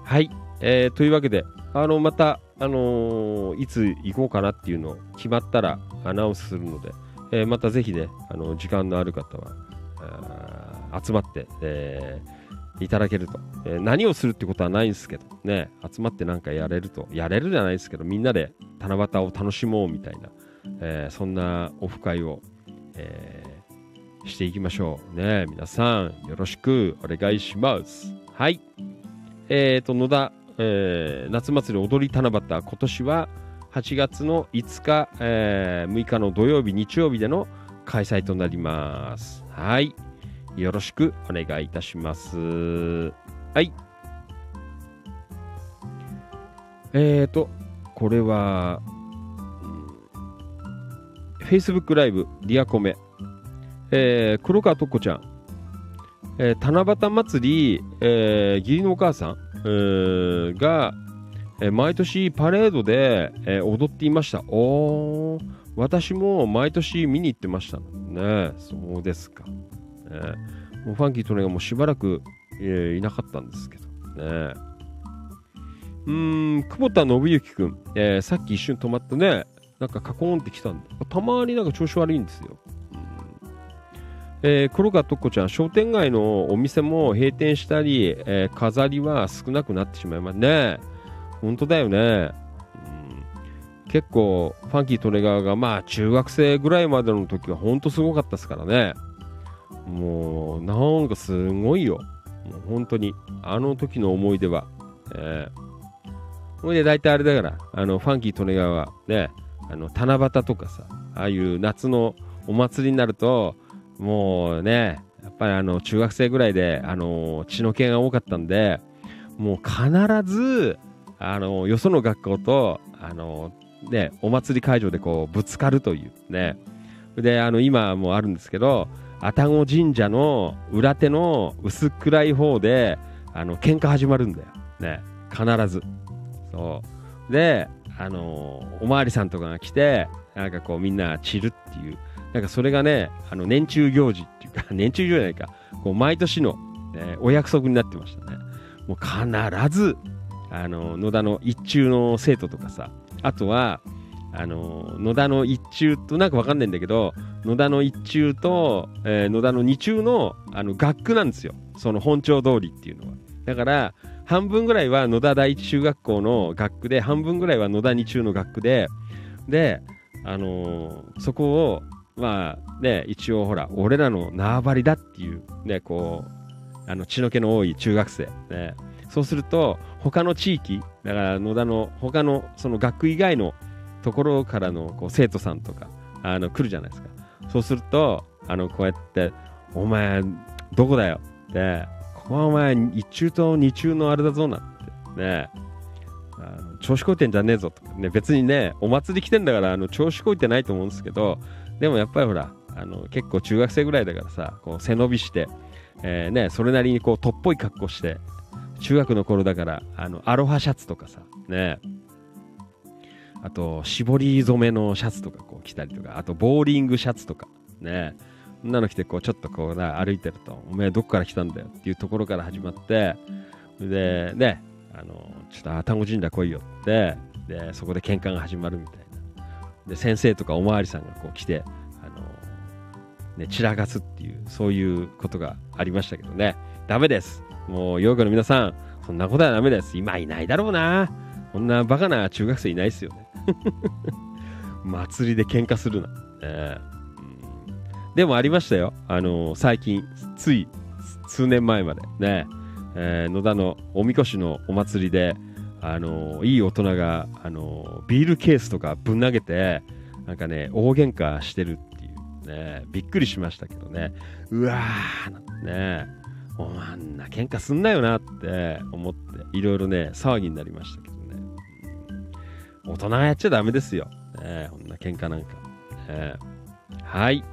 はい、えー、というわけで、あのまたあのー、いつ行こうかなっていうのを決まったらアナウンスするので、えー、またぜひね、あの時間のある方は集まって、えー、いただけると、え何をするってことはないんですけどね集まってなんかやれると。やれるじゃないですけどみんなで七夕を楽しもうみたいな、えそんなオフ会を、えしていきましょうね。皆さんよろしくお願いします。はい。えーと野田えー、夏祭り踊り七夕今年は8月の5日、えー、6日の土曜日日曜日での開催となります。はい。よろしくお願いいたします。はい。えーとこれは、Facebook ライブリアコメ、えー、黒川とっこちゃん、えー、七夕祭り、えー、義理のお母さん。が、え、毎年パレードで、え、踊っていました。おー、私も毎年見に行ってましたね。そうですか。ね、もうファンキーとね、もうしばらく、え、いなかったんですけどね。うん、久保田信之君、えー、さっき一瞬止まってね、なんかカコーンってきたんで、たまになんか調子悪いんですよ。えー、黒川とっこちゃん、商店街のお店も閉店したり、えー、飾りは少なくなってしまいますね。本当だよね。うん、結構、ファンキートレガーが、まあ、中学生ぐらいまでの時は本当すごかったですからね。もう、なんかすごいよ。もう本当に。あの時の思い出は。えー、ほいで、大体あれだから、あの、ファンキートレガーはね、あの、七夕とかさ、ああいう夏のお祭りになると、もうね、やっぱりあの中学生ぐらいであの血の気が多かったんで、もう必ずあのよその学校とあの、ね、お祭り会場でこうぶつかるというね。で、あの今もあるんですけど、愛宕神社の裏手の薄暗い方で、あの喧嘩始まるんだよ。ね、必ず。そう。で、あのおまわりさんとかが来て、なんかこうみんな散るっていう。なんかそれがね、あの年中行事っていうか、年中行事じゃないか、こう毎年の、えお約束になってましたね。もう必ず、あの、野田の一中の生徒とかさ、あとは、あの、野田の一中となんかわかんないんだけど、野田の一中と、えー、野田の二中の、あの、学区なんですよ。その本町通りっていうのは。だから、半分ぐらいは野田第一中学校の学区で、半分ぐらいは野田二中の学区で、で、あのー、そこを、まあね、一応ほら、俺らの縄張りだっていう、ね、こう、あの血の気の多い中学生、ね、そうすると、他の地域、だから野田の他のその学区以外の、ところからのこう生徒さんとかあの来るじゃないですか。そうするとあのこうやって「お前どこだよ」って「ここはお前一中と二中のあれだぞ」なんてね。あの調子こいてんじゃねえぞとかね。別にねお祭り来てんだからあの調子こいてないと思うんですけどでもやっぱりほらあの結構中学生ぐらいだからさこう背伸びして、えーね、それなりにこうとっぽい格好して中学の頃だからあのアロハシャツとかさね。あと絞り染めのシャツとかこう着たりとかあとボーリングシャツとかね。そんなの着てこうちょっとこうな歩いてるとおめえどこから来たんだよっていうところから始まってでねあのちょっと愛宕神社来いよってでそこで喧嘩が始まるみたいな。で先生とかおまわりさんがこう来てあの、ね、散らかすっていうそういうことがありましたけどね。ダメです。もうヨークの皆さんそんなことはダメです。今いないだろうな。こんなバカな中学生いないですよね。祭りで喧嘩するな、えーでもありましたよ。あの最近つい数年前まで。ね、えー野田のおみこしのお祭りであのいい大人があのビールケースとかぶん投げてなんかね大喧嘩してるっていうねびっくりしましたけどね。うわーなんてねお前あんな喧嘩すんなよなって思っていろいろね騒ぎになりましたけどね。大人がやっちゃダメですよ、ね、こんな喧嘩なんか、ねはい。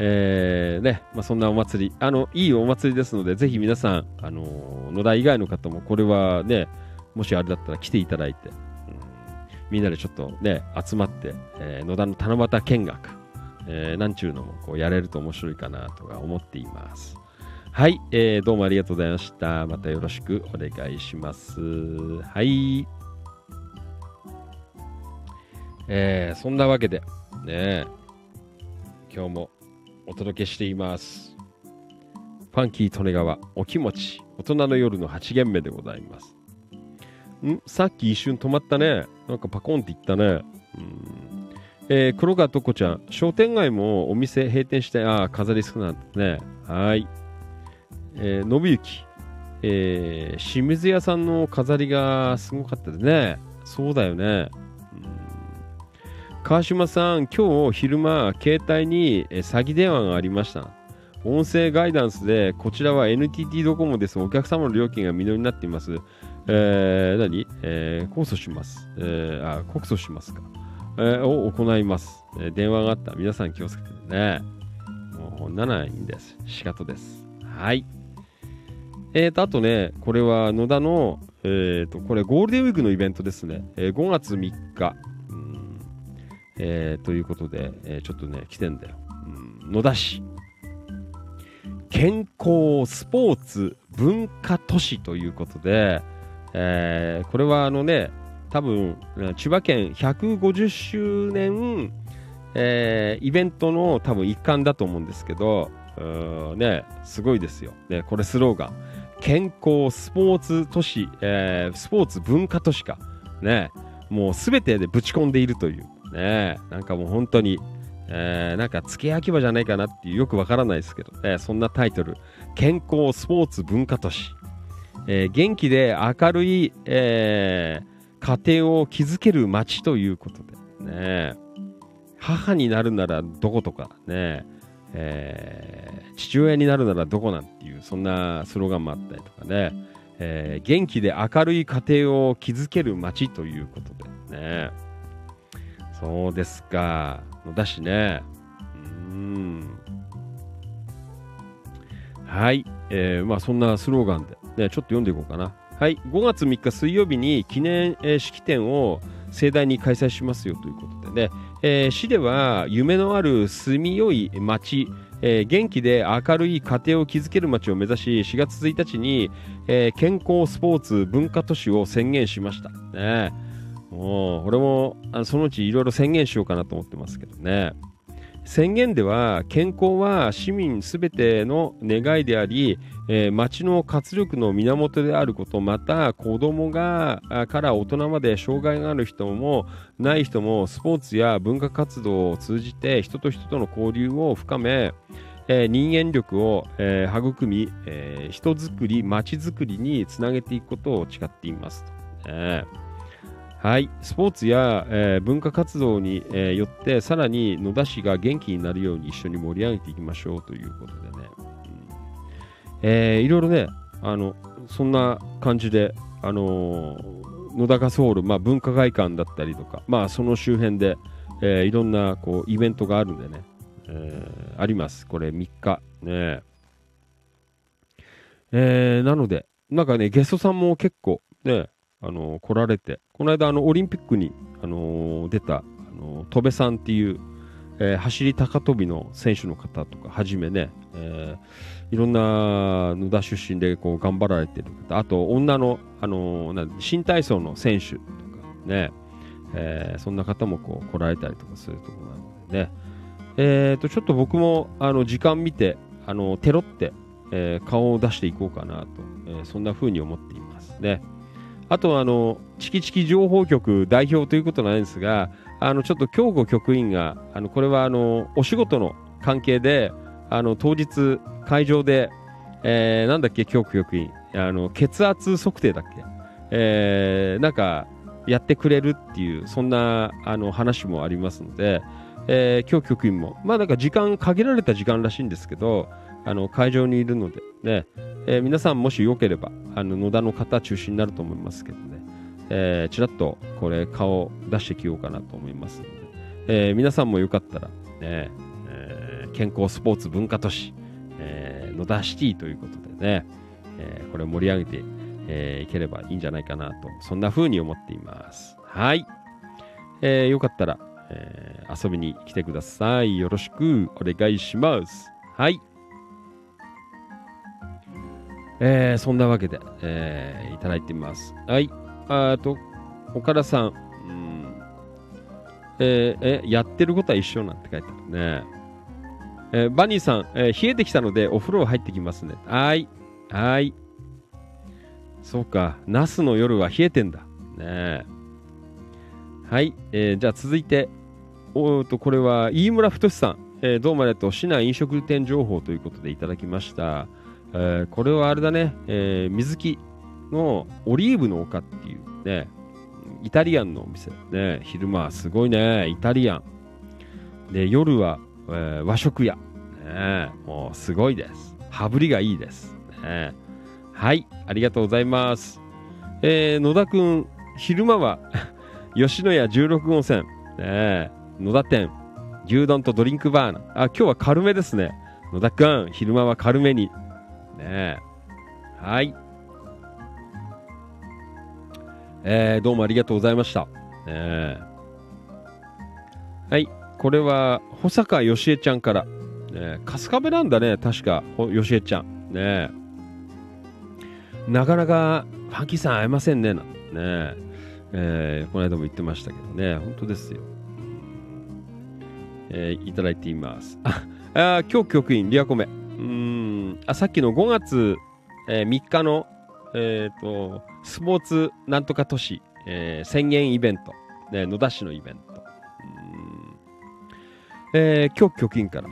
えーねまあ、そんなお祭り。あのいいお祭りですのでぜひ皆さん、あのー野田以外の方もこれはねもしあれだったら来ていただいて、うん。みんなでちょっとね集まって、えー野田の七夕見学、えーなんちゅうのもこうやれると面白いかなとか思っています。はい、えーどうもありがとうございました。またよろしくお願いします。はい。えーそんなわけでね今日もお届けしています。ファンキー利根川お気持ち大人の夜の8限目でございます。ん？さっき一瞬止まったね。なんかパコンって言ったね。うんえー黒川とこちゃん、商店街もお店閉店して、ああ、飾り少なんですね。はい。えー、信行、えー清水屋さんの飾りがすごかったですね。そうだよね。川島さん、今日昼間、携帯に詐欺電話がありました。音声ガイダンスで、こちらは NTT ドコモです。お客様の料金が未納になっています。えー、何、えー、控訴します。えー、あ、告訴しますか。えーを行います、えー電話があった。皆さん気をつけてね。もう、こんなのはいいんです。仕方です。はい。えーと、あとね、これは野田の、えーと、これゴールデンウィークのイベントですね。えー5月3日。うんえーということで、えーちょっとね、来てんだよ。うん野田市。健康スポーツ文化都市ということで、えーこれはあのね、多分、千葉県150周年、えーイベントの多分一環だと思うんですけど、ね、すごいですよ。ね、これスローガン。健康スポーツ都市、えースポーツ文化都市か。ね、もうすべてでぶち込んでいるという。ね、なんかもう本当に、えーなんか付け焼き場じゃないかなっていうよくわからないですけど、ね、そんなタイトル。健康スポーツ文化都市。えー元気で明るい、えー家庭を築ける街ということでね。母になるならどことかね、えー父親になるならどこなんていうそんなスローガンもあったりとかね、えー元気で明るい家庭を築ける街ということでね。そうですか。だしね。うん。はい、えーまあそんなスローガンで、ね、ちょっと読んでいこうかな。はい、5月3日水曜日に記念、え式典を盛大に開催しますよということでね、えー市では夢のある住みよい街、えー元気で明るい家庭を築ける街を目指し4月1日に、えー健康スポーツ文化都市を宣言しました。ね、もう俺もあそのうちいろいろ宣言しようかなと思ってますけどね。宣言では健康は市民すべての願いであり、えー町の活力の源であることまた子供があから大人まで障害がある人もない人もスポーツや文化活動を通じて人と人との交流を深め、えー人間力を、えー育み、えー人づくり町づくりにつなげていくことを誓っていますと、ねはい、スポーツや、えー文化活動に、えーよってさらに野田市が元気になるように一緒に盛り上げていきましょうということでね、えーいろいろねあのそんな感じで、あのー野田ガスホール、まあ、文化会館だったりとか、まあ、その周辺で、えーいろんなこうイベントがあるんでね、えーあります。これ3日。ね。えーなのでなんかねゲストさんも結構ねあのー来られてこの間あのオリンピックに、あの出た、あの戸部さんっていう、えー走り高跳びの選手の方とかはじめね、えーいろんな野田出身でこう頑張られてる方あと女の、あのーな新体操の選手とかね、えーそんな方もこう来られたりとかするところなのでね、えー、とちょっと僕もあの時間見てあのテロって、えー顔を出していこうかなと、えーそんな風に思っていますね。あとあのチキチキ情報局代表ということなんですがあのちょっと京子局員があのこれはあのお仕事の関係であの当日会場で、えーなんだっけ京子局員。あの血圧測定だっけ、えーなんかやってくれるっていうそんなあの話もありますので、えー今日局員もまあなんか時間限られた時間らしいんですけどあの会場にいるのでね、えー皆さんもしよければあの野田の方中心になると思いますけどね、えーちらっとこれ顔出してきようかなと思います。ので、えー皆さんもよかったらね、えー健康スポーツ文化都市、えー野田シティということでね、えーこれ盛り上げて、えーいければいいんじゃないかなとそんな風に思っています。はい、えーよかったら、えー遊びに来てください。よろしくお願いします。はい。えーそんなわけで、えーいただいてみます。はい。あと、岡田さん、うんえーえ、やってることは一緒なんて書いてあるね。えーバニーさん、えー冷えてきたのでお風呂入ってきますね。はい。はい。そうか、ナスの夜は冷えてんだ。ねはい。えーじゃあ続いて、おと、これは飯村太さん、えーどうもありがとう。市内飲食店情報ということでいただきました。えーこれはあれだね、えー水木のオリーブの丘っていうね、イタリアンのお店。ね、昼間はすごいね、イタリアン。で、夜は、えー和食屋。ね、もうすごいです。羽振りがいいです。ね、はい、ありがとうございます。えー野田くん、昼間は 吉野家十六温泉、ね、野田店、牛丼とドリンクバーナー。あ、今日は軽めですね。野田くん、昼間は軽めに。ねはい。えーどうもありがとうございました。ねはい。これは、保坂よしえちゃんから。ね春日部なんだね、確か、よしえちゃん。ねなかなか、ファンキーさん会えませんね、なねえーこの間も言ってましたけどね、本当ですよ。えーいただいています。あ、あ今日局員、リアコメ。うんあさっきの5月、えー3日の、えー、とスポーツなんとか都市、えー宣言イベント、ね、野田市のイベント、えー今日局員から、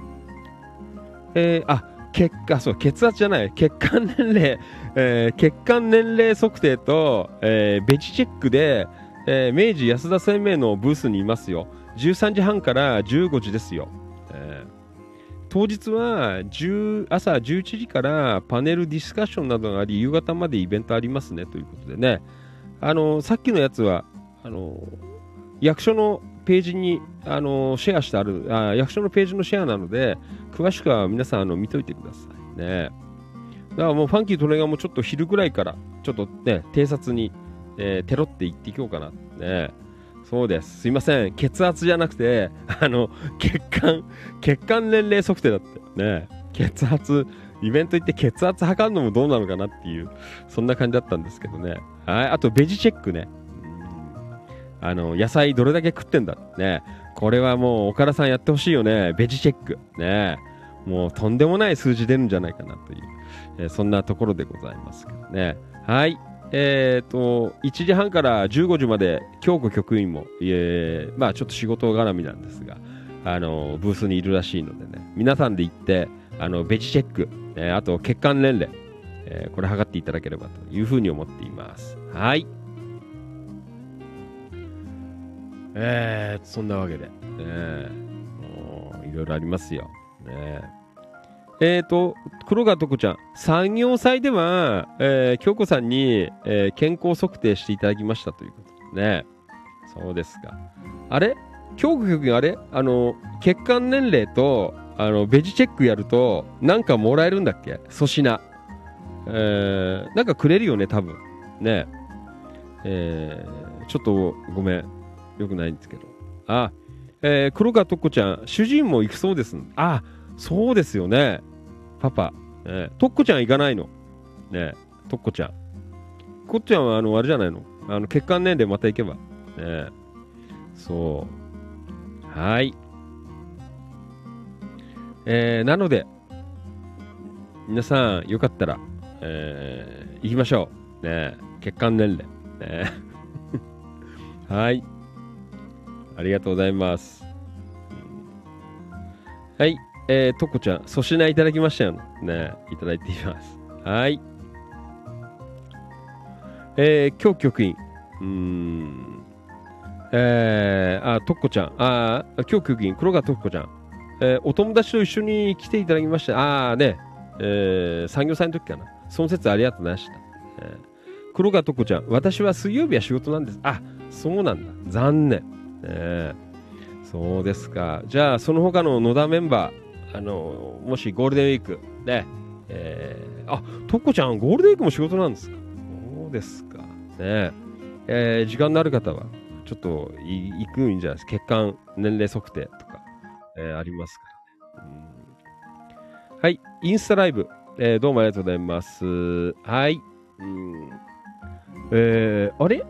えーあ血あそう血圧じゃない。血管年齢、えー血管年齢測定と、えーベジチェックで、えー明治安田生命のブースにいますよ。13時半から15時ですよ、えー。当日は10朝11時からパネルディスカッションなどがあり夕方までイベントありますねということでね。あのさっきのやつはあの役所のページにあのシェアしてあるあ役所のページのシェアなので詳しくは皆さんあの見といてくださいね。だからもうファンキートレガーもちょっと昼ぐらいからちょっとね偵察に、えーテロって行っていこうかなね。そうです。すいません。血圧じゃなくてあの血管血管年齢測定だったよね。血圧イベント行って血圧測るのもどうなのかなっていうそんな感じだったんですけどね。はい。あとベジチェックね。あの野菜どれだけ食ってんだね。これはもう岡田さんやってほしいよね。ベジチェック。ね。もうとんでもない数字出るんじゃないかなという、えそんなところでございますけどね。はい。えー、と1時半から15時まで京子局員も、えーまあちょっと仕事絡みなんですがあのブースにいるらしいのでね皆さんで行ってあのベジチェック、えーあと血管年齢、えーこれ測っていただければというふうに思っています。はい。えー、そんなわけで、えもういろいろありますよ。ね。えーえっと、黒川とこちゃん、産業祭では、えー、京子さんに、えー健康測定していただきましたということでね。そうですか。あれ？京子局あれ？あの、血管年齢と、あの、ベジチェックやると、なんかもらえるんだっけ？粗品。えー、なんかくれるよね、多分。ねえー、ちょっとごめん。よくないんですけど。あ、えー、黒川とっこちゃん、主人も行くそうです。あ、そうですよね。パパ。ね、とっこちゃん行かないの？ねとっこちゃん。こっちゃんは、あの、あれじゃないの？あの、血管年齢また行けば。ねそう。はい。えー、なので、皆さん、よかったら、えー、行きましょう。ね血管年齢。ね はい。ありがとうございます。はい。えー、とこちゃん、粗品いただきましたよね。いただいています。はい。えー、今日局員。うーん。えー、あ、とこちゃん。あ、今日局員、黒川とっこちゃん。えー、お友達と一緒に来ていただきました。あーね、えー、産業祭の時かな。その説ありがとうございました。えー、黒川とこちゃん、私は水曜日は仕事なんです。あ、そうなんだ。残念。えー、そうですか。じゃあ、その他の野田メンバー、あの、もしゴールデンウィーク、ね、えー、あ、とっこちゃん、ゴールデンウィークも仕事なんですか？そうですか。ねえー、時間のある方は、ちょっとい行くんじゃないですか？血管年齢測定とか、えーありますからね。うんはい、インスタライブ、えーどうもありがとうございます。はい。うんえーあれ？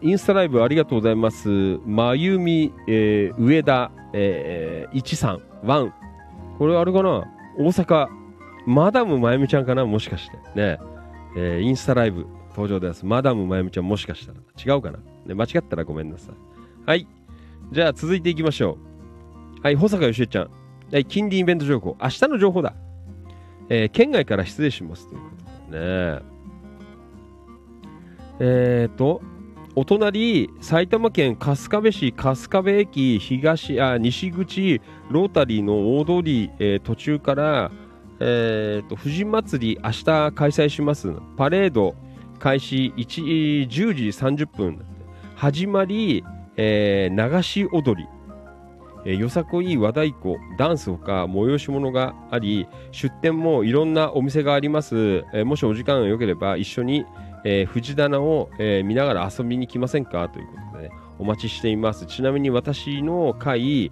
インスタライブありがとうございます。まゆみ、えー上田、えー、一さん、ワン。これあれかな？大阪、マダムまゆみちゃんかな？もしかして。ねえーインスタライブ登場です。マダムまゆみちゃんもしかしたら。違うかな、ね、間違ったらごめんなさい。はい。じゃあ続いていきましょう。はい、保坂よしえちゃん。はい、近隣イベント情報。明日の情報だ。えー県外から失礼します。ということでね。えーと、お隣、埼玉県春日部市春日部駅東あ西口ロータリーの大通り、えー途中から、えーと富士祭り明日開催します。パレード開始1 10時30分。始まり、えー流し踊り、えーよさこい和太鼓ダンスほか催し物があり出店もいろんなお店があります、えーもしお時間が良ければ一緒に、えー藤棚を、えー見ながら遊びに来ませんか？ということでねお待ちしています。ちなみに私の会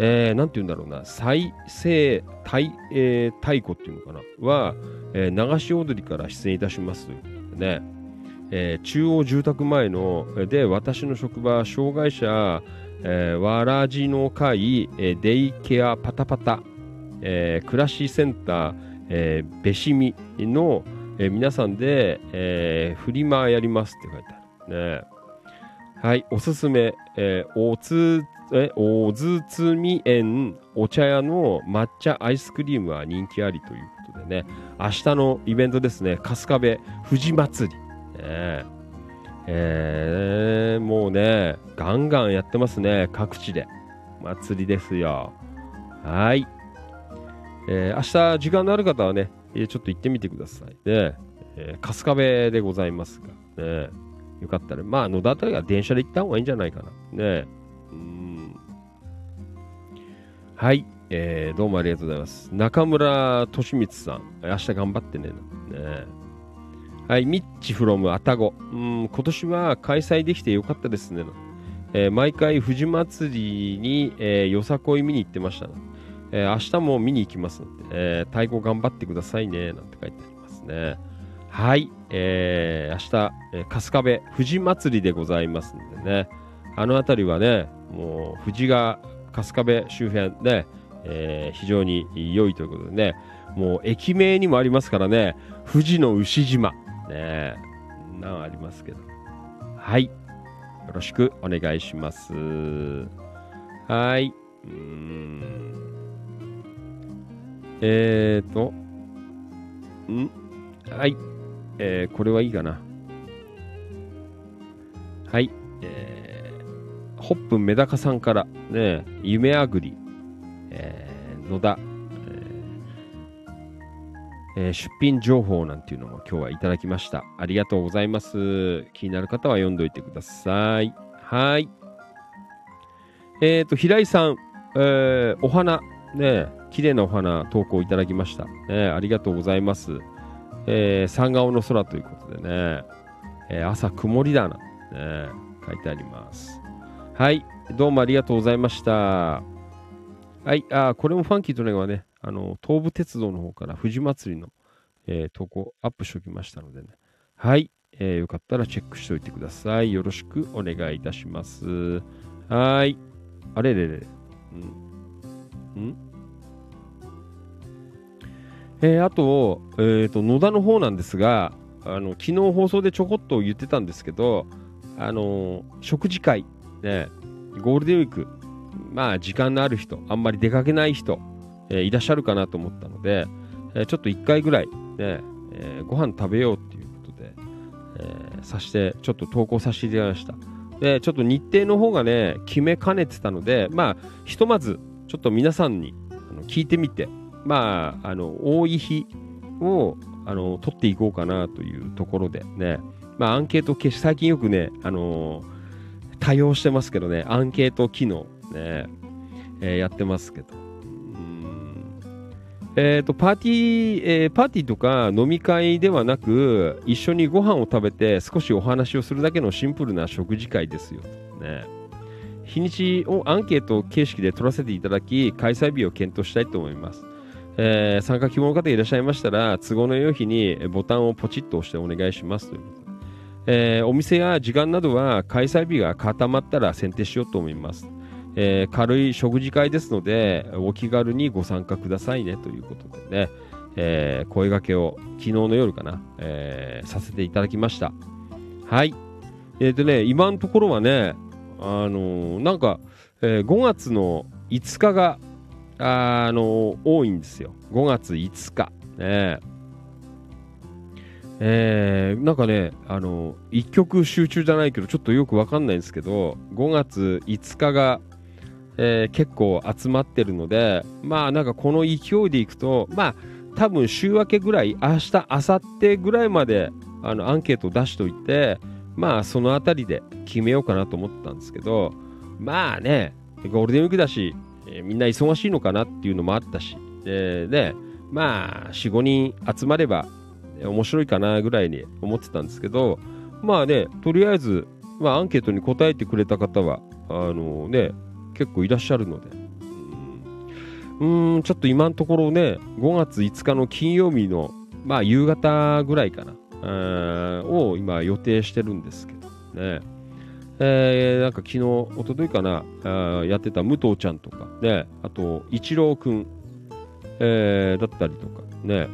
えー、なんて言うんだろうな、再生太,、えー太鼓っていうのかな、は、えー流し踊りから出演いたしますということでね、えー中央住宅前の、えーで、私の職場、障害者、えーわらじの会、えーデイケアパタパタ、えー暮らしセンター、えーべしみの、えー皆さんで、えーフリマやりますって書いてある。ねはい、おすすめ、えーおつ、え、おずつみ園お茶屋の抹茶アイスクリームは人気ありということでね、明日のイベントですね、春日部富士祭り。ねえーもうね、ガンガンやってますね、各地で。祭りですよ。はい。えー明日時間のある方はね、えちょっと行ってみてください。ね、えー春日部でございますが、ね、よかったら、まあ、野田あたりは電車で行った方がいいんじゃないかな。ねうんはい、えーどうもありがとうございます。中村俊光さん、明日頑張ってね。ねはい、ミッチフロムアタゴ。うん、今年は開催できてよかったですね。えー毎回、富士祭りに、えーよさこい見に行ってました、えー明日も見に行きますので、えー太鼓頑張ってくださいね。なんて書いてありますね。はい、えー明日、えー春日部富士祭りでございますんでね。あの辺りはね、もう富士が春日部周辺で、えー非常に良いということでね、もう駅名にもありますからね、富士の牛島、ね、なんありますけど。はい、よろしくお願いします。はい、うん。えーと、ん？はい、えーこれはいいかな。はい、えーホップメダカさんから、ね、夢あぐり、えー野田、えーえー出品情報なんていうのも今日はいただきました。ありがとうございます。気になる方は読んどいてください。はい。えっ、と、平井さん、えーお花、ね、綺麗なお花投稿いただきました。ね、ありがとうございます。えー、三顔の空ということでね、えー朝曇りだな、ね、書いてあります。はい、どうもありがとうございました。はい、あこれもファンキーとネガはね、あの、東武鉄道の方から富士祭りの、え投稿アップしておきましたのでね。はい、えーよかったらチェックしておいてください。よろしくお願いいたします。はい。あれれれれ。んん？えーあと,、えーと、野田の方なんですが、あの昨日放送でちょこっと言ってたんですけど、あのー食事会、ね、ゴールデンウィーク、まあ時間のある人、あんまり出かけない人、えーいらっしゃるかなと思ったので、えちょっと1回ぐらい、ねえーご飯食べようっていうことで、えさして、ちょっと投稿させていただきました。で、ちょっと日程の方がね、決めかねてたので、まあ、ひとまず、ちょっと皆さんにあの聞いてみて、まあ、あの、多い日を、あの、取っていこうかなというところでね、まあ、アンケート消し、最近よくね、あの多用してますけどね、アンケート機能ね、えーやってますけど。えー、とパーティー、えーパーティーとか飲み会ではなく一緒にご飯を食べて少しお話をするだけのシンプルな食事会ですよ、ね、日にちをアンケート形式で取らせていただき開催日を検討したいと思います、えー参加希望の方いらっしゃいましたら都合の良い日にボタンをポチッと押してお願いしますということ。えーお店や時間などは開催日が固まったら選定しようと思います。えー軽い食事会ですのでお気軽にご参加くださいねということでね、えー声掛けを昨日の夜かな、えーさせていただきました。はい。えっ、とね今のところはねあのーなんか、えー5月の5日があの多いんですよ。5月5日。ねえ。ーなんかね、あの一曲集中じゃないけど、ちょっとよくわかんないんですけど、5月5日が、えー結構集まってるので、まあなんかこの勢いでいくと、まあ多分週明けぐらい、明日、明後日ぐらいまであのアンケート出しといて、まあそのあたりで決めようかなと思ったんですけど、まあね、ゴールデンウィークだし、えーみんな忙しいのかなっていうのもあったし、で、まあ4、5人集まれば面白いかなぐらいに思ってたんですけど、まあね、とりあえず、まあ、アンケートに答えてくれた方は、あのね、結構いらっしゃるので、うーん、ちょっと今のところね、5月5日の金曜日の、まあ、夕方ぐらいかな、を今予定してるんですけどね。えーなんか昨日、一昨日かな、あやってた武藤ちゃんとか、ね、あと、一郎くん、えーだったりとか、ね、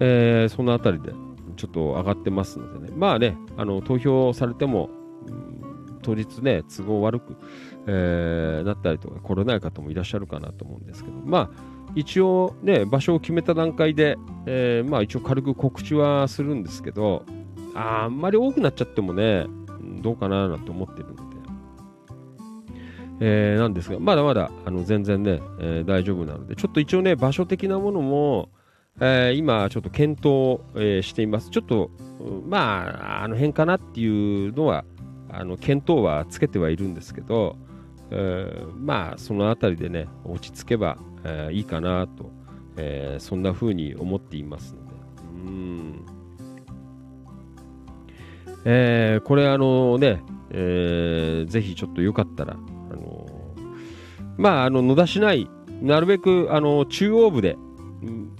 えーそのあたりでちょっと上がってますのでね、まあね、あの投票されても、うん当日ね、都合悪く、えーなったりとか、来れない方もいらっしゃるかなと思うんですけど、まあ、一応ね、場所を決めた段階で、えまあ一応軽く告知はするんですけど、あんまり多くなっちゃってもね、どうかななんて思ってるので、えーなんですが、まだまだあの全然ね、えー大丈夫なので、ちょっと一応ね、場所的なものも、えー今ちょっと検討、えーしています。ちょっと、まあ、あの辺かなっていうのは、あの検討はつけてはいるんですけど、えーまあ、そのあたりでね、落ち着けば、えーいいかなと、えーそんな風に思っていますので。うんえーこれあのね、えーぜひちょっとよかったら、あのまあ、あの野田市内、なるべくあの中央部で、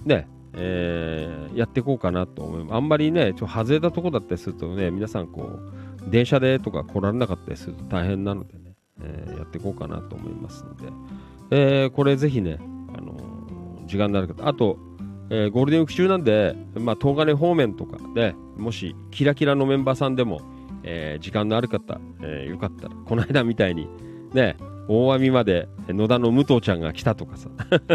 ね、えーやっていこうかなと思います。あんまりね、ちょっと外れたとこだったりするとね、皆さんこう、電車でとか来られなかったりすると大変なのでね、えーやっていこうかなと思いますので、えーこれぜひね、あの時間のある方、あと、えーゴールデンウィーク中なんで、まあ、東金方面とかで、もし、キラキラのメンバーさんでも、えー時間のある方、えーよかったら、この間みたいに、ね、大網まで野田の武藤ちゃんが来たとかさ、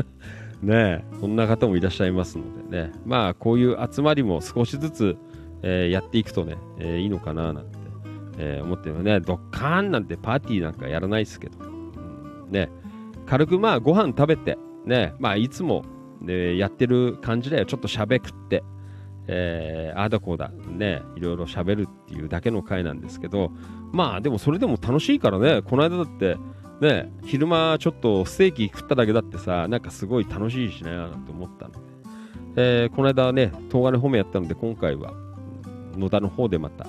ねそんな方もいらっしゃいますのでね、まあ、こういう集まりも少しずつ、えーやっていくとね、えーいいのかななんて、えー思ってるね、ドッカーンなんてパーティーなんかやらないですけど、ね、軽くまあご飯食べて、ね、まあいつも、ね、やってる感じだよ。ちょっと喋くって、えー、ああだこうだ、ね、いろいろ喋るっていうだけの回なんですけど、まあでもそれでも楽しいからね、この間だって、ね、昼間ちょっとステーキ食っただけだってさ、なんかすごい楽しいしね、なんて思ったので、えーこの間ね、東金方面やったので、今回は野田の方でまた、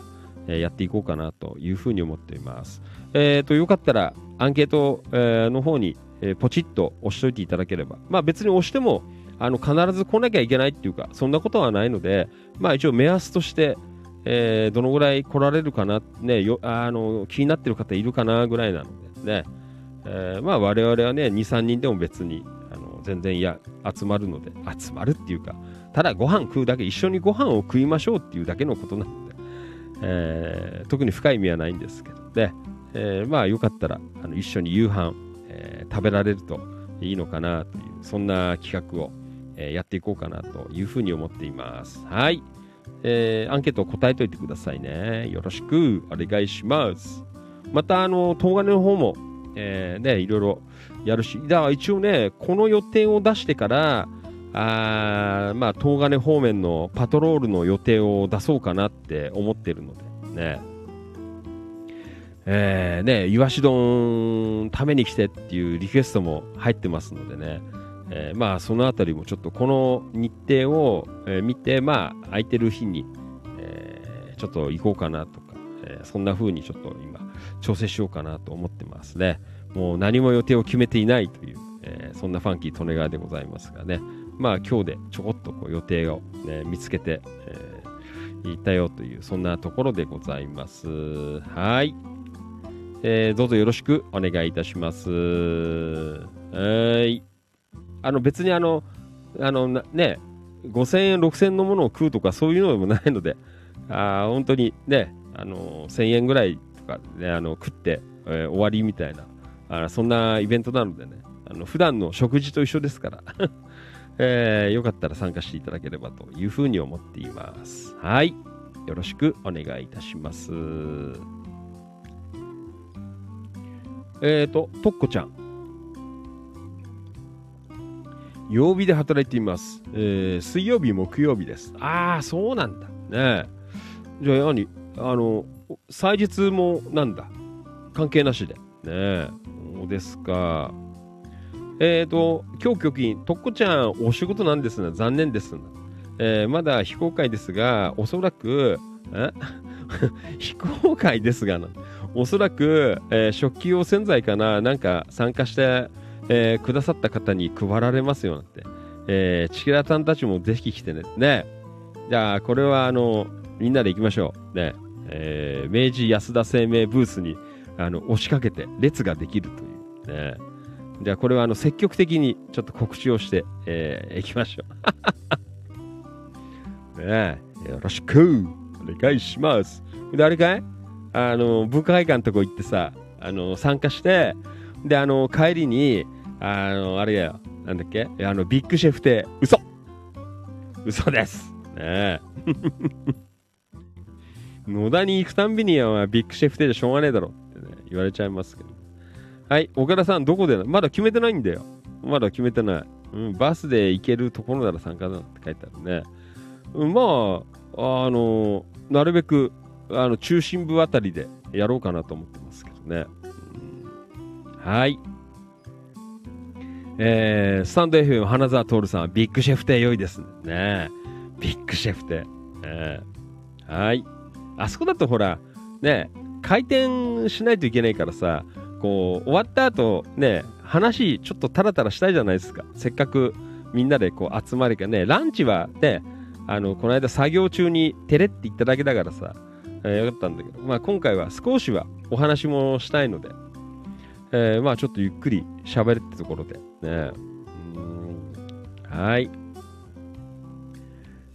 えーやっていこうかなというふうに思っています。えー、と、よかったら、アンケート、えーの方に、えーポチッと押しといていただければ、まあ別に押しても、あの必ず来なきゃいけないっていうか、そんなことはないので、まあ一応目安として、えーどのぐらい来られるかな、ね、よあの気になってる方いるかなぐらいなのでね、えーまあ我々はね、2、3人でも別にあの全然いや集まるので、集まるっていうか、ただご飯食うだけ、一緒にご飯を食いましょうっていうだけのことなので、えー特に深い意味はないんですけど、で、えまあよかったらあの一緒に夕飯、え食べられるといいのかなという、そんな企画を、えーやっていこうかなというふうに思っています。はい。えーアンケートを答えといてくださいね。よろしくお願いします。また、あの、東金の方も、えーね、いろいろやるし、だから一応ね、この予定を出してから、あーまあ、東金方面のパトロールの予定を出そうかなって思ってるので、ね。えーね、イワシ丼食べに来てっていうリクエストも入ってますのでね、えーまあそのあたりもちょっとこの日程を、え見て、まあ空いてる日に、えちょっと行こうかなとか、えそんな風にちょっと今調整しようかなと思ってますね。もう何も予定を決めていないという、えそんなファンキー利根川でございますがね、まあ今日でちょこっとこう予定を、ね、見つけて、えー行ったよという、そんなところでございます。はい。えーどうぞよろしくお願いいたします。はい。あの別にあの、あのね、5000円、6000円のものを食うとかそういうのでもないので、あ本当にね、あの1000円ぐらいとか、ね、あの食って、えー終わりみたいなあ、そんなイベントなのでね、あの普段の食事と一緒ですから、えーよかったら参加していただければというふうに思っています。はい。よろしくお願いいたします。えーと、とっこちゃん。曜日で働いています。えー水曜日、木曜日です。ああ、そうなんだ。ねえじゃあ、何あの、祭日もなんだ？関係なしで。ねえ。そうですか。えーと、今日局員、とっこちゃん、お仕事なんですね。残念ですな。えーまだ非公開ですが、おそらく、え？非公開ですがな。おそらく、えー食器用洗剤かな、なんか参加して、えーくださった方に配られますよなんて。えーチキラさんたちもぜひ来てね。ね。じゃあ、これは、あの、みんなで行きましょう。ね。えー明治安田生命ブースに、あの、押しかけて、列ができるという。ね。じゃあ、これは、あの、積極的にちょっと告知をして、えー行きましょう。ねよろしくお願いします。で、あれかい？あの、文化会館のとこ行ってさ、あの、参加して、で、あの、帰りに、あの、あれだよ、なんだっけ？あの、ビッグシェフ亭、嘘嘘です。ねえ。野田に行くたんびにはビッグシェフ亭じゃしょうがねえだろってね、言われちゃいますけど。はい、岡田さん、どこで？まだ決めてないんだよ。まだ決めてない。うん、バスで行けるところなら参加だって書いてあるね。うんまあ、あの、なるべく、あの、中心部あたりでやろうかなと思ってますけどね。うんはい。えー、スタンド FM 花澤徹さん、ビッグシェフ亭良いですね。ビッグシェフ亭。えーはい。あそこだとほら、ね、回転しないといけないからさ、こう、終わった後、ね、話ちょっとタラタラしたいじゃないですか。せっかくみんなでこう集まるからね、ランチはね、あの、この間作業中にテレって言っただけだからさ、えーよかったんだけど、まあ今回は少しはお話もしたいので、えーまあちょっとゆっくり喋るってところで、ね。はい。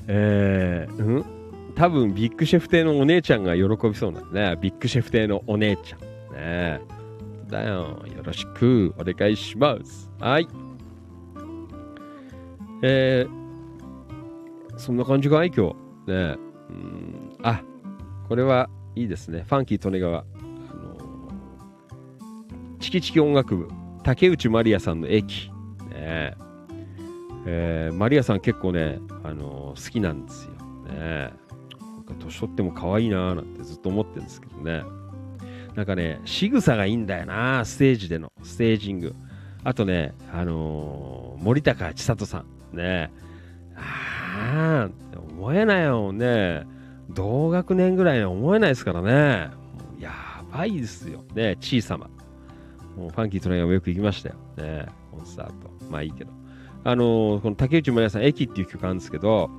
えー、うん？多分ビッグシェフ亭のお姉ちゃんが喜びそうなんだね。ビッグシェフ亭のお姉ちゃん。ねだよ。よろしくお願いします。はい。えー、そんな感じかい？今日。ねうん。あ、これは、いいですね。ファンキー利根川。チキチキ音楽部、竹内まりやさんの駅。ねえーマリアさん結構ね、あの好きなんですよ。ねなんか年取っても可愛いなーなんてずっと思ってるんですけどね。なんかね、仕草がいいんだよな、ステージでの、ステージング。あとね、あのー森高千里さん。ねああ、思えないよね。同学年ぐらいには思えないですからね。やばいですよ。ね小さま。もうファンキートレイアンもよく行きましたよ。ねコンサート。まあいいけど。あのーこの竹内まりやさん、駅っていう曲あるんですけど、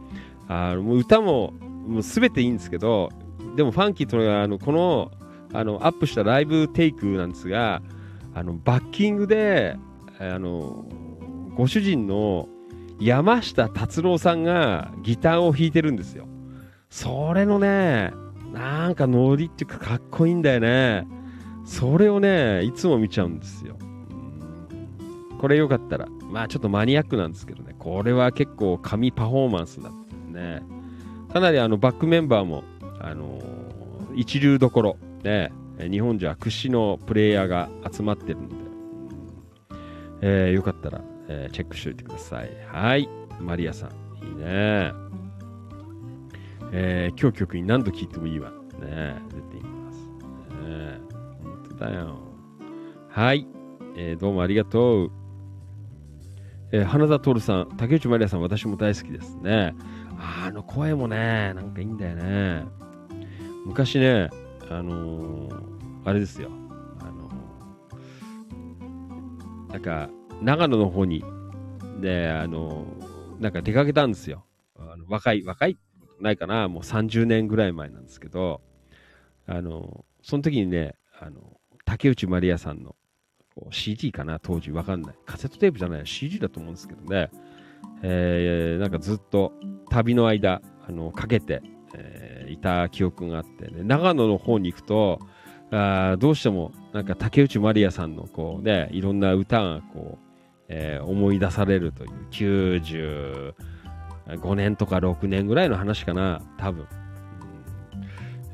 あのもう歌ももう全ていいんですけど、でもファンキートレイアンあのこのあのアップしたライブテイクなんですが、あのバッキングで、あのご主人の山下達郎さんがギターを弾いてるんですよ。それのね、なんかノリっていうかかっこいいんだよね。それをね、いつも見ちゃうんですよ。これよかったら、まあちょっとマニアックなんですけどね、これは結構神パフォーマンスだったね。かなりあのバックメンバーも、あのー一流どころ、ね、日本じゃ屈指のプレイヤーが集まってるんで、えーよかったら、えーチェックしておいてください。はい、マリアさん、いいね。えー今日曲に何度聴いてもいいわ。ね、出ています。ね、本当だよ。はい、えーどうもありがとう。えー花田徹さん、竹内まりやさん、私も大好きですね。あの声もね、なんかいいんだよね。昔ね、あのーあれですよ。あのーなんか、長野の方に、で、あのーなんか出かけたんですよ。あの若い、若い、ないかな、もう30年ぐらい前なんですけど、あのその時にね、あの竹内まりやさんの CD かな、当時わかんない。カセットテープじゃない、CD だと思うんですけどね、えーなんかずっと旅の間、あのかけて、えーいた記憶があって、ね、長野の方に行くと、あどうしてもなんか竹内まりやさんのこうね、いろんな歌がこう、えー思い出されるという95年とか6年ぐらいの話かな、多分。うん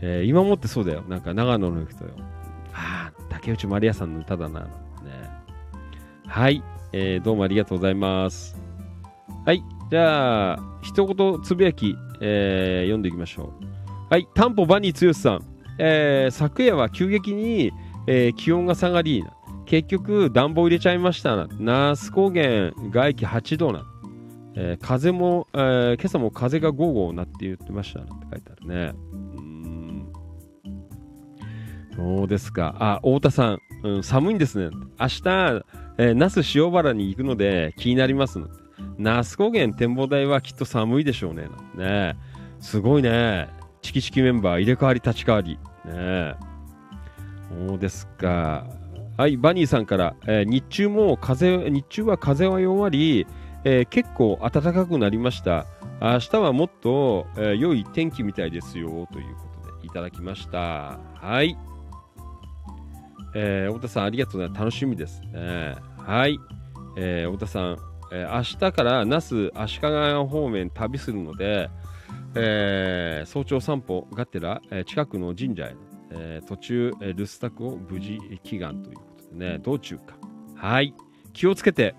えー今もってそうだよ。なんか長野の行くとよ。ああ、竹内まりやさんの歌だな、ね。はい、えーどうもありがとうございます。はい、じゃあ、一言つぶやき、えー読んでいきましょう。はい、タンポバニー剛さん。えー昨夜は急激に、えー気温が下がり、結局暖房入れちゃいましたな。那須高原外気8度な。えー風も、えー今朝も風がゴーゴーなって言ってましたなって書いてあるね。うんそうですか。あ、太田さん、うん、寒いんですね。明日、えー那須塩原に行くので気になります。那須高原展望台はきっと寒いでしょうね。ねすごいね。チキチキメンバー入れ替わり立ち替わり。ねそうですか。はい、バニーさんから、えー日中も風、日中は風は弱り、えー結構暖かくなりました。明日はもっと、え良い天気みたいですよ、ということでいただきました。はい。えー、太田さん、ありがとうございます。楽しみですね。はい。えー太田さん、えー明日から那須足利方面旅するので、えー早朝散歩がてら、えー近くの神社へ、えー途中、えー留守宅を無事祈願ということでね、道中か。はい。気をつけて、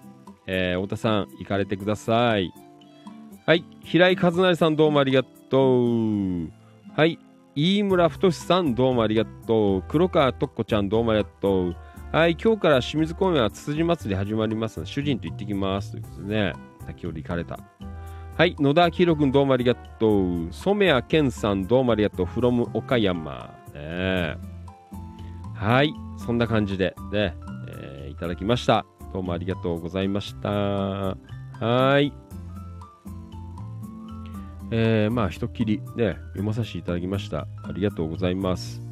えー太田さん、行かれてください。はい。平井和成さん、どうもありがとう。はい。飯村太さん、どうもありがとう。黒川とっこちゃん、どうもありがとう。はい。今日から清水公園はつつじ祭り始まります、主人と行ってきます。ということでね、先ほど行かれた。はい。野田明宏君、どうもありがとう。染谷健さん、どうもありがとう。from 岡山。ねはい。そんな感じで、ね、えーいただきました。どうもありがとうございました。はい。えー、まあ、ひとっきりね、読まさせていただきました。ありがとうございます。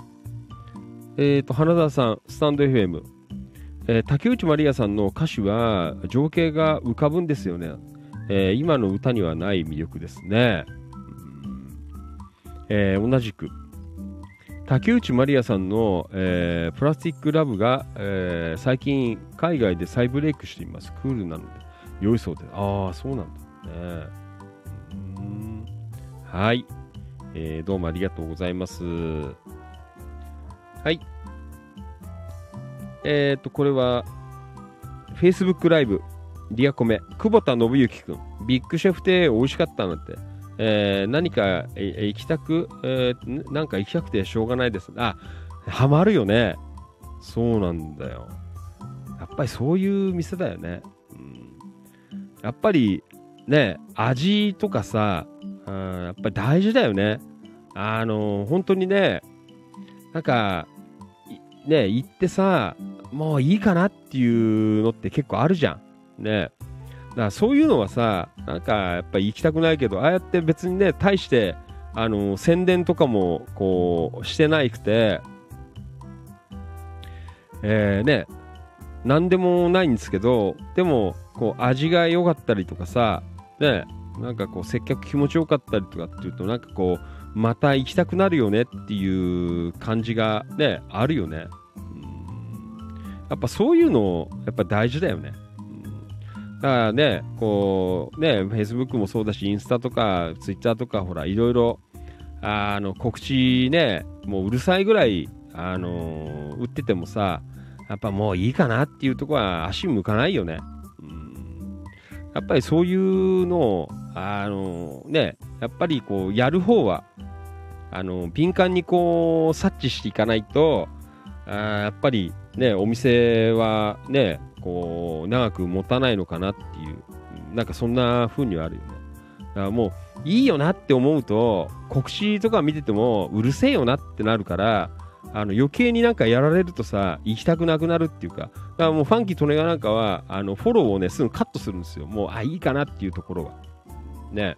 えっ、と、花田さん、スタンド FM。えー竹内まりやさんの歌詞は情景が浮かぶんですよね。えー今の歌にはない魅力ですね。えー同じく、竹内まりやさんの、えプラスティックラブが、え最近海外で再ブレイクしています。クールなので良いそうで。ああ、そうなんだね。はい、えーどうもありがとうございます。はい。えっ、ー、と、これは、Facebook ライブ、リアコメ、久保田信之くん、ビッグシェフ亭美味しかったなって。えー、何か、行きたく、えー、なんか行きたくてしょうがないです。あ、ハマるよね。そうなんだよ。やっぱりそういう店だよね。うん、やっぱりね、味とかさ、うん、やっぱり大事だよね。あの、本当にね、なんか、ね、行ってさ、もういいかなっていうのって結構あるじゃん。ね。だからそういうのはさ、なんかやっぱり行きたくないけど、ああやって別にね、大して、あの、宣伝とかも、こう、してないくて、えー、ね、なんでもないんですけど、でも、こう、味が良かったりとかさ、ね、なんかこう、接客気持ちよかったりとかっていうと、なんかこう、また行きたくなるよねっていう感じがね、あるよね。やっぱそういうの、やっぱ大事だよね。だからね、こう、ね、Facebook もそうだし、インスタとか、Twitter とか、ほら、いろいろ、あの、告知ね、もううるさいぐらい、あの、売っててもさ、やっぱもういいかなっていうとこは足向かないよね。やっぱりそういうのを、あの、ね、やっぱりこう、やる方は、あの、敏感にこう、察知していかないと、あやっぱりね、お店はね、こう、長く持たないのかなっていう、なんかそんな風にはあるよね。だからもう、いいよなって思うと、告知とか見てても、うるせえよなってなるから、あの余計になんかやられるとさ、行きたくなくなるっていうか、だからもうファンキー利根川なんかは、あのフォローをね、すぐカットするんですよ。もう、あ、いいかなっていうところは。ね。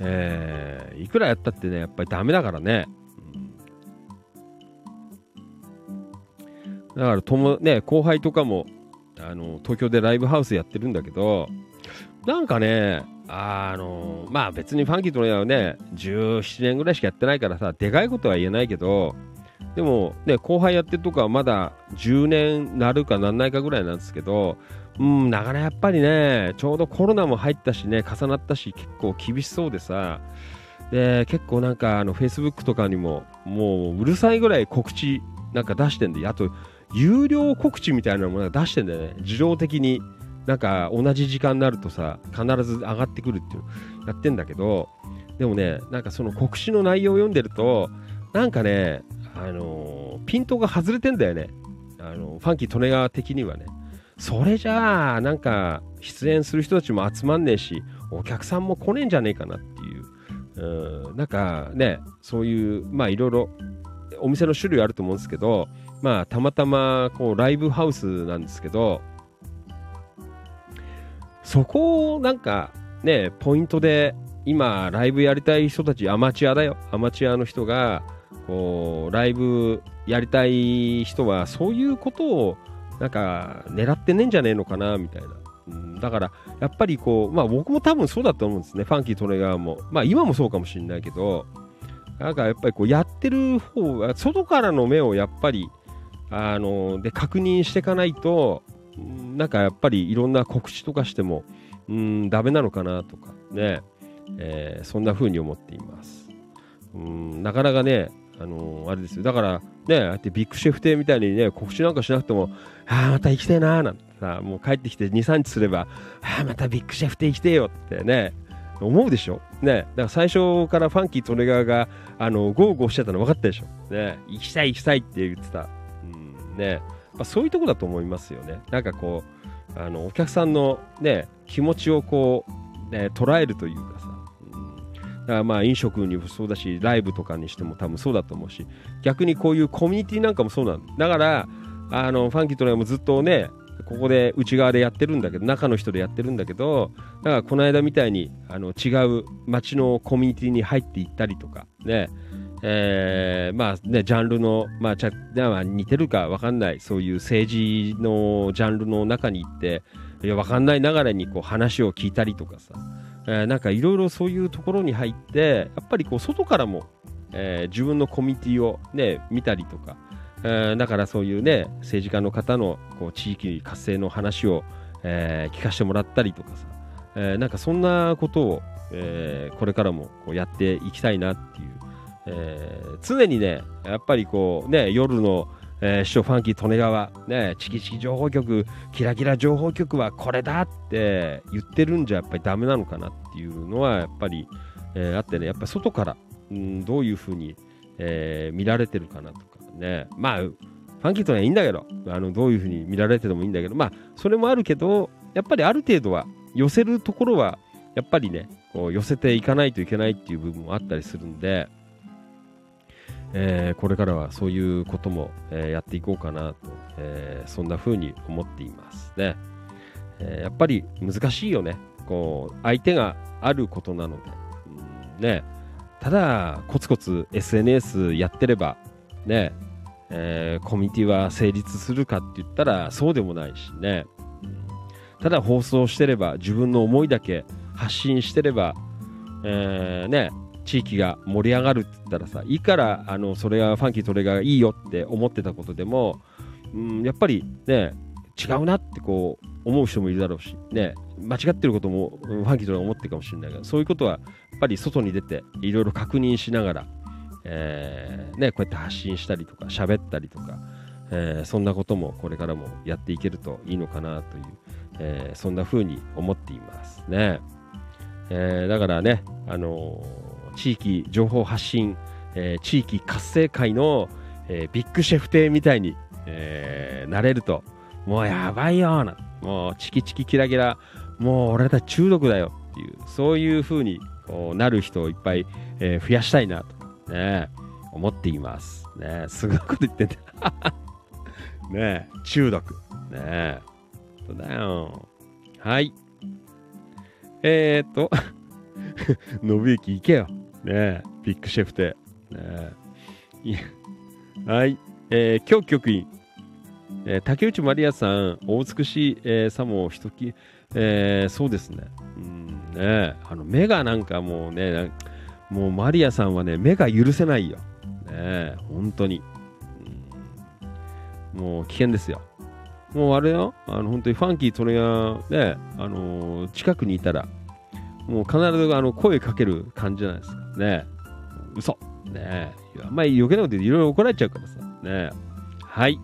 えー、いくらやったってね、やっぱりダメだからね。だから友、ね、後輩とかもあの東京でライブハウスやってるんだけどなんかねあのまあ別にファンキーとのやはね17年ぐらいしかやってないからさでかいことは言えないけどでもね後輩やってるとかはまだ10年なるかなんないかぐらいなんですけどうんなかなかやっぱりねちょうどコロナも入ったしね重なったし結構厳しそうでさで結構なんかあの Facebook とかにももううるさいぐらい告知なんか出してんであと有料告知みたいなものが出してんだよね。自動的になんか同じ時間になるとさ必ず上がってくるっていうやってんだけどでもねなんかその告知の内容を読んでるとなんかねあの、ピントが外れてんだよね。あのファンキー利根川的にはね。それじゃあなんか出演する人たちも集まんねえしお客さんも来ねえんじゃねえかなっていう。うんなんかねそういうまあいろいろお店の種類あると思うんですけどまあ、たまたまこうライブハウスなんですけど、そこをなんかね、ポイントで今ライブやりたい人たちアマチュアだよ。アマチュアの人がこうライブやりたい人はそういうことをなんか狙ってねえんじゃねえのかなみたいな。うん、だからやっぱりこう、まあ僕も多分そうだと思うんですね。ファンキー・トレガーも。まあ今もそうかもしれないけど、なんかやっぱりこうやってる方が、外からの目をやっぱりあので確認していかないとなんかやっぱりいろんな告知とかしてもうんダメなのかなとかね、えー、そんな風に思っていますうんなかなかねあのー、あれですよ。だからねあってビッグシェフ亭みたいにね告知なんかしなくてもああまた行きたいなーなんてさもう帰ってきて23日すればああまたビッグシェフ亭行きてよってね思うでしょ？ね。だから最初からファンキー利根川があのゴーゴーしてたの分かったでしょ？ね。行きたい行きたいって言ってた。ね、まあ、そういうとこだと思いますよね。なんかこう、あのお客さんの、ね、気持ちをこう、ね、捉えるというだからまあ飲食にもそうだし、ライブとかにしても多分そうだと思うし、逆にこういうコミュニティなんかもそうなんだ。から、あのファンキーとねもずっとね、ここで内側でやってるんだけど、中の人でやってるんだけど、だからこの間みたいにあの違う街のコミュニティに入っていったりとか、ね、えー、まあね、ジャンルの、まあ、ちゃ、似てるか分かんない、そういう政治のジャンルの中に行って、いや分かんないながらにこう話を聞いたりとかさ、えー、なんかいろいろそういうところに入って、やっぱりこう外からも、えー、自分のコミュニティをね、見たりとか、えー、だからそういうね、政治家の方のこう地域活性の話を、えー、聞かせてもらったりとかさ、えー、なんかそんなことを、えー、これからもこうやっていきたいなっていう。えー常にね、やっぱりこう、ね、夜の、えー、師匠ファンキー利根川、ね、チキチキ情報局、キラキラ情報局はこれだって言ってるんじゃやっぱりダメなのかなっていうのはやっぱり、えーあってね、やっぱ外から、うん、どういうふうに、えー見られてるかなとかね、まあ、ファンキーとはいいんだけど、あのどういうふうに見られててもいいんだけど、まあ、それもあるけど、やっぱりある程度は寄せるところは、やっぱりね、こう寄せていかないといけないっていう部分もあったりするんで、えーこれからはそういうことも、えーやっていこうかなと、えーそんな風に思っていますね、えやっぱり難しいよね。こう相手があることなので、うんね。ただコツコツ SNS やってればね、えコミュニティは成立するかって言ったらそうでもないしね、うんただ放送してれば自分の思いだけ発信してれば、えね。地域が盛り上がるって言ったらさいいからあのそれがファンキートレがいいよって思ってたことでも、うん、やっぱりね違うなってこう思う人もいるだろうし、ね、間違ってることもファンキートレが思ってるかもしれないけどそういうことはやっぱり外に出ていろいろ確認しながら、えーね、こうやって発信したりとか喋ったりとか、えーそんなこともこれからもやっていけるといいのかなという、えーそんな風に思っていますね。えーだからね、あの地域情報発信、えー地域活性会の、えービッグシェフ亭みたいに、えーなれると、もうやばいよな、もうチキチキキラキラ、もう俺たち中毒だよっていう、そういう風にこうなる人をいっぱい、えー増やしたいなと、ね、思っています。ね、すごいこと言ってんだ。ね中毒。ねそうだよ。はい。えー、っと、信行行けよ。ね、ビッグシェフテ。ねえいはい。えー、今日局員。えー竹内まりやさん、お美しい、えー、さもひとき、えーそうですね。うん、ねあの、目がなんかもうね、もうマリアさんはね、目が許せないよ。ね本当に。うんもう危険ですよ。もうあれよ、あの本当にファンキートレがね、あのー近くにいたら、もう必ずあの声かける感じじゃないですか。ね嘘。ねあんまり余計なこと言っていろいろ怒られちゃうからさ。ねはい。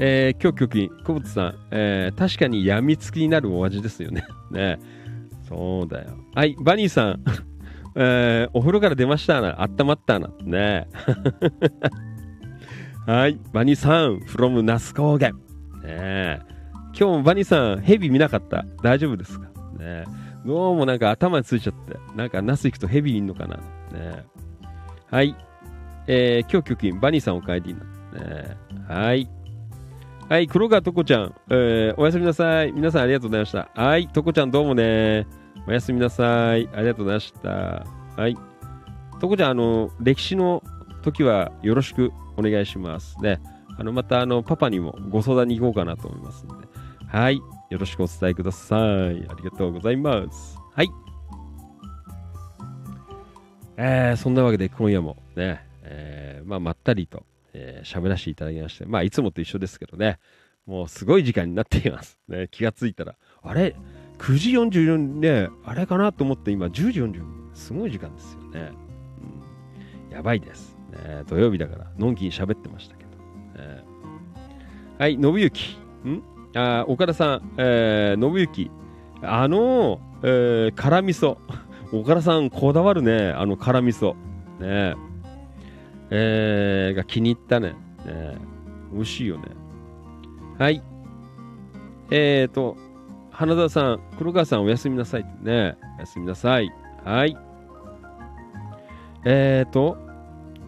えー、今日局員、久保田さん、えー確かに病みつきになるお味ですよね。ねそうだよ。はい、バニーさん、えーお風呂から出ましたな。あったまったな。ね はい、バニーさん、from 那須高原。ね今日もバニーさん、ヘビ見なかった？大丈夫ですか？ねどうもなんか頭についちゃって、なんかナス行くとヘビいんのかなねはい。えー、今日局員、バニーさんお帰りな。ねはい。はい、黒川とこちゃん、えーおやすみなさい。皆さんありがとうございました。はい、とこちゃんどうもね。おやすみなさい。ありがとうございました。はい。とこちゃん、あの、歴史の時はよろしくお願いします。ね。あの、また、あの、パパにもご相談に行こうかなと思いますので。はい。よろしくお伝えください。ありがとうございます。はい。えー、そんなわけで今夜もね、えーまあ、まったりと、えー喋らせていただきまして、まあ、いつもと一緒ですけどね、もうすごい時間になっています。ね、気がついたら、あれ ?9 時44ね、あれかなと思って今10時40分。すごい時間ですよね。うん、やばいです。ね、土曜日だから、のんきに喋ってましたけど。ねはい、信行。ん？あ岡田さん、えー、信行。あの、えー、辛味噌。岡田さん、こだわるね、あの辛味噌。ねえー、が気に入ったね。ね美味しいよね。はい。えーと、花田さん、黒川さんおやすみなさいね。おやすみなさい。はい。えーと、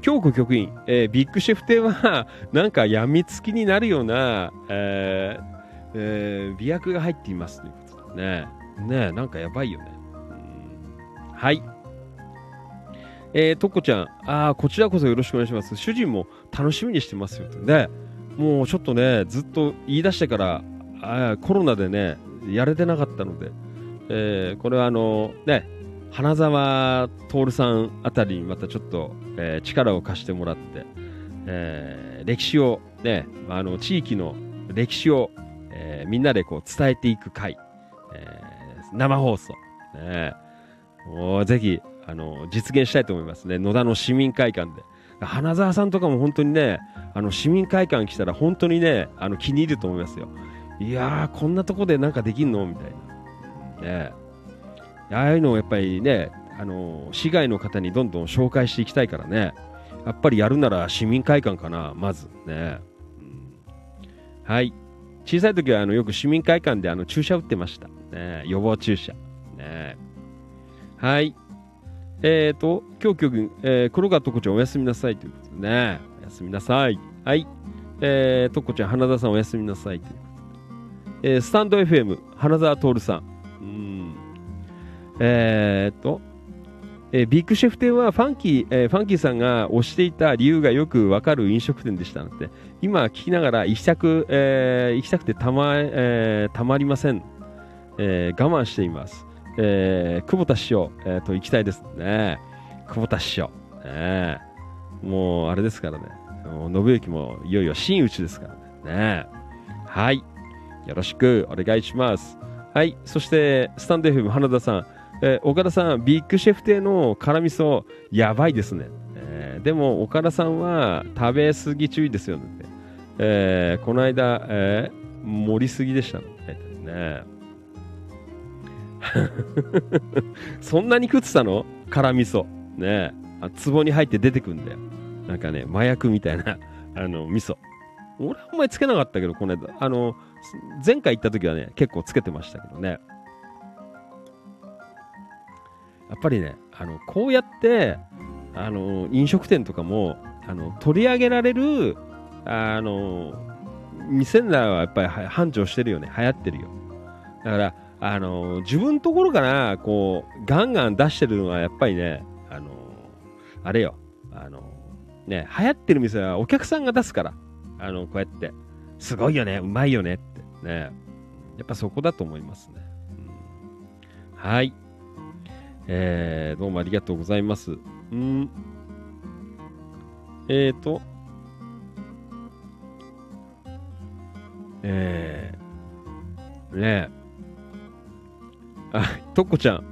京子局員、えービッグシェフ亭は、なんか病みつきになるような、えーえー美薬が入っていますということでね。ねなんかやばいよね。はい。えー、とっこちゃん、あーこちらこそよろしくお願いします。主人も楽しみにしてますよと。ね、もうちょっとね、ずっと言い出してから、あコロナでね、やれてなかったので、えーこれはあの、ね、花沢徹さんあたりにまたちょっと、えー力を貸してもらって、えー歴史をね、あの地域の歴史を、えーみんなでこう伝えていく会、えー生放送、ね、もうぜひ、あの実現したいと思いますね。野田の市民会館で。花澤さんとかも本当にねあの市民会館来たら本当にねあの気に入ると思いますよ。いやーこんなとこでなんかできんの？みたいな。ね。ああいうのをやっぱりねあの市外の方にどんどん紹介していきたいからね。やっぱりやるなら市民会館かなまず。ね、うん、はい。小さい時はあのよく市民会館であの注射打ってました、ね、予防注射、ね、はいえっ、ー、と、今日今日、えー、黒川とこちゃんおやすみなさいということでね。おやすみなさい。はい。えー、とこちゃん、花田さんおやすみなさいということで。えー、スタンド FM、花澤徹さん。うん。えー、っと、えー、ビッグシェフ店はファンキー、えー、ファンキーさんが推していた理由がよくわかる飲食店でしたので、今聞きながら行きたく、えー、行きたくてたま、えー、たまりません。えー、我慢しています。えー、久保田師匠、えー、と行きたいですね。久保田師匠。ね、もう、あれですからね。信行もいよいよ真打ちですからね。ねはい。よろしくお願いします。はい。そして、スタンド FM 花田さん。えー、岡田さん、ビッグシェフ亭の辛味噌、やばいですね。でも、岡田さんは食べ過ぎ注意ですよね。えー、この間、えー、盛りすぎでしたね。そんなに食ってたの？辛味噌。ねあ壺に入って出てくんだよ。なんかね、麻薬みたいな、あの、味噌。俺あんまりつけなかったけど、この間。あの、前回行った時はね、結構つけてましたけどね。やっぱりね、あの、こうやって、あの、飲食店とかも、あの、取り上げられる、あの、店ならはやっぱり繁盛してるよね。流行ってるよ。だから、あの自分のところからこうガンガン出してるのはやっぱりねあのあれよ。あのね流行ってる店はお客さんが出すから。あのこうやって。すごいよね。うまいよねって。ね。やっぱそこだと思いますね、うん、はい。えー、どうもありがとうございます。うん。えーとえー、ねえあ、とっこちゃん。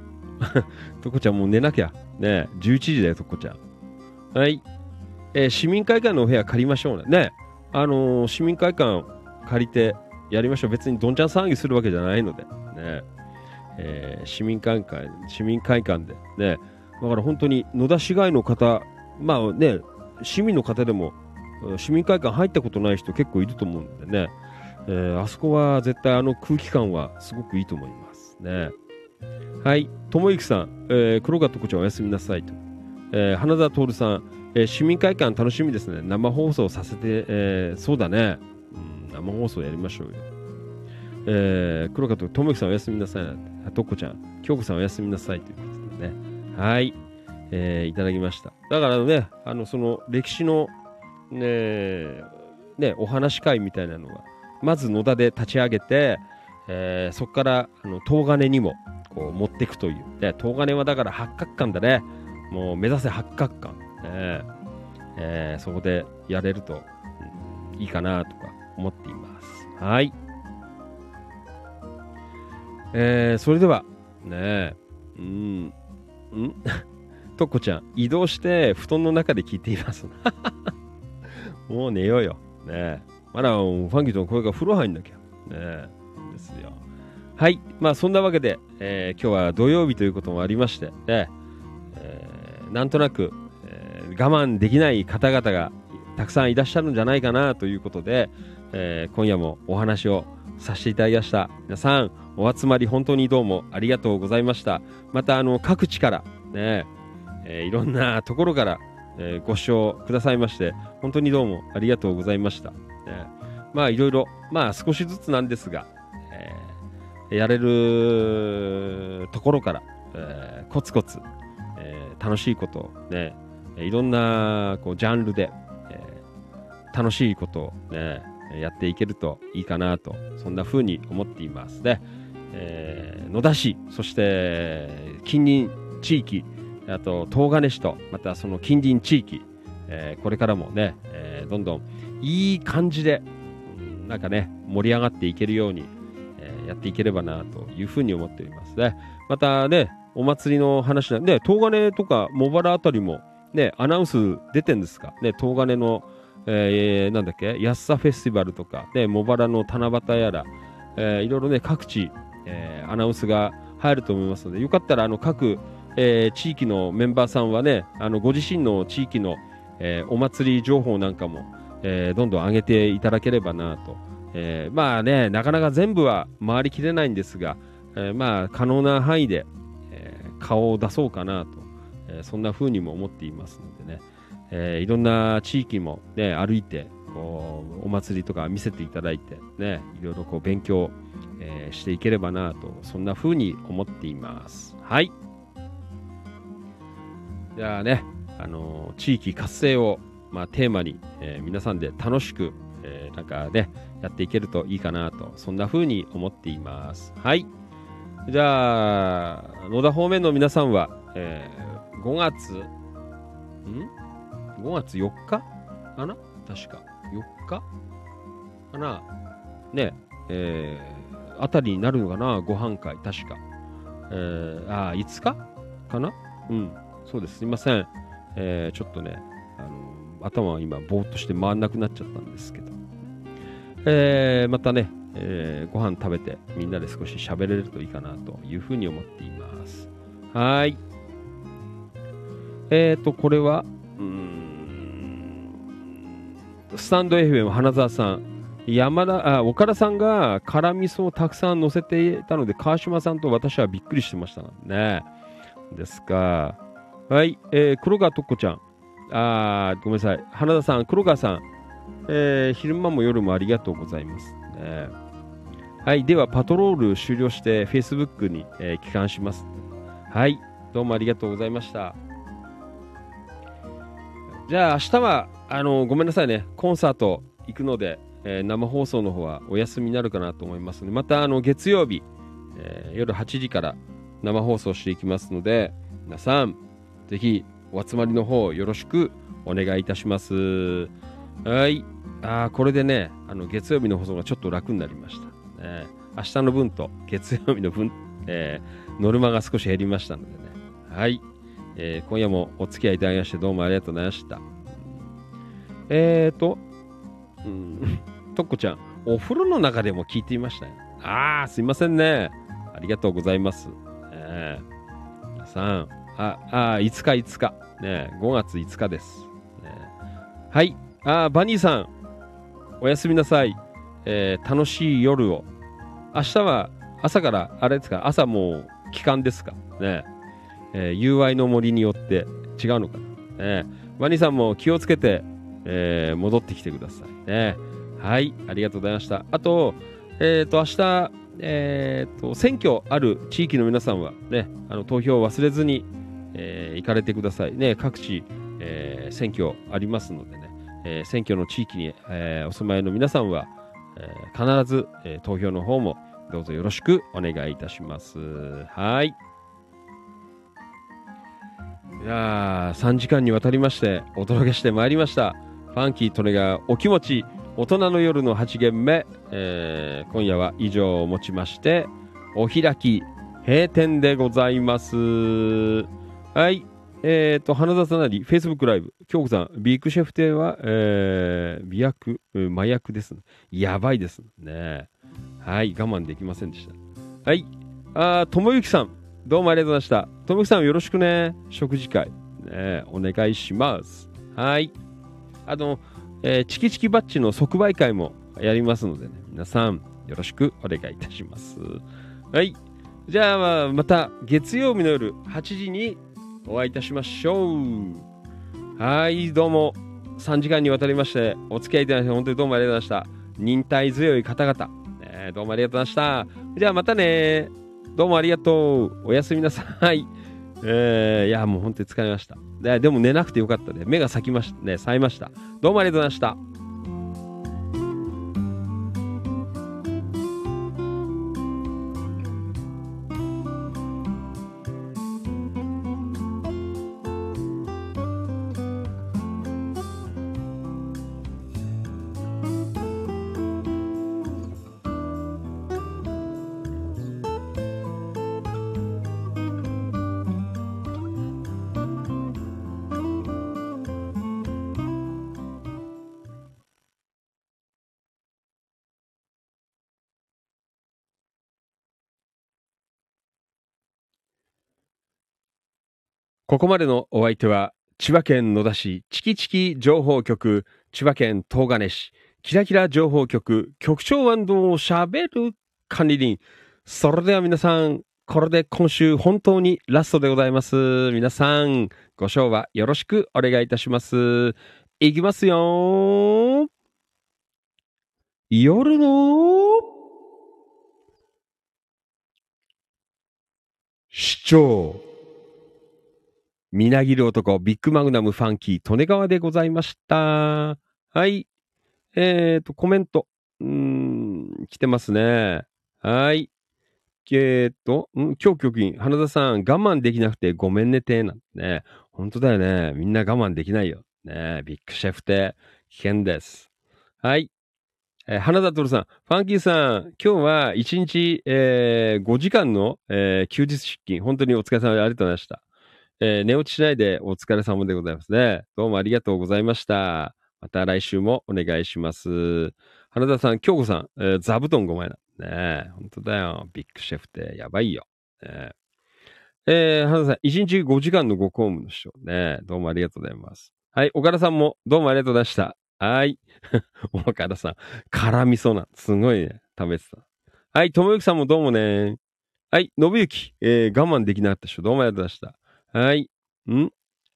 とっこちゃんもう寝なきゃ。ね11時だよ、とっこちゃん。はい。えー、市民会館のお部屋借りましょうね。ねあのー、市民会館借りてやりましょう。別にどんちゃん騒ぎするわけじゃないので。ねえー、市民会館、市民会館で。ねだから本当に野田市街の方、まあね、市民の方でも、市民会館入ったことない人結構いると思うんでね、えー、あそこは絶対あの空気感はすごくいいと思いますね。はい、友之さん、えー、黒川特長おやすみなさいと。えー、花田徹さん、えー、市民会館楽しみですね。生放送させて、えー、そうだね、うん。生放送やりましょうよ。えー、黒川と友之さんおやすみなさいな。とっこちゃん、京子さんおやすみなさいということでね。はい、えー、いただきました。だからね、あの、その歴史の、ね、ね、お話会みたいなのは、まず野田で立ち上げて、えー、そこからあの東金にもこう持っていくという。で、東金はだから八角館だね。もう目指せ八角館。ねえー、そこでやれると、いいかなとか思っています。はい。えー、それでは、ねうん、ん？とっこちゃん、移動して布団の中で聞いています。もう寝ようよ。ねえまだファンキーとの声が風呂入んなきゃ。ねですよ。はい。まあ、そんなわけで、えー、今日は土曜日ということもありまして、ねえー、なんとなく、えー、我慢できない方々がたくさんいらっしゃるんじゃないかなということで、えー、今夜もお話をさせていただきました。皆さん、お集まり本当にどうもありがとうございました。また、あの、各地から、ね、えー、いろんなところから、えー、ご視聴くださいまして、本当にどうもありがとうございました。ね、まあ、いろいろ、まあ、少しずつなんですが、やれるところから、えー、コツコツ、えー、楽しいことをね、いろんなこうジャンルで、えー、楽しいことをね、やっていけるといいかなと、そんな風に思っていますね。えー、野田市、そして近隣地域、あと東金市と、またその近隣地域、えー、これからもね、えー、どんどんいい感じで、なんかね、盛り上がっていけるように、やっていければなというふうに思っておりますね。またね、お祭りの話なんで、東金とか茂原あたりも、ね、アナウンス出てんですか？ね、東金の、えー、なんだっけ、安さフェスティバルとか、ね、茂原の七夕やら、えー、いろいろね、各地、えー、アナウンスが入ると思いますので、よかったら、あの、各、えー、地域のメンバーさんはね、あの、ご自身の地域の、えー、お祭り情報なんかも、えー、どんどん上げていただければなと。えー、まあね、なかなか全部は回りきれないんですが、えー、まあ、可能な範囲で、えー、顔を出そうかなと、えー、そんな風にも思っていますのでね、えー、いろんな地域も、ね、歩いて、こうお祭りとか見せていただいて、ね、いろいろこう勉強、えー、していければなと、そんな風に思っています。はい。じゃあね、あの、地域活性を、まあ、テーマに、えー、皆さんで楽しく、えー、なんかね、やっていけるといいかなと、そんな風に思っています。はい。じゃあ、野田方面の皆さんは、えー、5月、ん ?5 月4日？かな？確か。4日？かな？ね、えー、あたりになるのかな？ご飯会、確か。えー、あ、5日？かな？うん、そうです。すいません。えー、ちょっとね、あの頭は今、ぼーっとして回んなくなっちゃったんですけど。えー、またね、えー、ご飯食べてみんなで少し喋れるといいかなというふうに思っています。はい。えっ、ー、と、これは、スタンド FM 花澤さん、山田、あ、岡田さんが辛味噌をたくさん乗せていたので、川島さんと私はびっくりしてましたね。ですか。はい、えー、黒川とっこちゃん。あごめんなさい。花田さん、黒川さん、えー、昼間も夜もありがとうございます。ね、はい、ではパトロール終了して Facebook に、えー、帰還します。はい、どうもありがとうございました。じゃあ明日はあのごめんなさいね、コンサート行くので、えー、生放送の方はお休みになるかなと思いますので、またあの月曜日、えー、夜8時から生放送していきますので、皆さん、ぜひお集まりの方よろしくお願いいたします。はい。あこれでね、あの月曜日の放送がちょっと楽になりました。ね、明日の分と月曜日の分、えー、ノルマが少し減りましたのでね。はい。えー、今夜もお付き合いいただきましてどうもありがとうございました。えーと、うん、とっこちゃん、お風呂の中でも聞いていましたよ。ああ、すいませんね。ありがとうございます。えー、皆さん、あ、あ、5日5日。ね、5月5日です。ね、はい。あ、バニーさん、おやすみなさい。えー、楽しい夜を。明日は朝から、あれですか、朝もう期間ですか。ね。えー、友愛の森によって違うのかな。ね、バニーさんも気をつけて、えー、戻ってきてください。ね。はい、ありがとうございました。あと、えっ、ー、と、明日、え、ー、と、選挙ある地域の皆さんはね、あの投票を忘れずに、えー、行かれてください。ね、各地、えー、選挙ありますのでね、えー、選挙の地域に、えー、お住まいの皆さんは、えー、必ず、えー、投票の方もどうぞよろしくお願いいたします。はい。いや、3時間にわたりましてお届けしてまいりました。ファンキートネがお気持ち、大人の夜の8限目、えー、今夜は以上をもちまして、お開き、閉店でございます。はい。えっ、ー、と、花田さなり、Facebook ライブ。京子さん、ビークシェフ亭は、えー、美薬、麻薬です、ね。やばいですね。はい、我慢できませんでした。はい。あともゆきさん、どうもありがとうございました。ともゆきさん、よろしくね。食事会、ね、お願いします。はい。あの、えー、チキチキバッジの即売会もやりますのでね、皆さん、よろしくお願いいたします。はい。じゃあ、また月曜日の夜8時にお会いいたしましょう。はい、どうも、3時間にわたりまして、お付き合いいただき本当にどうもありがとうございました。忍耐強い方々、ね、どうもありがとうございました。じゃあまたね。どうもありがとう。おやすみなさい。えー、いや、もう本当に疲れました。ででも寝なくてよかったで、目が咲きましたね、冴えました。どうもありがとうございました。ここまでのお相手は、千葉県野田市チキチキ情報局、千葉県東金市、キラキラ情報局、局長をしゃべる管理人。それでは皆さん、これで今週本当にラストでございます。皆さん、ご賞はよろしくお願いいたします。いきますよ夜の市長。みなぎる男、ビッグマグナムファンキー、利根川でございました。はい。えーと、コメント。うん、来てますね。はい。えーと、ん今日局員、花田さん、我慢できなくてごめんねて、なんてね。本当だよね。みんな我慢できないよ。ねビッグシェフって危険です。はい。えー花田徹さん、ファンキーさん、今日は1日、えー5時間の、えー休日出勤、本当にお疲れ様でありがとうございました。えー寝落ちしないでお疲れ様でございますね。どうもありがとうございました。また来週もお願いします。花田さん、京子さん、えー座布団5枚だ。ねえ、本当だよ。ビッグシェフってやばいよ。ねえー花田さん、1日5時間のご公務の師匠ね。どうもありがとうございます。はい、岡田さんもどうもありがとうございました。はい。岡田さん、辛味噌なん。すごいね。食べてた。はい、ともゆきさんもどうもね。はい、信行、えー我慢できなかった人、どうもありがとうございました。はい。ん？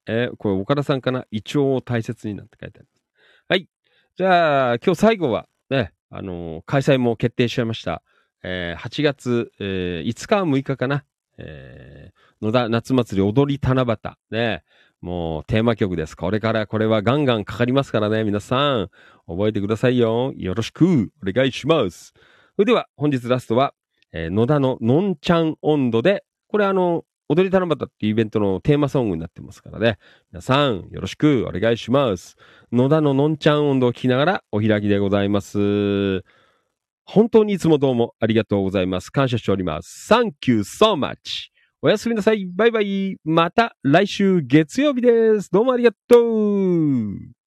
えーこれ岡田さんかな？胃腸を大切になんて書いてあります。はい。じゃあ、今日最後は、ね、あのー開催も決定しちゃいました。えー8月、えー5日、6日かな？えー野田夏祭り踊り七夕。ね。もうテーマ曲です。これからこれはガンガンかかりますからね。皆さん、覚えてくださいよ。よろしくお願いします。それでは、本日ラストは、えー野田ののんちゃん温度で、これあの、踊り七夕っていうイベントのテーマソングになってますからね。皆さん、よろしくお願いします。野田ののんちゃん温度を聞きながらお開きでございます。本当にいつもどうもありがとうございます。感謝しております。Thank you so much. おやすみなさい。バイバイ。また来週月曜日です。どうもありがとう。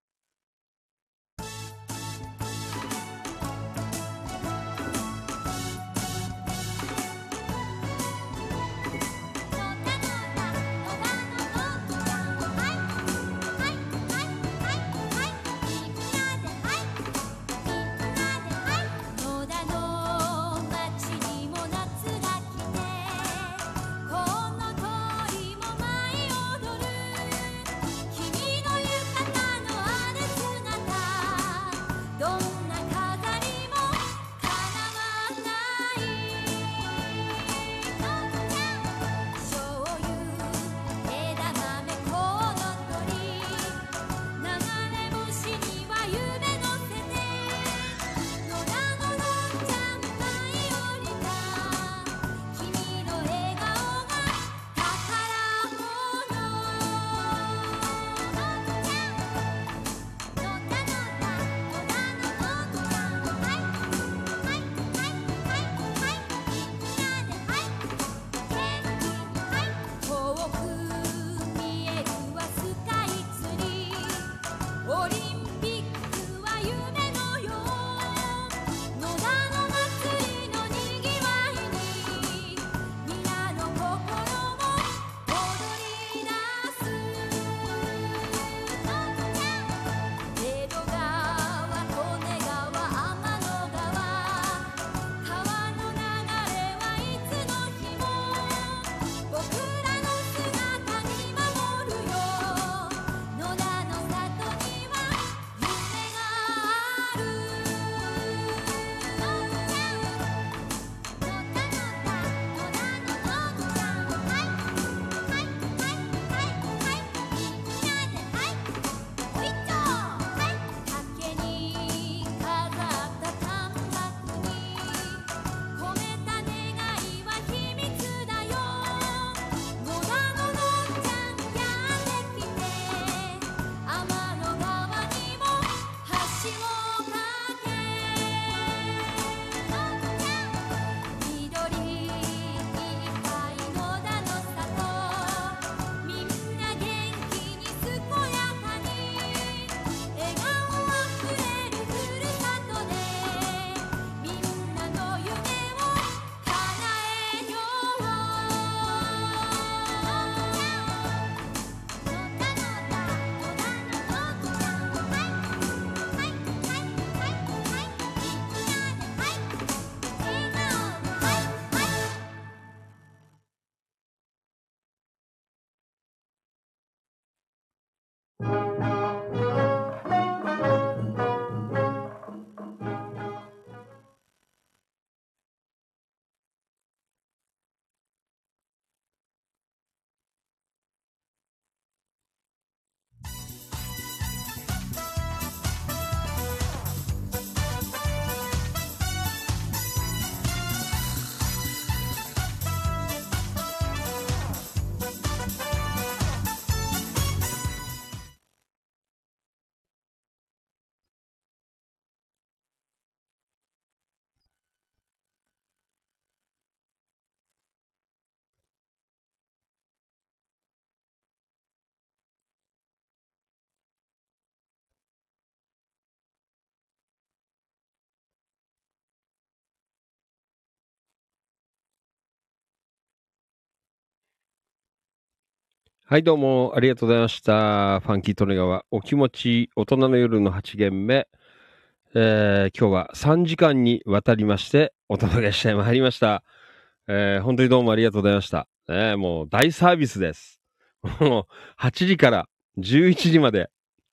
はい、どうもありがとうございました。ファンキートネガワ、お気持ち、大人の夜の8限目。えー今日は3時間にわたりまして、お届けしてまいりました。えー本当にどうもありがとうございました。ねもう大サービスです。もう8時から11時まで、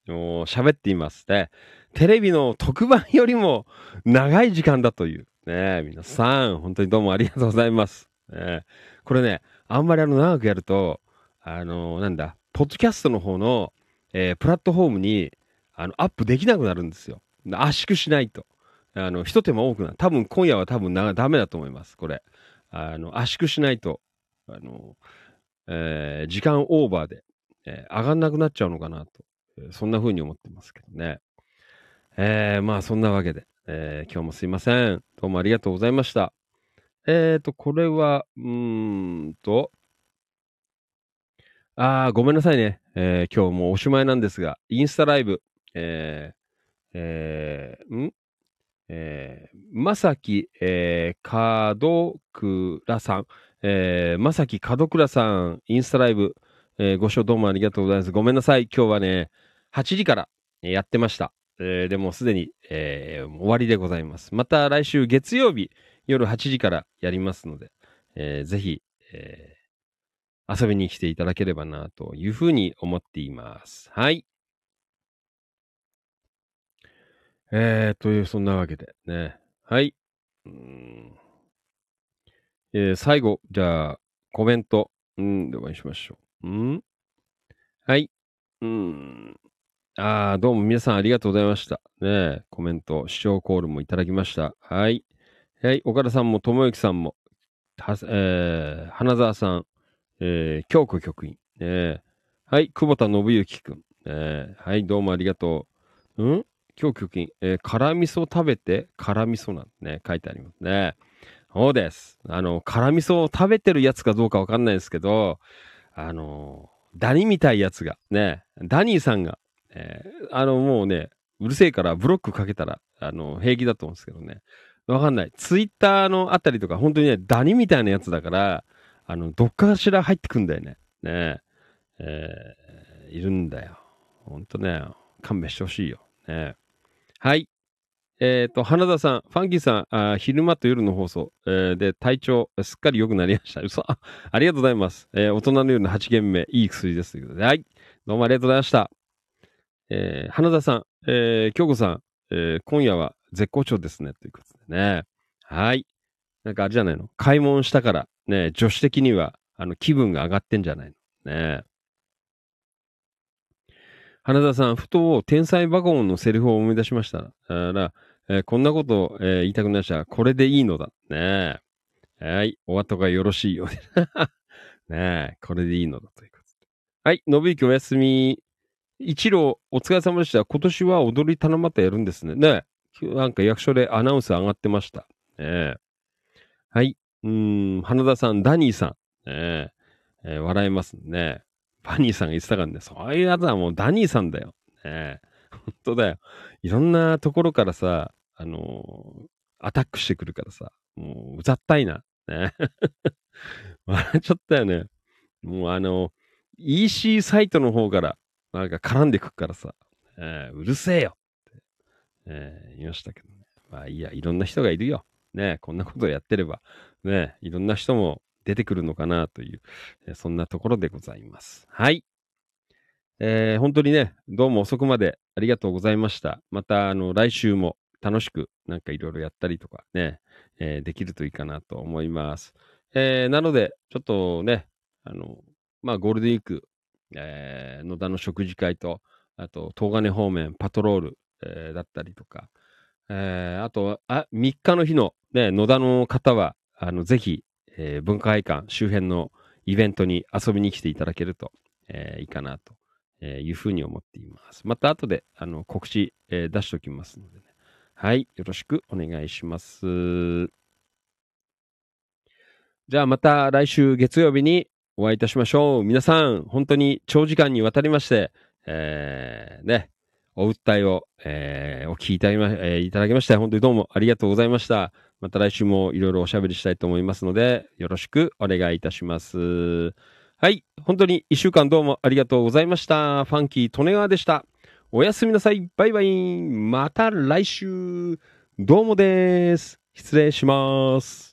もう喋っていますね。テレビの特番よりも長い時間だという。ね皆さん、本当にどうもありがとうございます。ねこれね、あんまりあの長くやると、あのなんだ、ポッドキャストの方の、えープラットフォームにあのアップできなくなるんですよ。圧縮しないと。あの、一手間多くなる。多分今夜は多分なダメだと思います、これ。あの、圧縮しないと、あの、えー時間オーバーで、えー上がんなくなっちゃうのかなと。えーそんな風に思ってますけどね。えーまあそんなわけで、え今日もすいません。どうもありがとうございました。えーと、これは、うーんと、ああ、ごめんなさいね。えー今日もうおしまいなんですが、インスタライブ、えー、えー、ん？えー、まさき、えー、門倉さん、えー、まさき門倉さん、インスタライブ、えーご視聴どうもありがとうございます。ごめんなさい。今日はね、8時からやってました。えーでもすでに、えー終わりでございます。また来週月曜日夜8時からやりますので、えーぜひ、えー遊びに来ていただければなというふうに思っています。はい。えー、という、そんなわけでね。はい。うんえー最後、じゃあ、コメント。うん、でお会いしましょう。うんはい。うん。ああ、どうも皆さんありがとうございました。ねえコメント、視聴コールもいただきました。はい。はい、岡田さんも、ともゆきさんも、はえー花澤さん、えー京子局員、ねえはい、久保田信之くん、ねえはい、どうもありがとう。ん？京子局員、えー辛味噌食べて、辛味噌なんてね、書いてありますね。そうです。あの、辛味噌を食べてるやつかどうかわかんないですけど、あの、ダニみたいやつが、ね、ダニーさんが、えーあの、もうね、うるせえからブロックかけたら、あの、平気だと思うんですけどね。わかんない。ツイッターのあたりとか、本当にね、ダニみたいなやつだから、あの、どっかしら入ってくんだよね。ねえーいるんだよ。ほんとね、勘弁してほしいよ。ねはい。えっ、と、花田さん、ファンキーさん、あ昼間と夜の放送、えーで、体調、すっかり良くなりました。嘘あありがとうございます。えー大人の夜の8限目、いい薬です。ということで、はい。どうもありがとうございました。えー花田さん、えー京子さん、えー今夜は絶好調ですね。ということでね。はい。なんかあれじゃないの？買い物したから、ね、女子的には、あの、気分が上がってんじゃないの？ね。花田さん、ふと天才バゴンのセリフを思い出しました。あら、えーこんなこと、えー言いたくなりました。これでいいのだ。ねはい。お後がよろしいようで。ねこれでいいのだということで。はい。信之おやすみ。一郎、お疲れ様でした。今年は踊り七夕やるんですね。ねなんか役所でアナウンス上がってました。ねはい。うん、花田さん、ダニーさん。ねえー笑えますね。バニーさんが言ってたからね、そういうやつはもうダニーさんだよ。ね本当だよ。いろんなところからさ、あのーアタックしてくるからさ、もう、うざったいな。ね 笑っちゃったよね。もうあの、EC サイトの方から、なんか絡んでくっからさ、えーうるせえよって、えー言いましたけどね。まあいいや、いろんな人がいるよ。ねこんなことをやってれば、ねいろんな人も出てくるのかなという、そんなところでございます。はい。えー本当にね、どうも遅くまでありがとうございました。また、あの、来週も楽しくなんかいろいろやったりとかね、えーできるといいかなと思います。えーなので、ちょっとね、あの、まあ、ゴールデンウィーク、えー野田の食事会と、あと、東金方面パトロール、えーだったりとか、えーあと、あ、3日の日のね、野田の方は、あの、ぜひ、えー文化会館周辺のイベントに遊びに来ていただけると、えーいいかなと、えいうふうに思っています。また後で、あの、告知、えー出しておきますのでね。はい。よろしくお願いします。じゃあまた来週月曜日にお会いいたしましょう。皆さん、本当に長時間にわたりまして、えー、ね、お訴えを、えーお聞きいただきま、えーいただきまして、本当にどうもありがとうございました。また来週もいろいろおしゃべりしたいと思いますので、よろしくお願いいたします。はい。本当に一週間どうもありがとうございました。ファンキー・利根川でした。おやすみなさい。バイバイ。また来週。どうもです。失礼します。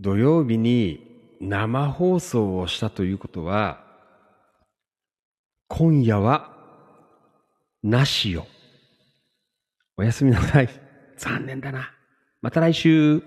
土曜日に生放送をしたということは、今夜はなしよ。おやすみなさい。残念だな。また来週。